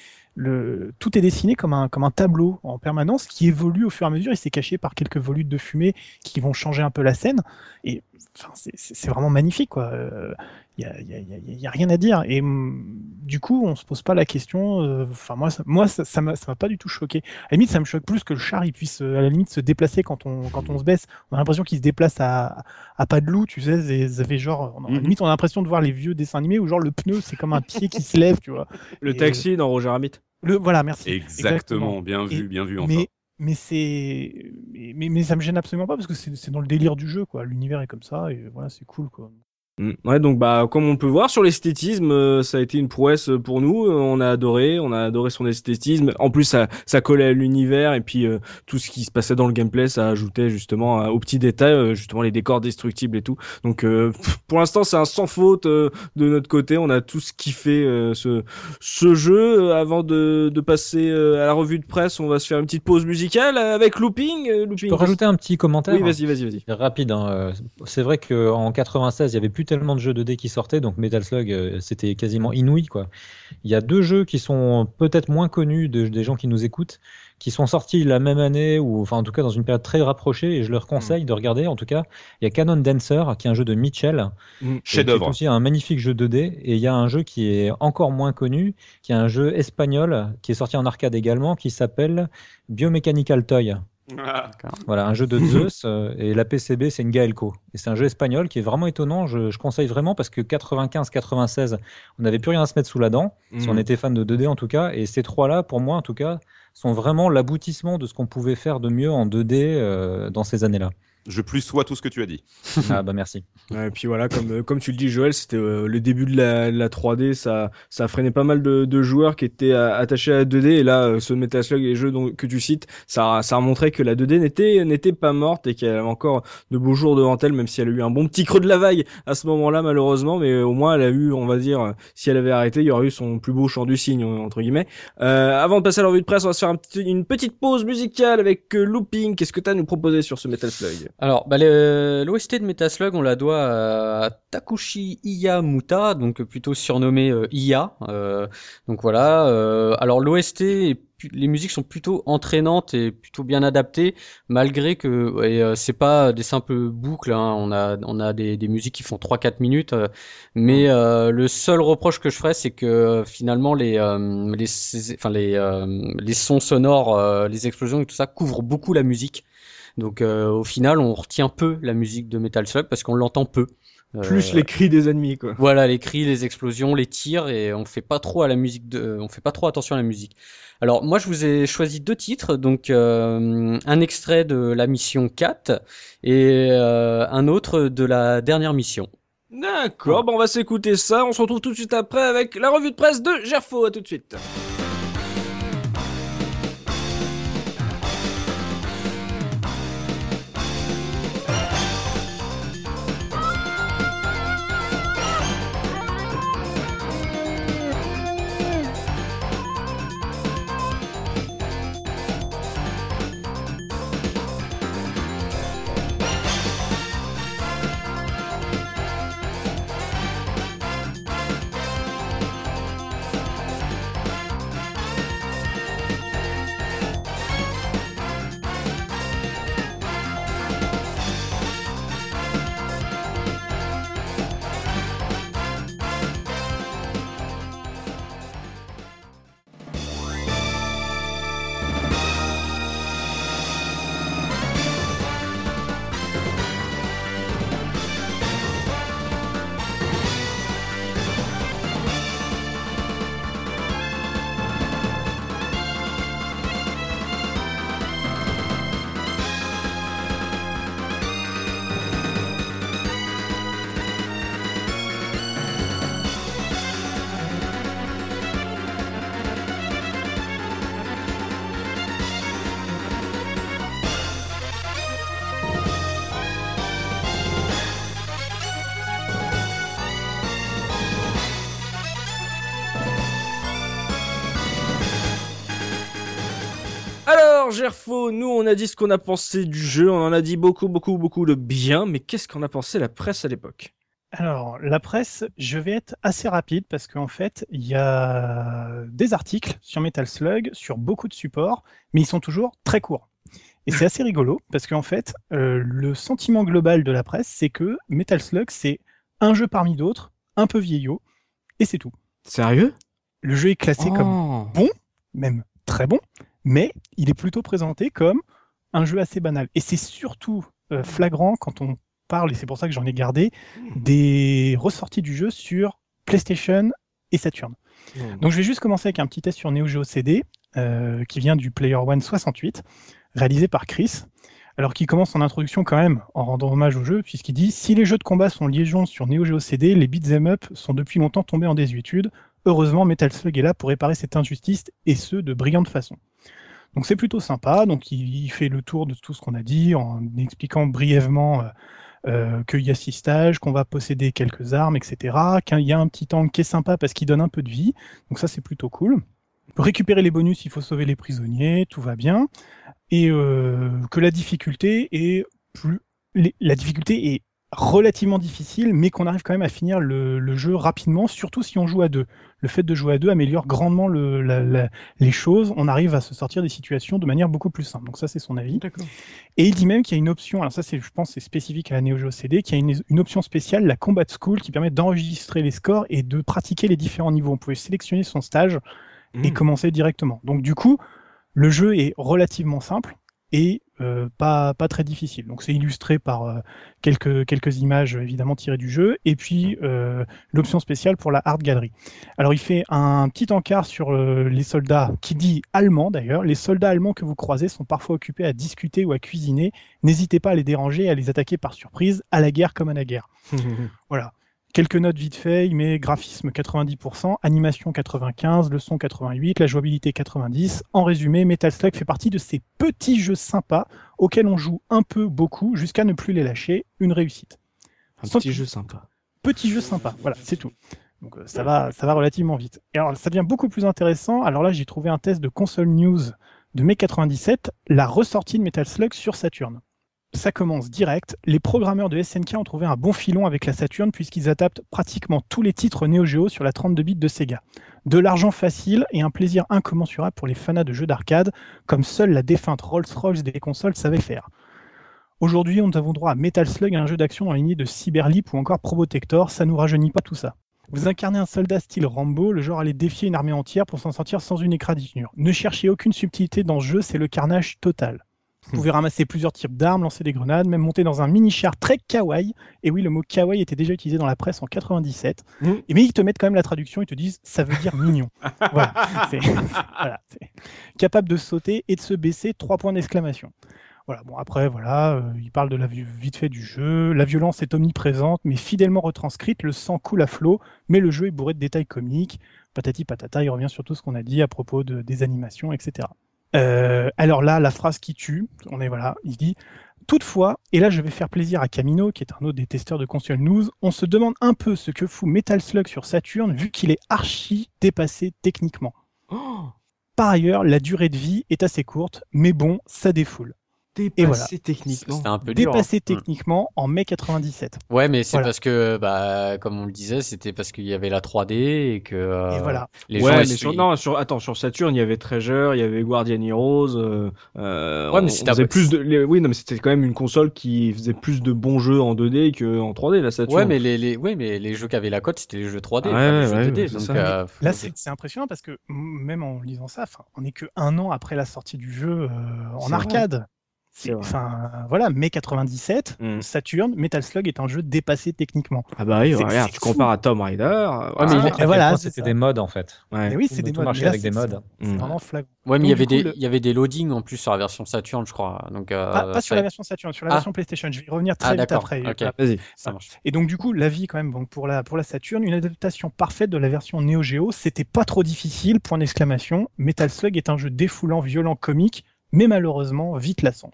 tout est dessiné comme un, tableau en permanence qui évolue au fur et à mesure et c'est caché par quelques volutes de fumée qui vont changer un peu la scène. Et c'est- vraiment magnifique, quoi. Il y a, y a- y a- y a rien à dire. Et hum, du coup, on se pose pas la question. euh, Enfin, moi, ça, moi, ça, ça m'a ça m'a pas du tout choqué. À la limite, ça me choque plus que le char, il puisse, euh, à la limite, se déplacer quand on, quand on se baisse. On a l'impression qu'il se déplace à, à pas de loup, tu sais. Ça fait genre, on a- à la Mhm. limite, on a l'impression de voir les vieux dessins animés où genre le pneu, c'est comme un pied qui se lève, tu vois. Le Et, taxi dans Roger Rabbit. Le, voilà, merci. Exactement, bien vu, Et- bien vu, enfin. Mais, mais c'est, mais, mais, mais ça me gêne absolument pas parce que c'est c'est dans le délire du jeu, quoi. L'univers est comme ça et voilà, c'est cool, quoi. Mm. Ouais, donc bah comme on peut voir sur l'esthétisme, euh, ça a été une prouesse pour nous. Euh, on a adoré, on a adoré son esthétisme. En plus, ça, ça collait à l'univers et puis euh, tout ce qui se passait dans le gameplay, ça ajoutait justement euh, aux petits détails, euh, justement les décors destructibles et tout. Donc euh, pour l'instant, c'est un sans faute euh, de notre côté. On a tous kiffé euh, ce ce jeu. Euh, Avant de, de passer euh, à la revue de presse, on va se faire une petite pause musicale avec Looping. Euh, Je Looping. peux rajouter un petit commentaire Oui, vas-y, vas-y, vas-y. Rapide, hein, euh, c'est vrai qu'en 96, il y avait plus tellement de jeux 2D qui sortaient, donc Metal Slug, euh, c'était quasiment inouï. Quoi. Il y a deux jeux qui sont peut-être moins connus de- des gens qui nous écoutent, qui sont sortis la même année, ou enfin en tout cas dans une période très rapprochée, et je leur conseille de regarder. En tout cas, il y a Canon Dancer, qui est un jeu de Mitchell, Mm. et qui est aussi un magnifique jeu 2D. Et il y a un jeu qui est encore moins connu, qui est un jeu espagnol, qui est sorti en arcade également, qui s'appelle Biomechanical Toy. Voilà, un jeu de Zeus euh, et la PCB c'est une Gaelco. Et c'est un jeu espagnol qui est vraiment étonnant. Je, je conseille vraiment parce que 95-96, on n'avait plus rien à se mettre sous la dent. Si on Mm. était fan de 2D en tout cas. Et ces trois-là, pour moi en tout cas, sont vraiment l'aboutissement de ce qu'on pouvait faire de mieux en 2D euh, dans ces années-là. Je plus sois tout ce que tu as dit. ah bah merci. Ouais, et puis voilà, comme, euh, comme tu le dis, Joël, c'était euh, le début de la, de la 3D, ça, ça a freiné pas mal de, de joueurs qui étaient euh, attachés à la 2D, et là, euh, ce Metal Slug et les jeux dont- que tu cites, ça, ça a montré que la 2D n'était, n'était pas morte et qu'elle avait encore de beaux jours devant elle, même si elle a eu un bon petit creux de la vague à ce moment-là, malheureusement, mais au moins elle a eu, on va dire, si elle avait arrêté, il y aurait eu son plus beau chant du cygne, entre guillemets. Euh, avant de passer à la revue de presse, on va se faire un petit- une petite pause musicale avec euh, Looping. Qu'est-ce que tu as à nous proposer sur ce Metal Slug? Alors, bah, le- l'OST de Metal Slug, on la doit à Takushi Iyamuta, donc plutôt surnommé euh, Iya. euh, donc voilà. euh, alors l'OST, les musiques sont plutôt entraînantes et plutôt bien adaptées, malgré que et, euh, c'est pas des simples boucles. hein, on a on a des, des musiques qui font 3-4 minutes, euh, mais euh, le seul reproche que je ferais, c'est que euh, finalement les euh, les enfin les euh, les sons sonores, euh, les explosions et tout ça couvrent beaucoup la musique. Donc euh, au final, on retient peu la musique de Metal Slug parce qu'on l'entend peu. Euh, Plus les cris des ennemis, quoi. voilà les cris, les explosions, les tirs et on fait pas trop à la musique de, on fait pas trop attention à la musique. Alors moi je vous ai choisi deux titres, donc euh, un extrait de la mission 4 et euh, un autre de la dernière mission. D'accord, bon, on va s'écouter ça. On se retrouve tout de suite après avec la revue de presse de Gerfo. À tout de suite. Gerfo, nous, on a dit ce qu'on a pensé du jeu. On en a dit beaucoup, beaucoup, beaucoup de bien. Mais qu'est-ce qu'en a pensé la presse à l'époque? Alors, la presse, je vais être assez rapide parce qu'en fait, il y a des articles sur Metal Slug, sur beaucoup de supports, mais ils sont toujours très courts. Et c'est assez rigolo parce qu'en fait, euh, le sentiment global de la presse, c'est que Metal Slug, c'est un jeu parmi d'autres, un peu vieillot, et c'est tout. Sérieux? Le jeu est classé comme Oh. même très bon, mais il est plutôt présenté comme un jeu assez banal. Et c'est surtout euh, flagrant quand on parle, et c'est pour ça que j'en ai gardé, des ressorties du jeu sur PlayStation et Saturn. Donc je vais juste commencer avec un petit test sur Neo Geo CD, euh, qui vient du Player One 68, réalisé par Chris. Alors qui commence son introduction quand même en rendant hommage au jeu, puisqu'il dit Si les jeux de combat sont liaisons sur Neo Geo CD, les beat'em up sont depuis longtemps tombés en désuétude. Heureusement, Metal Slug est là pour réparer cette injustice, et ce, de brillante façon. Donc c'est plutôt sympa, donc il, fait le tour de tout ce qu'on a dit en expliquant brièvement euh, euh, qu'il y a six stages, qu'on va posséder quelques armes, etc. Qu'il y a un petit tank qui est sympa parce qu'il donne un peu de vie, donc ça c'est plutôt cool. Pour récupérer les bonus, il faut sauver les prisonniers, tout va bien. Et euh, que la difficulté est plus... La difficulté est relativement difficile, mais qu'on arrive quand même à finir le, le jeu rapidement, surtout si on joue à deux. Le fait de jouer à deux améliore grandement le, la- la- les choses. On arrive à se sortir des situations de manière beaucoup plus simple. Donc ça, c'est son avis. Et il dit même qu'il y a une option, alors ça c'est, je pense, c'est spécifique à la Neo Geo CD, qu'il y a une, une option spéciale, la Combat School, qui permet d'enregistrer les scores et de pratiquer les différents niveaux. On pouvait sélectionner son stage et Mm. commencer directement. Donc du coup, le jeu est relativement simple et euh, pas pas très difficile. Donc c'est illustré par euh, quelques quelques images évidemment tirées du jeu et puis euh, l'option spéciale pour la Art Gallery. Alors il fait un petit encart sur les soldats qui dit allemand d'ailleurs. Les soldats allemands que vous croisez sont parfois occupés à discuter ou à cuisiner. N'hésitez pas à les déranger et à les attaquer par surprise, à la guerre comme à la guerre. Voilà. Quelques notes vite fait, il met graphisme 90%, animation 95, le son 88, la jouabilité 90. En résumé, Metal Slug fait partie de ces petits jeux sympas auxquels on joue un peu, beaucoup, jusqu'à ne plus les lâcher. Une réussite. Un Sans- petit jeu sympa. Petit jeu sympa, voilà, c'est tout. Donc euh, ça va, ça va relativement vite. Et alors ça devient beaucoup plus intéressant. Alors là, j'ai trouvé un test de console news de mai 97, la ressortie de Metal Slug sur Saturn. Ça commence direct. Les programmeurs de SNK ont trouvé un bon filon avec la Saturn puisqu'ils adaptent pratiquement tous les titres Neo Geo sur la 32 bits de Sega. De l'argent facile et un plaisir incommensurable pour les fanas de jeux d'arcade, comme seule la défunte Rolls-Royce des consoles savait faire. Aujourd'hui, nous avons droit à Metal Slug, un jeu d'action la lignée de Cyberleap ou encore Probotector, ça nous rajeunit pas tout ça. Vous incarnez un soldat style Rambo, le genre aller défier une armée entière pour s'en sortir sans une égratignure. Ne cherchez aucune subtilité dans ce jeu, c'est le carnage total. Vous pouvez ramasser plusieurs types d'armes, lancer des grenades, même monter dans un mini-char très kawaii. Et oui, le mot kawaii était déjà utilisé dans la presse en 97. Mhm. Et mais ils te mettent quand même la traduction, ils te disent ça veut dire mignon. voilà, voilà, capable de sauter et de se baisser, trois points d'exclamation. Voilà, bon après voilà, euh, il parle de la vi- vite fait du jeu, la violence est omniprésente mais fidèlement retranscrite, le sang coule à flot, mais le jeu est bourré de détails comiques, patati patata, il revient sur tout ce qu'on a dit à propos de, des animations, etc. Euh, alors là, la phrase qui tue, on est voilà, il dit Toutefois, et là je vais faire plaisir à Camino, qui est un autre des testeurs de console news, on se demande un peu ce que fout Metal Slug sur Saturn vu qu'il est archi dépassé techniquement. Oh, Par ailleurs, la durée de vie est assez courte, mais bon, ça défoule. Dépassé voilà. techniquement. C'était un peu dur. Dépassé hein. techniquement en mai 97. Ouais, mais c'est Voilà. parce que, bah, comme on le disait, c'était parce qu'il y avait la 3D et que euh, Et voilà. les ouais, gens. mais sur, non, sur, attends, sur Saturn, il y avait Treasure, il y avait Guardian Heroes. Euh, euh, Ouais, mais faisait plus de, les- oui, non, mais c'était quand même une console qui faisait plus de bons jeux en 2D qu'en 3D, la Saturn. Ouais, mais les, les, ouais, mais les jeux qui avaient la cote, c'était les jeux 3D, Ouais, pas les ouais, jeux 2D. c'est donc, ça. euh, Là, c'est c'est impressionnant parce que même en lisant ça, on n'est que un an après la sortie du jeu euh, en arcade. Vrai. Enfin, voilà, mai 97, Mm. Saturn, Metal Slug est un jeu dépassé techniquement. Ah bah oui, regarde, tu fou. compares à Tomb Raider. euh, Ouais, mais il voilà. c'était des modes en fait. Ouais. Mais oui, c'est des modes. là, avec des c'est- modes. C'est Mm. vraiment flagrant. Ouais, mais il y avait des, le- il y avait des loadings en plus sur la version Saturn, je crois. Donc, euh, Pas, pas sur la version Saturn, sur la Ah. version PlayStation. Je vais y revenir très Ah, vite d'accord. après. Ok. Voilà. Vas-y. ça marche. Et donc du coup, la vie quand même donc pour la pour la Saturn, une adaptation parfaite de la version Neo Geo, c'était pas trop difficile. Point d'exclamation. Metal Slug est un jeu défoulant, violent, comique, mais malheureusement vite lassant.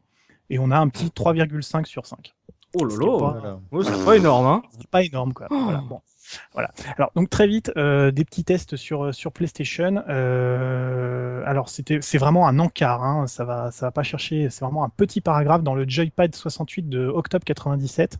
Et on a un petit 3,5 sur 5. Oh là. pas- Voilà. Ouais, c'est pas énorme, hein. C'est pas énorme quoi. Oh. Voilà. Bon. Voilà. Alors donc très vite euh, des petits tests sur sur PlayStation. Euh, alors c'était c'est vraiment un encart. Hein. Ça va ça va pas chercher. C'est vraiment un petit paragraphe dans le Joypad 68 de octobre 97.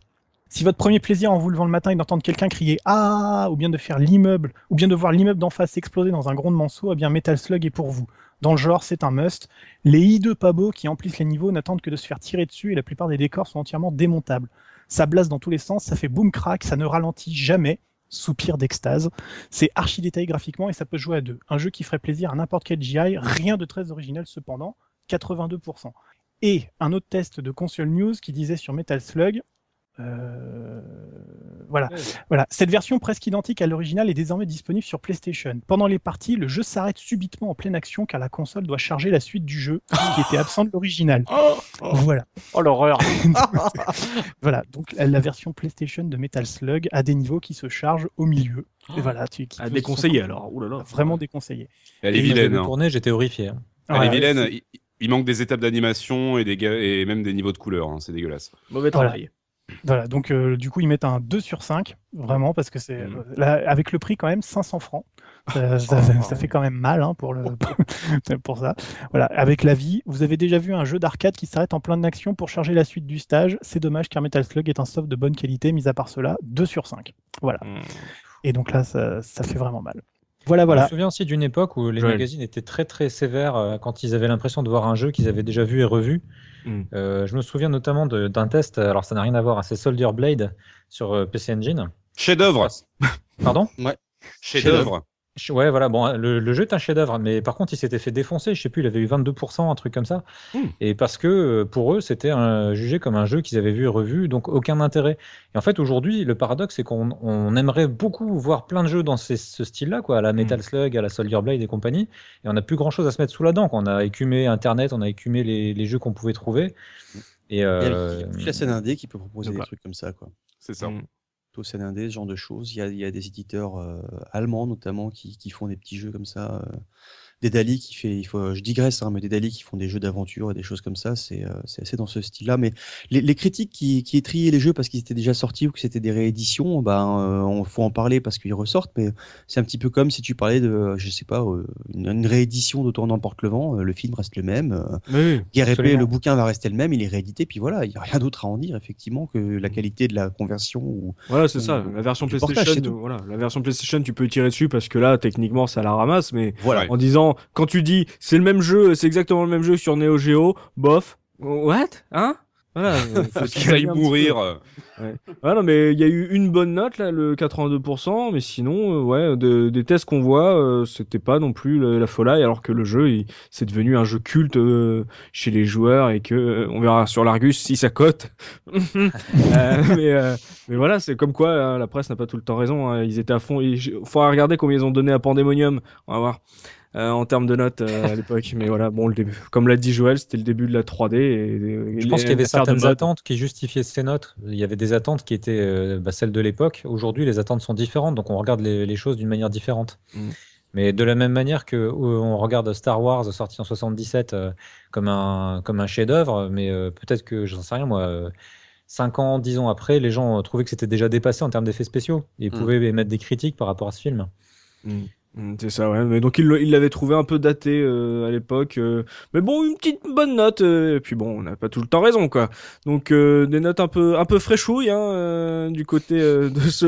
Si votre premier plaisir en vous levant le matin est d'entendre quelqu'un crier ah ou bien de faire l'immeuble ou bien de voir l'immeuble d'en face exploser dans un grondement saut, eh bien Metal Slug est pour vous. Dans le genre, c'est un must. Les hideux beaux qui emplissent les niveaux n'attendent que de se faire tirer dessus et la plupart des décors sont entièrement démontables. Ça blase dans tous les sens, ça fait boom crack, ça ne ralentit jamais. Soupir d'extase. C'est archi détaillé graphiquement et ça peut jouer à deux. Un jeu qui ferait plaisir à n'importe quel GI, rien de très original cependant, 82%. Et un autre test de Console News qui disait sur Metal Slug, euh, voilà. voilà, cette version presque identique à l'original est désormais disponible sur PlayStation. Pendant les parties, le jeu s'arrête subitement en pleine action car la console doit charger la suite du jeu qui était absent de l'original. Voilà. Oh l'horreur. Voilà, donc la, version PlayStation de Metal Slug a des niveaux qui se chargent au milieu. Et voilà, tu, qui À sont- déconseiller sont alors. Ouh là là. Vraiment déconseillé. Elle est vilaine. hein. j'étais horrifié. hein. Elle est vilaine. Il, il manque des étapes d'animation et, des et même des niveaux de couleur. hein. C'est dégueulasse. Mauvais travail. Voilà, donc euh, du coup ils mettent un 2 sur 5, vraiment, parce que c'est Mhm. euh, avec le prix quand même 500 francs. Ça, ça- ça- ça fait quand même mal hein, pour, le, pour ça. Voilà, avec la vie, vous avez déjà vu un jeu d'arcade qui s'arrête en pleine action pour charger la suite du stage. C'est dommage car Metal Slug est un soft de bonne qualité, mis à part cela, 2 sur 5. Voilà. Hmm. Et donc là, ça, ça fait vraiment mal. Voilà, Je voilà. me souviens aussi d'une époque où les Joël. magazines étaient très très sévères euh, quand ils avaient l'impression de voir un jeu qu'ils avaient déjà vu et revu. Mm. Euh, je me souviens notamment de- d'un test, alors ça n'a rien à voir, hein, c'est Soldier Blade sur euh, PC Engine. Chef-d'œuvre. Pardon? Chef-d'œuvre. Ouais, voilà, bon, le, le jeu est un chef-d'œuvre, mais par contre, il s'était fait défoncer. Je sais plus, il avait eu 22%, un truc comme ça. Hmm. Et parce que euh, pour eux, c'était un- jugé comme un jeu qu'ils avaient vu et revu, donc aucun intérêt. Et en fait, aujourd'hui, le paradoxe, c'est qu'on on aimerait beaucoup voir plein de jeux dans ces- ce style-là, quoi, à la Metal Slug, à la Soldier Blade et compagnie. Et on n'a plus grand-chose à se mettre sous la dent. quoi. On a écumé Internet, on a écumé les, les jeux qu'on pouvait trouver. Et, Il y a- euh, il y a plus la scène indé qui peut proposer donc, des trucs comme ça, quoi. C'est ça. Scène indé, ce genre de choses. Il y a, des éditeurs euh, allemands notamment qui, qui font des petits jeux comme ça. Euh, Dédali qui fait, il faut, je digresse, hein, mais Dédali qui font des jeux d'aventure et des choses comme ça, c'est euh, assez dans ce style-là. Mais les, les critiques qui, qui étrillaient les jeux parce qu'ils étaient déjà sortis ou que c'était des rééditions, ben, euh, on faut en parler parce qu'ils ressortent. Mais c'est un petit peu comme si tu parlais de, je sais pas, euh, une, une réédition Tour n'emporte le vent. euh, le film reste le même. euh, Oui, Guerre épée, le bouquin va rester le même, il est réédité, puis voilà, il n'y a rien d'autre à en dire, effectivement, que la qualité de la conversion. Ou... Voilà, c'est ça. La version portage, PlayStation, euh, voilà, la version PlayStation, tu peux tirer dessus parce que là, techniquement, ça la ramasse, mais Voilà. en disant, quand tu dis, c'est le même jeu, c'est exactement le même jeu sur Neo Geo, bof, what, hein? Voilà. euh, faut un petit mourir. Ouais, non, mais il y a eu une bonne note là, le 82%, mais sinon, euh, ouais, de- des tests qu'on voit, euh, c'était pas non plus le- la folie, alors que le jeu, c'est devenu un jeu culte euh, chez les joueurs et que on verra sur l'Argus si ça cote. Mais, mais voilà, c'est comme quoi hein, la presse n'a pas tout le temps raison. hein. Ils étaient à fond. Il faudra regarder combien ils ont donné à Pandemonium. On va voir. Euh, en termes de notes euh, à l'époque, mais voilà, bon, le début, comme l'a dit Joël, c'était le début de la 3D. Et, et Je pense qu'il y avait certaines attentes qui justifiaient ces notes. Il y avait des attentes qui étaient euh, bah, celles de l'époque. Aujourd'hui, les attentes sont différentes, donc on regarde les, les choses d'une manière différente. Mm. Mais de la même manière que on regarde Star Wars sorti en 77 euh, comme un comme un chef-d'œuvre, mais peut-être que j'en sais rien moi. euh, 5 ans, 10 ans après, les gens trouvaient que c'était déjà dépassé en termes d'effets spéciaux et Mm. pouvaient émettre des critiques par rapport à ce film. Mm, C'est ça, ouais. Mais donc il l'avait trouvé un peu daté euh, à l'époque. euh, mais bon, une petite bonne note. euh, et puis bon, on n'a pas tout le temps raison, quoi. Donc euh, des notes un peu un peu fraîchouilles hein, euh, du côté euh, de ce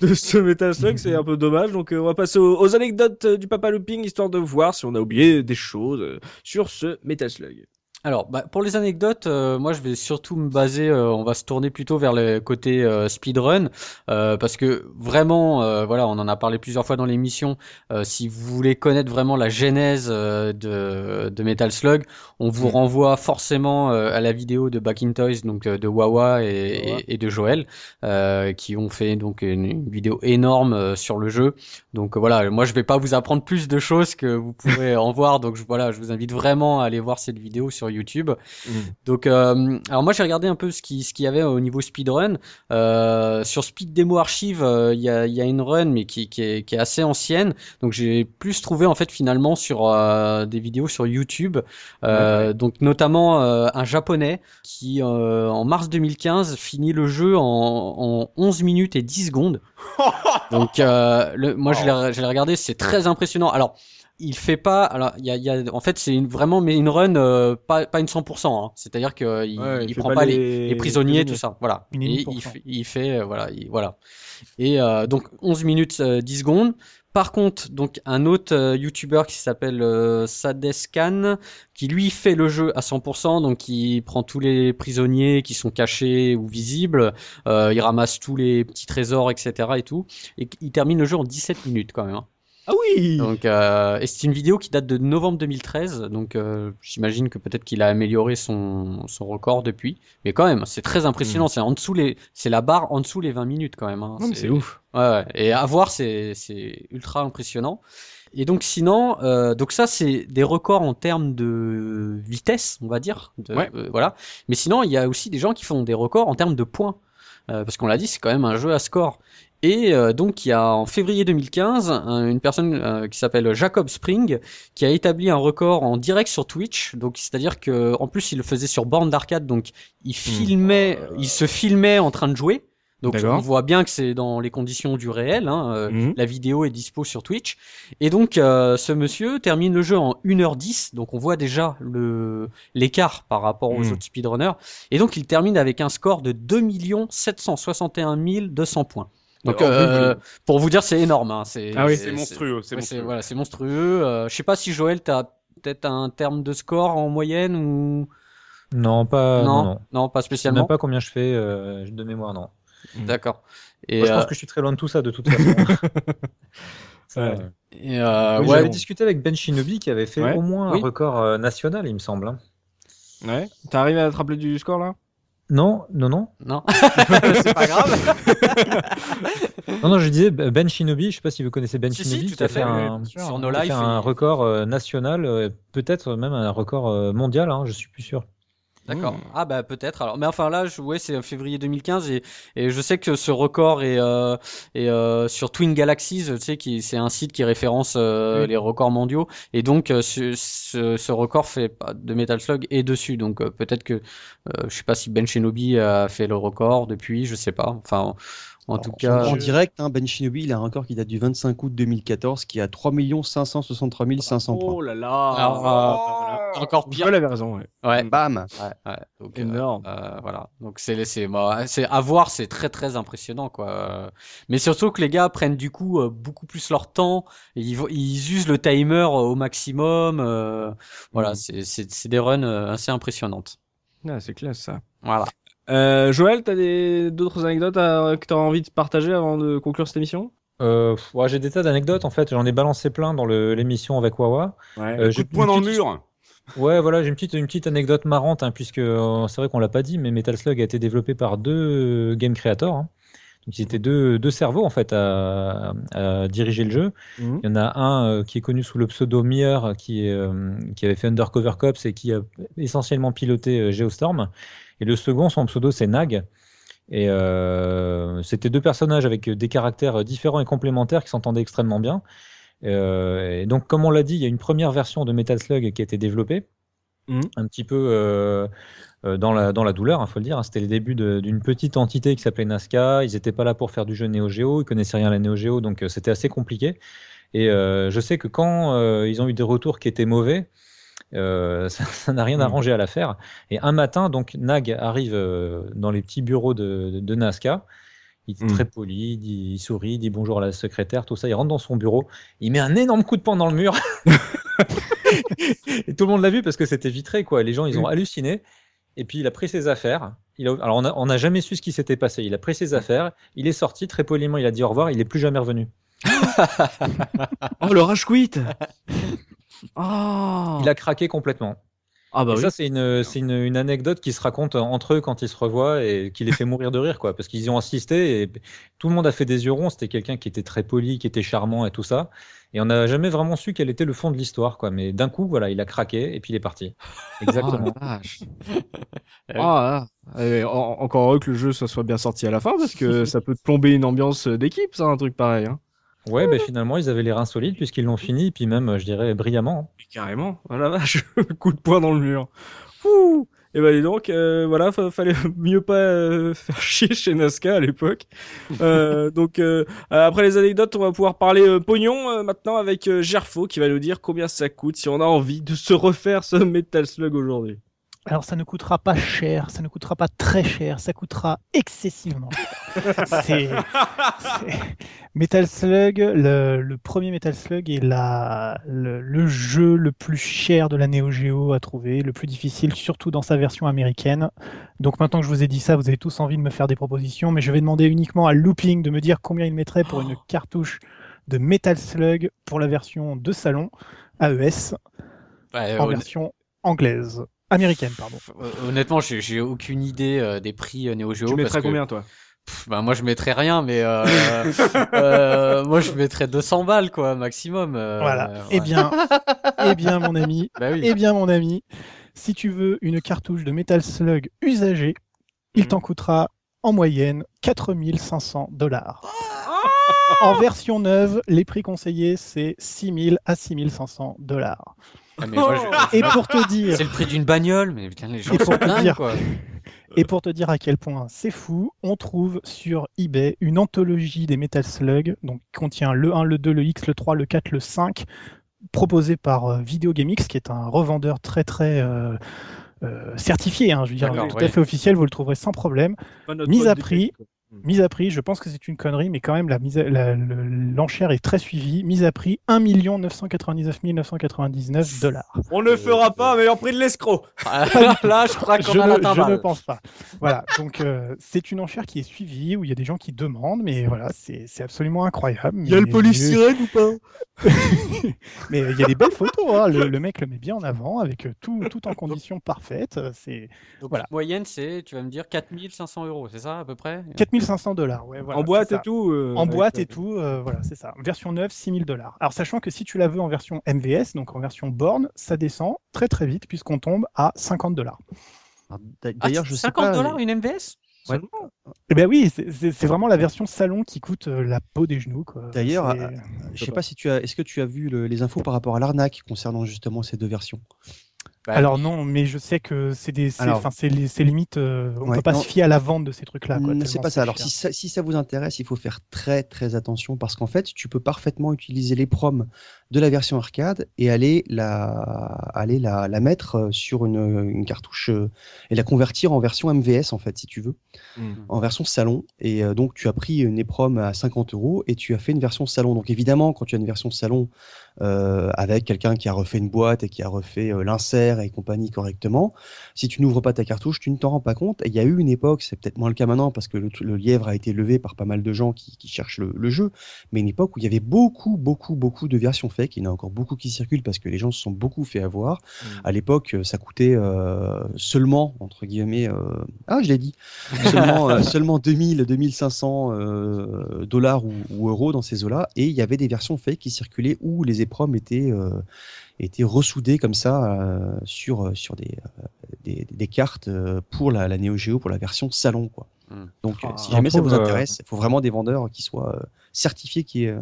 de ce Metal Slug, c'est un peu dommage. Donc on va passer aux, aux anecdotes du Papa Looping histoire de voir si on a oublié des choses sur ce Metal Slug. Alors, bah, pour les anecdotes, euh, moi je vais surtout me baser, euh, on va se tourner plutôt vers le côté euh, speedrun, euh, parce que vraiment, euh, voilà, on en a parlé plusieurs fois dans l'émission. euh, si vous voulez connaître vraiment la genèse euh, de, de Metal Slug, on vous renvoie forcément euh, à la vidéo de Back in Toys, donc de Wawa et, et- et de Joël, euh, qui ont fait donc une, une vidéo énorme euh, sur le jeu. Donc voilà, moi je vais pas vous apprendre plus de choses que vous pourrez en voir. Donc je, voilà, je vous invite vraiment à aller voir cette vidéo sur YouTube. Donc euh, alors moi j'ai regardé un peu ce qui ce qu'il y avait au niveau speedrun. Euh, sur Speed Demo Archive, euh, il y, a, y a une run mais qui, qui, est, qui est assez ancienne. Donc j'ai plus trouvé en fait finalement sur des vidéos sur YouTube. Donc notamment un japonais qui en mars 2015 finit le jeu en, en 11 minutes et 10 secondes. Donc le, moi je l'ai regardé, c'est très impressionnant. Alors il fait pas. Alors, il y a, il y a, en fait, c'est une, vraiment, mais une run euh, pas, pas une 100%. Hein. C'est-à-dire qu'il il, Ouais, il prend pas, les, les prisonniers, tout ça. Voilà. Et il, fait- il fait, euh, voilà, il- voilà. Et euh, donc 11 minutes euh, 10 secondes. Par contre, donc un autre euh, YouTuber qui s'appelle euh, Sadescan, qui lui fait le jeu à 100%, donc il prend tous les prisonniers qui sont cachés ou visibles, euh, il ramasse tous les petits trésors, etc. et tout, et il termine le jeu en 17 minutes quand même. hein. Ah oui. Donc, euh, et c'est une vidéo qui date de novembre 2013, donc euh, j'imagine que peut-être qu'il a amélioré son, son record depuis. Mais quand même, c'est très impressionnant. C'est en dessous les, c'est la barre en dessous les 20 minutes quand même. hein. Non, mais c'est ouf. Ouais, ouais. Et à voir, c'est c'est ultra impressionnant. Et donc sinon, euh, donc ça c'est des records en termes de vitesse, on va dire. De- Ouais. euh, voilà. Mais sinon, il y a aussi des gens qui font des records en termes de points, Euh, parce qu'on l'a dit, c'est quand même un jeu à score. Et euh, donc il y a en février 2015 un- une personne euh, qui s'appelle Jacob Spring qui a établi un record en direct sur Twitch. Donc c'est-à-dire que en plus il le faisait sur borne d'arcade, donc il filmait, il se filmait en train de jouer. Donc on voit bien que c'est dans les conditions du réel. Hein, euh, Mhm. La vidéo est dispo sur Twitch. Et donc euh, ce monsieur termine le jeu en 1h10. Donc on voit déjà le l'écart par rapport aux Mhm. autres speedrunners. Et donc il termine avec un score de 2 761 200 points. Donc Alors, euh, pour vous dire c'est énorme. Hein, c'est Ah oui. C'est monstrueux, c'est ouais, monstrueux. voilà, c'est monstrueux. Euh, je sais pas si Joël t'as peut-être un terme de score en moyenne ou? Non, pas, non, non, non. pas Je sais spécialement? même pas combien je fais euh, de mémoire, non. D'accord. Et Moi, je pense que je suis très loin de tout ça de toute façon. Ça, Ouais. Et, euh, oui, ouais, J'avais bon. discuté avec Ben Shinobi qui avait fait Ouais. au moins Oui. un record euh, national, il me semble. hein. Ouais. T'es arrivé à te rappeler du score là? Non, non, non. Non, c'est pas grave. Non, non, je disais Ben Shinobi, je sais pas si vous connaissez Ben Si, si, Shinobi, tout à fait, un. Sur fait record euh, national, euh, peut-être même un record euh, mondial, hein, je suis plus sûr. D'accord. Hmm. Ah bah peut-être. Alors, mais enfin là, je, ouais, c'est février 2015 et, et je sais que ce record est, euh, est euh, sur Twin Galaxies. Tu sais, qui c'est un site qui référence euh, Oui. les records mondiaux et donc euh, ce, ce, ce record fait pas de Metal Slug est dessus. Donc euh, peut-être que euh, je sais pas si Ben Shinobi a fait le record depuis, je sais pas. Enfin, en tout cas, En direct, hein, Ben Shinobi, il a un record qui date du 25 août 2014 qui a 3 563 500 points. Oh là là Alors, euh, encore pire. Avait raison, ouais. ouais. Bam Ouais, ouais. Donc, euh, Énorme. Euh, voilà. Donc c'est c'est bah, c'est à voir, c'est très très impressionnant quoi. Mais surtout que les gars prennent du coup beaucoup plus leur temps, et ils usent le timer au maximum. euh, voilà, Mhm. c'est c'est c'est des runs assez impressionnantes. Ah, c'est classe ça. Voilà. Euh, Joël, t'as des d'autres anecdotes à- que t'as envie de partager avant de conclure cette émission? Euh, ouais, j'ai des tas d'anecdotes en fait, j'en ai balancé plein dans le- l'émission avec Wawa. Ouais. Euh, j'ai de poing dans le petite- mur. Ouais, voilà, j'ai une petite, une petite anecdote marrante, hein, puisque euh, c'est vrai qu'on l'a pas dit, mais Metal Slug a été développé par deux game creators. hein. Donc, ils étaient deux, deux cerveaux en fait à, à diriger le jeu. Mhm. Il y en a un euh, qui est connu sous le pseudo Mir, qui, est, euh, qui avait fait Undercover Cops et qui a essentiellement piloté euh, Geostorm. Et le second, son pseudo, c'est Nag. Et euh, c'était deux personnages avec des caractères différents et complémentaires qui s'entendaient extrêmement bien. Euh, et donc, comme on l'a dit, il y a une première version de Metal Slug qui a été développée, Mhm. un petit peu euh, dans, la, dans la douleur, il faut le dire. hein. C'était le début de- d'une petite entité qui s'appelait Nazca. Ils n'étaient pas là pour faire du jeu Neo Geo, ils connaissaient rien à la Neo Geo, donc c'était assez compliqué. Et je sais que quand ils ont eu des retours qui étaient mauvais, euh, ça n'a rien Mhm. arrangé à l'affaire. Et un matin, donc Nag arrive euh, dans les petits bureaux de, de, Nazca. Il est Mhm. très poli, il, dit- il sourit, il dit bonjour à la secrétaire, tout ça. Il rentre dans son bureau, il met un énorme coup de poing dans le mur. et tout le monde l'a vu parce que c'était vitré, quoi. Les gens, ils ont halluciné. Et puis il a pris ses affaires. Il a... Alors on n'a jamais su ce qui s'était passé. Il a pris ses affaires, il est sorti très poliment, il a dit au revoir, il est plus jamais revenu. Oh, le rage quit Ah Il a craqué complètement. Ah bah et oui. ça, c'est une, c'est une, une anecdote qui se raconte entre eux quand ils se revoient et qui les fait mourir de rire, quoi. Parce qu'ils y ont assisté et tout le monde a fait des yeux ronds. C'était quelqu'un qui était très poli, qui était charmant et tout ça. Et on n'a jamais vraiment su quel était le fond de l'histoire, quoi. Mais d'un coup, voilà, il a craqué et puis il est parti. Exactement. Oh. Ah. Et encore heureux que le jeu soit bien sorti à la fin parce que ça peut te plomber une ambiance d'équipe, ça, un truc pareil. Hein. Ouais, ben finalement, ils avaient les reins solides puisqu'ils l'ont fini, et puis même, je dirais, brillamment. Carrément. Oh la vache. Coup de poing dans le mur. Ouh. Et bah dis donc, euh, voilà, fa- fallait mieux pas euh, faire chier chez Nazca à l'époque. Euh, donc euh, après les anecdotes, on va pouvoir parler euh, pognon euh, maintenant avec euh, Gerfo qui va nous dire combien ça coûte si on a envie de se refaire ce Metal Slug aujourd'hui. Alors ça ne coûtera pas cher, ça ne coûtera pas très cher, ça coûtera excessivement cher. C'est c'est- Metal Slug, le, le premier Metal Slug est la, le, le jeu le plus cher de la Neo Geo à trouver, le plus difficile, surtout dans sa version américaine. Donc maintenant que je vous ai dit ça, vous avez tous envie de me faire des propositions, mais je vais demander uniquement à Looping de me dire combien il mettrait pour une cartouche de Metal Slug pour la version de salon AES Ouais, en version anglaise. Américaine, pardon. euh, honnêtement, j'ai aucune idée euh, des prix euh, Neo Geo. Tu parce mettrais que- combien toi? Pff, bah, moi je mettrais rien, mais euh, euh, moi je mettrais 200 balles quoi maximum. euh, Voilà. ouais. Eh bien, eh bien, mon ami, Bah oui. eh bien, mon ami, si tu veux une cartouche de Metal Slug usagée, il Mhm. t'en coûtera en moyenne 4500 dollars. En version neuve, les prix conseillés, c'est 6000 à 6500 dollars. Ah, mais moi, je- Et pour te dire, C'est le prix d'une bagnole, mais putain, les gens Et pour sont te dingues, dire- quoi. et pour te dire à quel point c'est fou, on trouve sur eBay une anthologie des Metal Slug, donc qui contient le 1, le 2, le X, le 3, le 4, le 5, proposé par euh, Video Game X, qui est un revendeur très très euh, euh, certifié, hein, je veux dire, tout oui. à fait officiel, vous le trouverez sans problème. Mise à prix. Quoi. mise à prix, je pense que c'est une connerie, mais quand même, la mise à- la- le- l'enchère est très suivie. Mise à prix 1 999 999 dollars. On ne fera pas un meilleur prix de l'escroc. Là, je crois qu'on a l'atteint je ne pense pas. Voilà, donc euh, c'est une enchère qui est suivie, où il y a des gens qui demandent, mais voilà, c'est c'est absolument incroyable. Il y a le polystyrène ou pas? Mais il y a des belles photos, hein. le, le mec le met bien en avant, avec euh, tout, tout en euh, C'est Donc, Voilà. moyenne, c'est, tu vas me dire, 4500 euros, c'est ça à peu près? 4500 dollars. Ouais, voilà, En boîte et ça. tout. euh, En boîte euh, et tout, euh, voilà, c'est ça. Version neuve, 6000 dollars. Alors, sachant que si tu la veux en version MVS, donc en version borne, ça descend très très vite puisqu'on tombe à 50 dollars. Ah, D'ailleurs, je sais 50 pas. dollars une MVS Ouais. Eh ben oui, c'est- vraiment la version salon qui coûte euh, la peau des genoux. quoi. D'ailleurs, euh, Je sais pas si tu as. Est-ce que tu as vu le- les infos par rapport à l'arnaque concernant justement ces deux versions? Bah, Alors non, mais je sais que c'est des, c'est- limite, euh, on Ouais, peut pas non. se fier à la vente de ces trucs-là. C'est pas ça. Alors, si ça, si ça vous intéresse, il faut faire très très attention parce qu'en fait, tu peux parfaitement utiliser les proms de la version arcade et aller la, aller la, la mettre euh, sur une, une cartouche euh, et la convertir en version MVS en fait, si tu veux, Mm. en version salon. Et euh, donc, tu as pris une EPROM à 50 euros et tu as fait une version salon. Donc, évidemment, quand tu as une version salon euh, avec quelqu'un qui a refait une boîte et qui a refait euh, l'insert et compagnie correctement, si tu n'ouvres pas ta cartouche, tu ne t'en rends pas compte. Et il y a eu une époque, c'est peut-être moins le cas maintenant parce que le, le lièvre a été levé par pas mal de gens qui, qui cherchent le, le jeu, mais une époque où il y avait beaucoup, beaucoup, beaucoup de versions fake. Il y en a encore beaucoup qui circulent parce que les gens se sont beaucoup fait avoir. À l'époque, euh, ça coûtait euh, seulement, entre guillemets, euh, ah, je l'ai dit, seulement, euh, seulement 2000, 2500 euh, dollars ou, ou euros dans ces eaux-là. Et il y avait des versions fake qui circulaient où les EPROM étaient, étaient ressoudés comme ça euh, sur, euh, sur des, euh, des, des cartes pour la, la Neo Geo, pour la version salon. Quoi. Hmm. Donc, Ah, si on jamais ça vous intéresse, il faut vraiment des vendeurs qui soient euh, certifiés, qui, euh,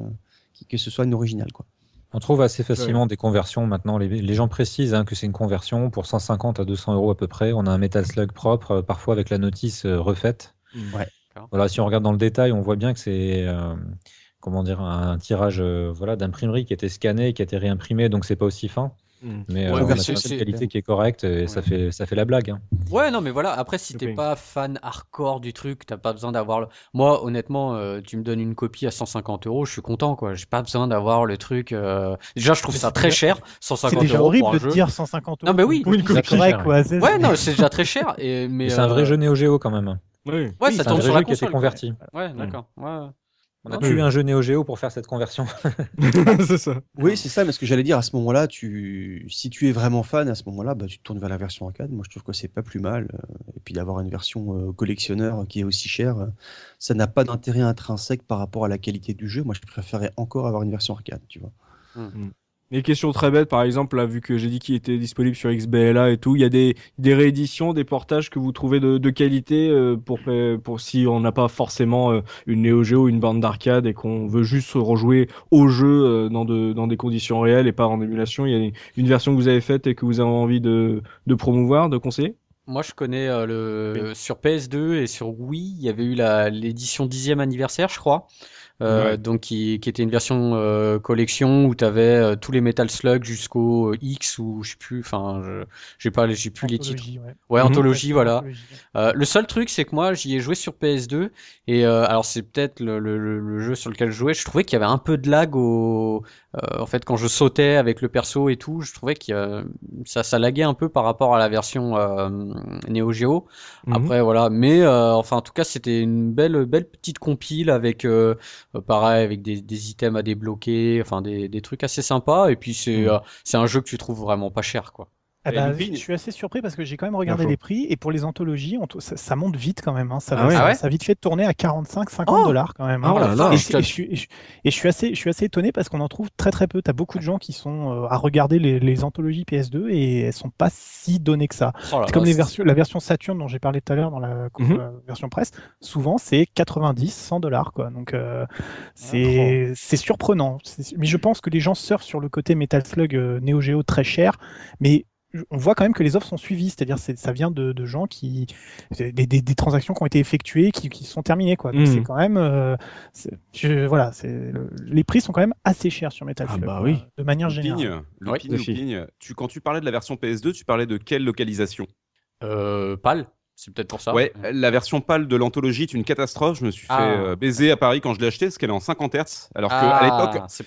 qui- que ce soit une originale. Quoi. On trouve assez facilement des conversions maintenant. Les, les gens précisent hein, que c'est une conversion pour 150 à 200 euros à peu près. On a un Metal Slug propre, parfois avec la notice euh, refaite. Ouais. Voilà, si on regarde dans le détail, on voit bien que c'est euh, comment dire un tirage euh, voilà d'imprimerie qui a été scanné, qui a été réimprimé, donc c'est pas aussi fin. Mm. Mais euh, Ouais, on mais a c'est- une c'est- qualité qui est correcte et ça fait ça fait la blague. hein. Ouais, non, mais voilà. Après, si t'es pas fan hardcore du truc, t'as pas besoin d'avoir le. Moi, honnêtement, euh, tu me donnes une copie à 150 euros, je suis content, quoi. J'ai pas besoin d'avoir le truc. euh, Déjà, je trouve ça c'est très déjà- cher, C'est 150 déjà euros horrible pour un de jeu. dire 150 euros. Non, mais oui. pour une copie c'est très correcte, cher. quoi. c'est- Ouais, non, c'est déjà très cher. Et, mais c'est un vrai euh, jeu Neo Geo quand même. Oui. Ouais, Oui, ça C'est un tourne vrai sur jeu qui a été converti. Ouais, d'accord. Ouais. On a tué un jeu Neo Geo pour faire cette conversion. c'est ça. Oui, c'est ça, mais ce que j'allais dire à ce moment-là, tu, si tu es vraiment fan à ce moment-là, bah, tu te tournes vers la version arcade. Moi, je trouve que c'est pas plus mal. euh, Et puis d'avoir une version euh, collectionneur qui est aussi chère, euh, ça n'a pas d'intérêt intrinsèque par rapport à la qualité du jeu. Moi, je préférais encore avoir une version arcade, tu vois. Des questions très bêtes, par exemple, là, vu que j'ai dit qu'il était disponible sur XBLA et tout, il y a des, des rééditions, des portages que vous trouvez de, de qualité euh, pour, pour si on n'a pas forcément euh, une Neo Geo, une bande d'arcade et qu'on veut juste rejouer au jeu euh, dans, de, dans des conditions réelles et pas en émulation. Il y a une, version que vous avez faite et que vous avez envie de, de promouvoir, de conseiller? Moi, je connais euh, le sur PS2 et sur Wii, il y avait eu la l'édition 10e anniversaire, je crois. Euh, Ouais. donc qui, qui était une version euh, collection où tu avais tous les Metal Slug jusqu'au euh, X ou je sais plus enfin je j'ai pas j'ai plus les titres. Anthologie, ouais. Ouais, Mhm. anthologie voilà. Anthologie, ouais. Euh, le seul truc, c'est que moi, j'y ai joué sur PS2 et euh, alors c'est peut-être le, le, le- jeu sur lequel je jouais. Je trouvais qu'il y avait un peu de lag au, euh, en fait, quand je sautais avec le perso et tout, je trouvais que euh, ça, ça laguait un peu par rapport à la version euh, Neo Geo. Mhm. Après voilà, mais euh, enfin en tout cas, c'était une belle, belle petite compile avec euh, pareil avec des, des items à débloquer, enfin des, des trucs assez sympas. Et puis c'est Mhm. euh, c'est un jeu que tu trouves vraiment pas cher quoi. Ah Et bah, le prix- je suis assez surpris parce que j'ai quand même regardé les prix et pour les anthologies, on t- ça, ça monte vite quand même. hein. Ça, Ah va, ouais ça, Ah ouais ça a vite fait de tourner à 45-50 Oh dollars quand même. hein. Ah, oh là là. Et, je je, et je suis, et je- et je suis assez, je suis assez étonné parce qu'on en trouve très très peu. T'as beaucoup de gens qui sont euh, à regarder les, les anthologies PS2 et elles sont pas si données que ça. Oh C'est comme là, les versions, la version Saturn dont j'ai parlé tout à l'heure dans la, Mhm. la version presse. Souvent, c'est 90, 100 dollars quoi. Donc euh, c'est c'est surprenant. Mais je pense que les gens surfent sur le côté Metal Slug euh, Neo Geo très cher, mais on voit quand même que les offres sont suivies, c'est-à-dire c'est ça vient de, de gens qui des, des, des transactions qui ont été effectuées, qui, qui sont terminées quoi. Donc c'est quand même euh, je- voilà, c'est le- les prix sont quand même assez chers sur Metal Ah Slug. bah quoi, oui. de manière générale. Looping, Oui. Looping, tu, quand tu parlais de la version PS2, tu parlais de quelle localisation? Euh, PAL. C'est peut-être pour ça. Ouais, la version pâle de l'anthologie est une catastrophe. Je me suis fait Ah. euh, baiser à Paris quand je l'ai acheté parce qu'elle est en 50 Hz. Alors Ah, qu'à l'époque, ça.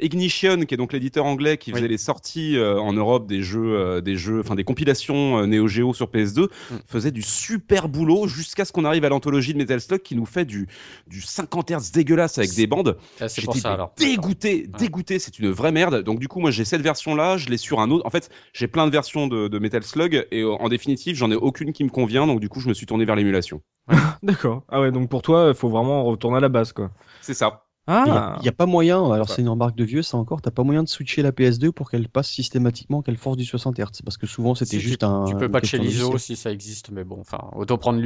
Ignition, qui est donc l'éditeur anglais qui Oui. faisait les sorties euh, en Europe des jeux, euh, des jeux, enfin des compilations Neo Geo sur PS2, Mm. faisait du super boulot jusqu'à ce qu'on arrive à l'anthologie de Metal Slug qui nous fait du, du 50 Hz dégueulasse avec des bandes. Ah, c'est pour ça alors. dégoûté, dégoûté. C'est une vraie merde. Donc du coup, moi j'ai cette version-là, je l'ai sur un autre. En fait, j'ai plein de versions de, de Metal Slug et en définitive, j'en ai aucune qui me convient. Donc du coup, je me suis tourné vers l'émulation. D'accord. Ah ouais, donc pour toi, il faut vraiment retourner à la base, quoi. C'est ça. Ah, Il n'y a, pas moyen, alors c'est une remarque de vieux, ça encore, t'as pas moyen de switcher la PS2 pour qu'elle passe systématiquement, qu'elle force du 60 Hz. Parce que souvent c'était Si, juste tu, un. Tu peux question l'ISO si ça existe, mais bon, enfin, autant prendre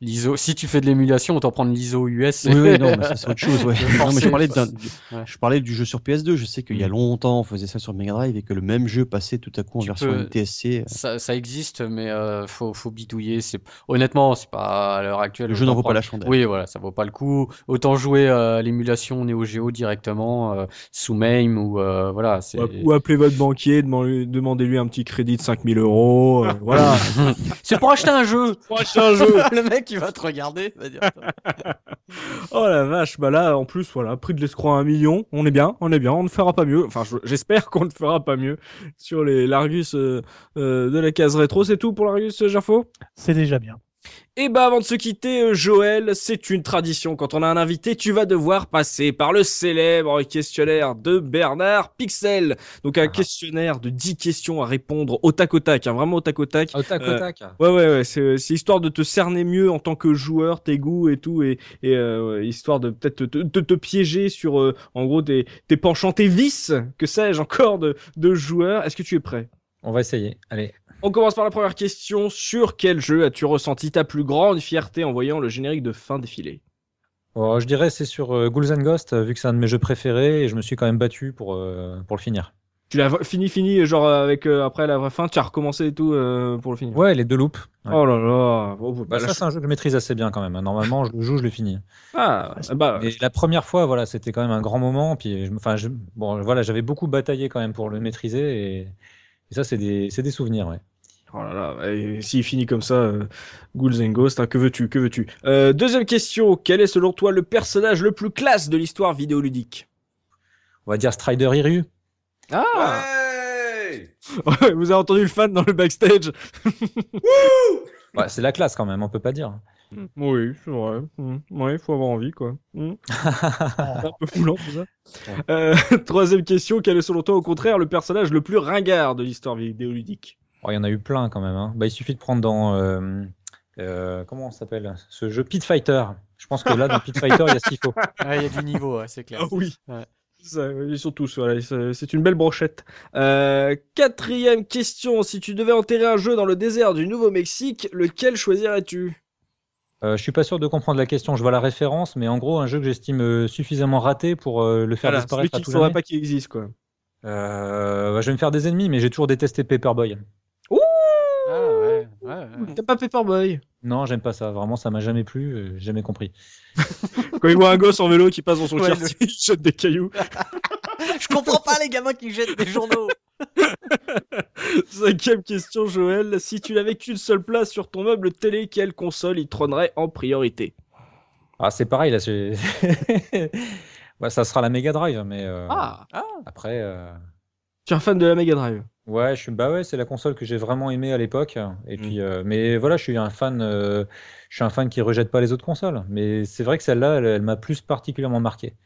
l'ISO. Si tu fais de l'émulation, autant prendre l'ISO US. Oui, oui, non, mais ça c'est autre chose. Ouais. Non, mais je parlais, quoi. d'un- Ouais. je parlais du jeu sur PS2. Je sais qu'il y a longtemps on faisait ça sur Mega Drive et que le même jeu passait tout à coup en Tu version peux- NTSC. Ça, ça existe, mais euh, faut, faut bidouiller. C'est honnêtement, c'est pas à l'heure actuelle. Le jeu n'en vaut pas la chandelle. Oui, voilà, ça vaut pas le coup. Autant jouer à l'émulation Neo Geo directement euh, sous MAME ou euh, voilà. Ou, appelez votre banquier, demandez- demandez-lui un petit crédit de 5000 euros. euh, voilà. c'est pour acheter un jeu. Pour acheter un jeu. le mec, il va te regarder. il va dire, Oh la vache, bah là, en plus, voilà, prix de l'escroc à un million, on est bien, on est bien, on ne fera pas mieux. Enfin, je- j'espère qu'on ne fera pas mieux sur les l'Argus euh, euh, de la case rétro. C'est tout pour l'Argus, euh, Jafo C'est déjà bien. Et bah avant de se quitter, euh, Joël, c'est une tradition. Quand on a un invité, tu vas devoir passer par le célèbre questionnaire de Bernard Pixel. Donc un questionnaire de 10 questions à répondre au tac au tac, hein, vraiment au tac au tac. Au tac, Euh, au tac. Ouais, ouais, ouais, c'est, histoire de te cerner mieux en tant que joueur, tes goûts et tout, et, et euh, histoire de peut-être te, te, te- te piéger sur, euh, en gros, tes, tes penchants, tes vices, que sais-je encore de, de joueurs. Est-ce que tu es prêt? On va essayer. Allez. On commence par la première question. Sur quel jeu as-tu ressenti ta plus grande fierté en voyant le générique de fin défilé? Oh, je dirais c'est sur euh, Ghouls and Ghosts, euh, vu que c'est un de mes jeux préférés et je me suis quand même battu pour, euh, pour le finir. Tu l'as fini, fini, genre avec euh, après la vraie fin, tu as recommencé et tout euh, pour le finir. Ouais, les deux loops. Ouais. Oh là là. Oh, bah, Bah, la ça, c'est un jeu que je maîtrise assez bien quand même. hein. Normalement, je le joue, je le finis. Ah, bah, la première fois, voilà, c'était quand même un grand moment. Puis, enfin, bon, voilà, j'avais beaucoup bataillé quand même pour le maîtriser et, et ça, c'est des, c'est des souvenirs, ouais. Oh là là, et s'il finit comme ça, euh, Ghouls and Ghosts, hein, que veux-tu, que veux-tu? Euh, Deuxième question, quel est selon toi le personnage le plus classe de l'histoire vidéoludique? On va dire Strider Hiryu. Ah Ouais Vous avez entendu le fan dans le backstage Ouais, c'est la classe quand même, on peut pas dire. Oui, c'est vrai. Mm. Ouais, faut avoir envie, quoi. Mm. C'est un peu foulant, tout ça. Euh, troisième question, quel est selon toi, au contraire, le personnage le plus ringard de l'histoire vidéoludique? Oh, Il y en a eu plein quand même. hein. Bah, il suffit de prendre dans. euh, euh, comment ça s'appelle Ce jeu Pit Fighter. Je pense que là, dans Pit Fighter, il y a ce qu'il faut. Ah, il y a du niveau, ouais, c'est clair. Ah oui. Ouais. Ça, ils sont tous, voilà, c'est une belle brochette. Euh, quatrième question, si tu devais enterrer un jeu dans le désert du Nouveau-Mexique, lequel choisirais-tu? Euh, je suis pas sûr de comprendre la question. Je vois la référence, mais en gros, un jeu que j'estime euh, suffisamment raté pour euh, le faire Voilà, celui disparaître qu'il tout ne faudrait jamais. pas qu'il existe, quoi. Euh, bah, je vais me faire des ennemis, mais j'ai toujours détesté Paperboy. Ah, ouais, ouais, ouais. T'as pas Paperboy? Non, j'aime pas ça. Vraiment, ça m'a jamais plu. euh, j'ai jamais compris. Quand il voit un gosse en vélo qui passe dans son Ouais, quartier, il jette des cailloux. Je comprends pas les gamins qui jettent des journaux. Cinquième question, Joël. Si tu n'avais qu'une seule place sur ton meuble télé, quelle console y trônerait en priorité? Ah, c'est pareil là. ouais, ça sera la Mega Drive, mais euh, Ah après. euh, Tu es un fan de la Mega Drive? Ouais, je suis bah ouais, c'est la console que j'ai vraiment aimée à l'époque. Et Mm. puis, euh, mais voilà, je suis un fan, je suis un fan qui rejette pas les autres consoles. Mais c'est vrai que celle-là, elle, elle m'a plus particulièrement marqué.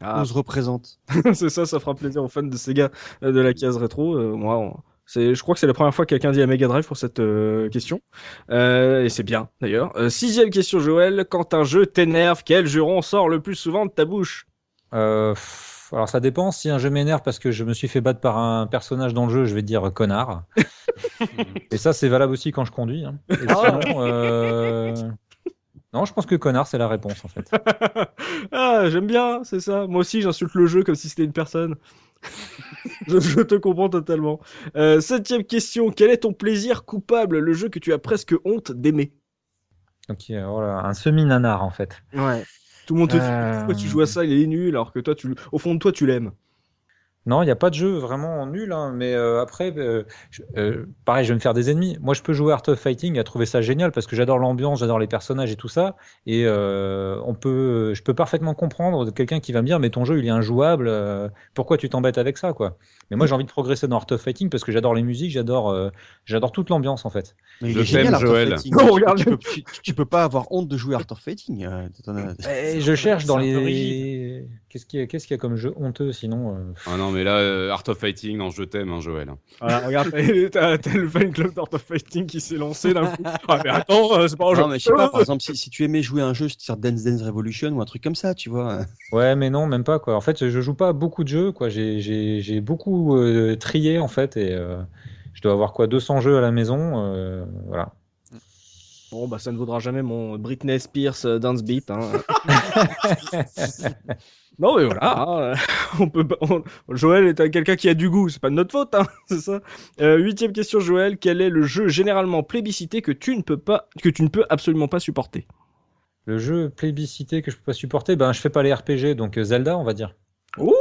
Ah, On se représente. c'est ça, ça fera plaisir aux fans de Sega euh, de la case rétro. Euh, moi, on- c'est, je crois que c'est la première fois que quelqu'un dit la Mega Drive pour cette euh, question. Euh, et c'est bien, d'ailleurs. Euh, sixième question, Joël. Quand un jeu t'énerve, quel juron sort le plus souvent de ta bouche? Euh, alors ça dépend. Si un jeu m'énerve parce que je me suis fait battre par un personnage dans le jeu, je vais dire connard. Et ça, c'est valable aussi quand je conduis. hein. Et sinon, euh, non, je pense que connard, c'est la réponse en fait. Ah, j'aime bien, c'est ça. Moi aussi, j'insulte le jeu comme si c'était une personne. je, je te comprends totalement. Euh, septième question. Quel est ton plaisir coupable, le jeu que tu as presque honte d'aimer Donc euh, voilà, un semi-nanar en fait. Ouais. Tout le monde te dit Euh. pourquoi tu joues à ça, il est nul, alors que toi, tu, au fond de toi, tu l'aimes. Non, il n'y a pas de jeu vraiment nul, hein, mais euh, après, euh, je- euh, pareil, je vais me faire des ennemis. Moi, je peux jouer Art of Fighting, à trouver ça génial parce que j'adore l'ambiance, j'adore les personnages et tout ça. Et euh, on peut, je peux parfaitement comprendre quelqu'un qui va me dire, mais ton jeu, il est injouable. euh, pourquoi tu t'embêtes avec ça, quoi? Mais moi, j'ai envie de progresser dans Art of Fighting parce que j'adore les musiques, j'adore, euh, j'adore toute l'ambiance en fait. Mais il Je est génial, t'aime, Art of Joël. Fighting. Non, Tu- regarde. tu, peux, tu- tu peux pas avoir honte de jouer Art of Fighting. euh, Et je cherche dans les. Qu'est-ce qu'il y, a- qu'est-ce qu'il y a comme jeu honteux sinon euh, Ah non, mais là, euh, Art of Fighting, non, je t'aime, hein, Joël. Voilà, regarde, t'as le fan club d'Art of Fighting qui s'est lancé d'un coup. Ah, mais attends, euh, c'est pas un jeu. Non, mais je sais pas, par exemple, si, si tu aimais jouer à un jeu sur Dance Dance Revolution ou un truc comme ça, tu vois. Ouais, mais non, même pas quoi. En fait, je joue pas à beaucoup de jeux quoi. J'ai beaucoup euh, trié en fait et euh, je dois avoir quoi 200 jeux à la maison. euh, voilà. Bon, bah ça ne vaudra jamais mon Britney Spears Dance Beat. Hein. non, mais voilà. hein, On peut, pas- on- Joël est un- quelqu'un qui a du goût, c'est pas de notre faute, hein, c'est ça. Euh, huitième question, Joël. Quel est le jeu généralement plébiscité que tu ne peux pas, que tu ne peux absolument pas supporter? Le jeu plébiscité que je peux pas supporter, ben je fais pas les RPG donc euh, Zelda on va dire. Ouh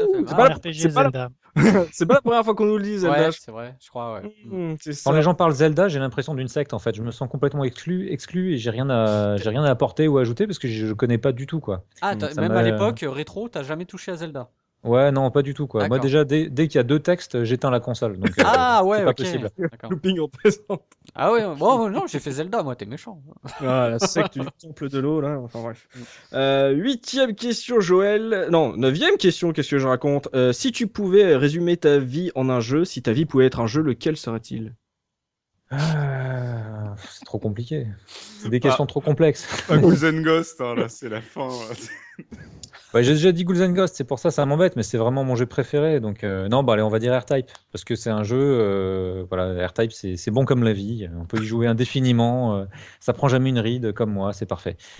Fait C'est pas, la- RPG c'est pas la- Zelda. c'est pas la première fois qu'on nous le dit, Zelda. Ouais, c'est vrai, je crois, ouais. Mmh, c'est Quand les gens parlent Zelda, j'ai l'impression d'une secte en fait. Je me sens complètement exclu, exclu et j'ai rien à j'ai rien à apporter ou à ajouter parce que je, connais pas du tout quoi. Ah, ça même à l'époque, rétro, t'as jamais touché à Zelda. Ouais, non, pas du tout quoi. Moi déjà dès, dès qu'il y a deux textes, j'éteins la console. Donc, euh, Ah ouais, c'est pas ok. possible. Looping en présent. Ah ouais, bon, non, j'ai fait Zelda, moi, t'es méchant. Ah, la secte du temple de l'eau, là. Enfin bref. Euh, huitième question, Joël. Non, neuvième question, qu'est-ce que je raconte? Euh, Si tu pouvais résumer ta vie en un jeu, si ta vie pouvait être un jeu, lequel serait-il? Ah, c'est trop compliqué. C'est des questions trop complexes. Pas Ghost, hein, là, c'est la fin. là. Ouais, j'ai déjà dit Ghouls and Ghosts, c'est pour ça ça m'embête, mais c'est vraiment mon jeu préféré. Donc euh, non, bah allez, on va dire R-Type parce que c'est un jeu, euh, voilà, R-Type c'est bon comme la vie. On peut y jouer indéfiniment. euh, ça prend jamais une ride comme moi, c'est parfait.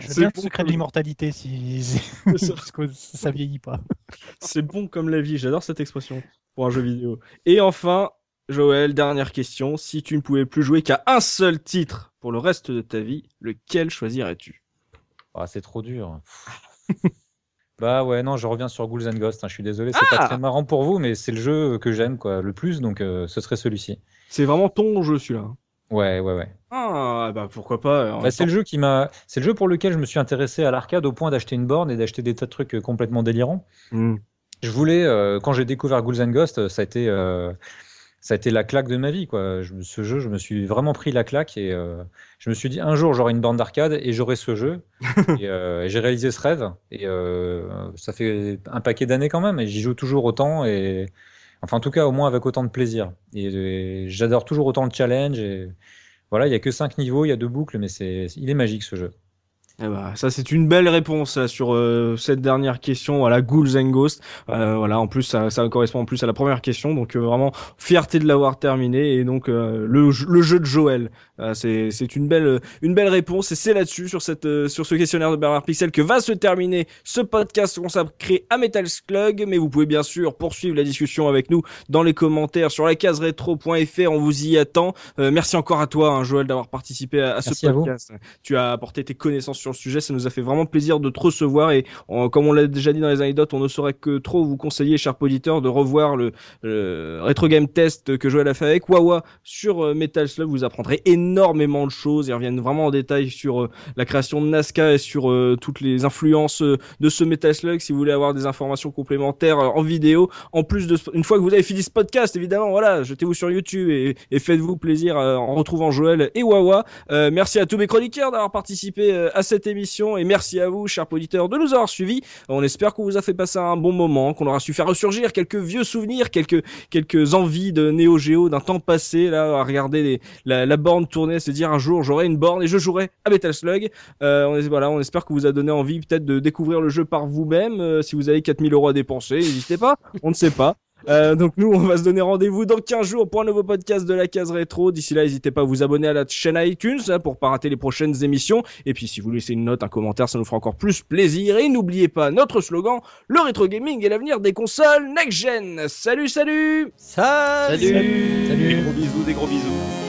Je veux C'est bien bon le secret de comme- l'immortalité si... parce que ça vieillit pas. C'est bon comme la vie, j'adore cette expression pour un jeu vidéo. Et enfin, Joël, dernière question. Si tu ne pouvais plus jouer qu'à un seul titre pour le reste de ta vie, lequel choisirais-tu? Ah, c'est trop dur. bah ouais, non, je reviens sur Ghouls and Ghosts. hein, je suis désolé, c'est pas Ah très marrant pour vous, mais c'est le jeu que j'aime quoi le plus, donc euh, ce serait celui-ci. C'est vraiment ton jeu celui-là. Ouais, ouais, ouais. Ah, bah pourquoi pas. Bah, c'est le jeu qui m'a, c'est le jeu pour lequel je me suis intéressé à l'arcade au point d'acheter une borne et d'acheter des tas de trucs euh, complètement délirants. Hmm. Je voulais, euh, quand j'ai découvert Ghouls and Ghosts, ça a été, euh, ça a été la claque de ma vie, quoi. Je, ce jeu, je me suis vraiment pris la claque et euh, je me suis dit un jour j'aurai une borne d'arcade et j'aurai ce jeu. et euh, j'ai réalisé ce rêve et euh, ça fait un paquet d'années quand même et j'y joue toujours autant et enfin en tout cas au moins avec autant de plaisir. Et, et j'adore toujours autant le challenge et voilà, il y a que cinq niveaux, il y a deux boucles, mais c'est, il est magique ce jeu. Eh bah, ça c'est une belle réponse là, sur euh, cette dernière question. Voilà, Ghouls and Ghosts. Euh, voilà, en plus ça, ça correspond en plus à la première question, donc euh, vraiment fierté de l'avoir terminé et donc euh, le, jeu- le jeu de Joël. Euh, c'est une belle une belle réponse et c'est là-dessus sur cette euh, sur ce questionnaire de Bernard Pixel que va se terminer ce podcast consacré à Metal Slug. Mais vous pouvez bien sûr poursuivre la discussion avec nous dans les commentaires sur la case rétro.fr. On vous y attend. Euh, merci encore à toi, hein, Joël, d'avoir participé à, à ce Merci à vous. podcast. Tu as apporté tes connaissances sur le sujet. Ça nous a fait vraiment plaisir de te recevoir. Et on- comme on l'a déjà dit dans les anecdotes, on ne saurait que trop vous conseiller, chers auditeurs, de revoir le, le Retro Game Test que Joël a fait avec Wawa sur euh, Metal Slug. Vous apprendrez énormément de choses. Ils reviennent vraiment en détail sur euh, la création de Nazca et sur euh, toutes les influences de ce Metal Slug. Si vous voulez avoir des informations complémentaires en vidéo, en plus de une fois que vous avez fini ce podcast, évidemment, voilà, jetez-vous sur YouTube et, faites-vous plaisir en retrouvant Joël et Wawa. Merci à tous mes chroniqueurs d'avoir participé à cette émission et merci à vous, chers auditeurs, de nous avoir suivis. On espère qu'on vous a fait passer un bon moment, qu'on aura su faire ressurgir quelques vieux souvenirs, quelques quelques envies de Néo Géo d'un temps passé, là, à regarder les, la, borne tourner, se dire un jour j'aurai une borne et je jouerai à Metal Slug. Euh, on, voilà, on espère que vous a donné envie peut-être de découvrir le jeu par vous-même. Euh, si vous avez 4000 euros à dépenser, n'hésitez pas, on ne sait pas. Euh, donc nous, on va se donner rendez-vous dans 15 jours pour un nouveau podcast de la case rétro. D'ici là, n'hésitez pas à vous abonner à la chaîne iTunes hein, pour pas rater les prochaines émissions. Et puis si vous laissez une note, un commentaire, ça nous fera encore plus plaisir. Et n'oubliez pas notre slogan, le rétro gaming est l'avenir des consoles next-gen. Salut, salut Salut Salut. Des gros bisous, des gros bisous.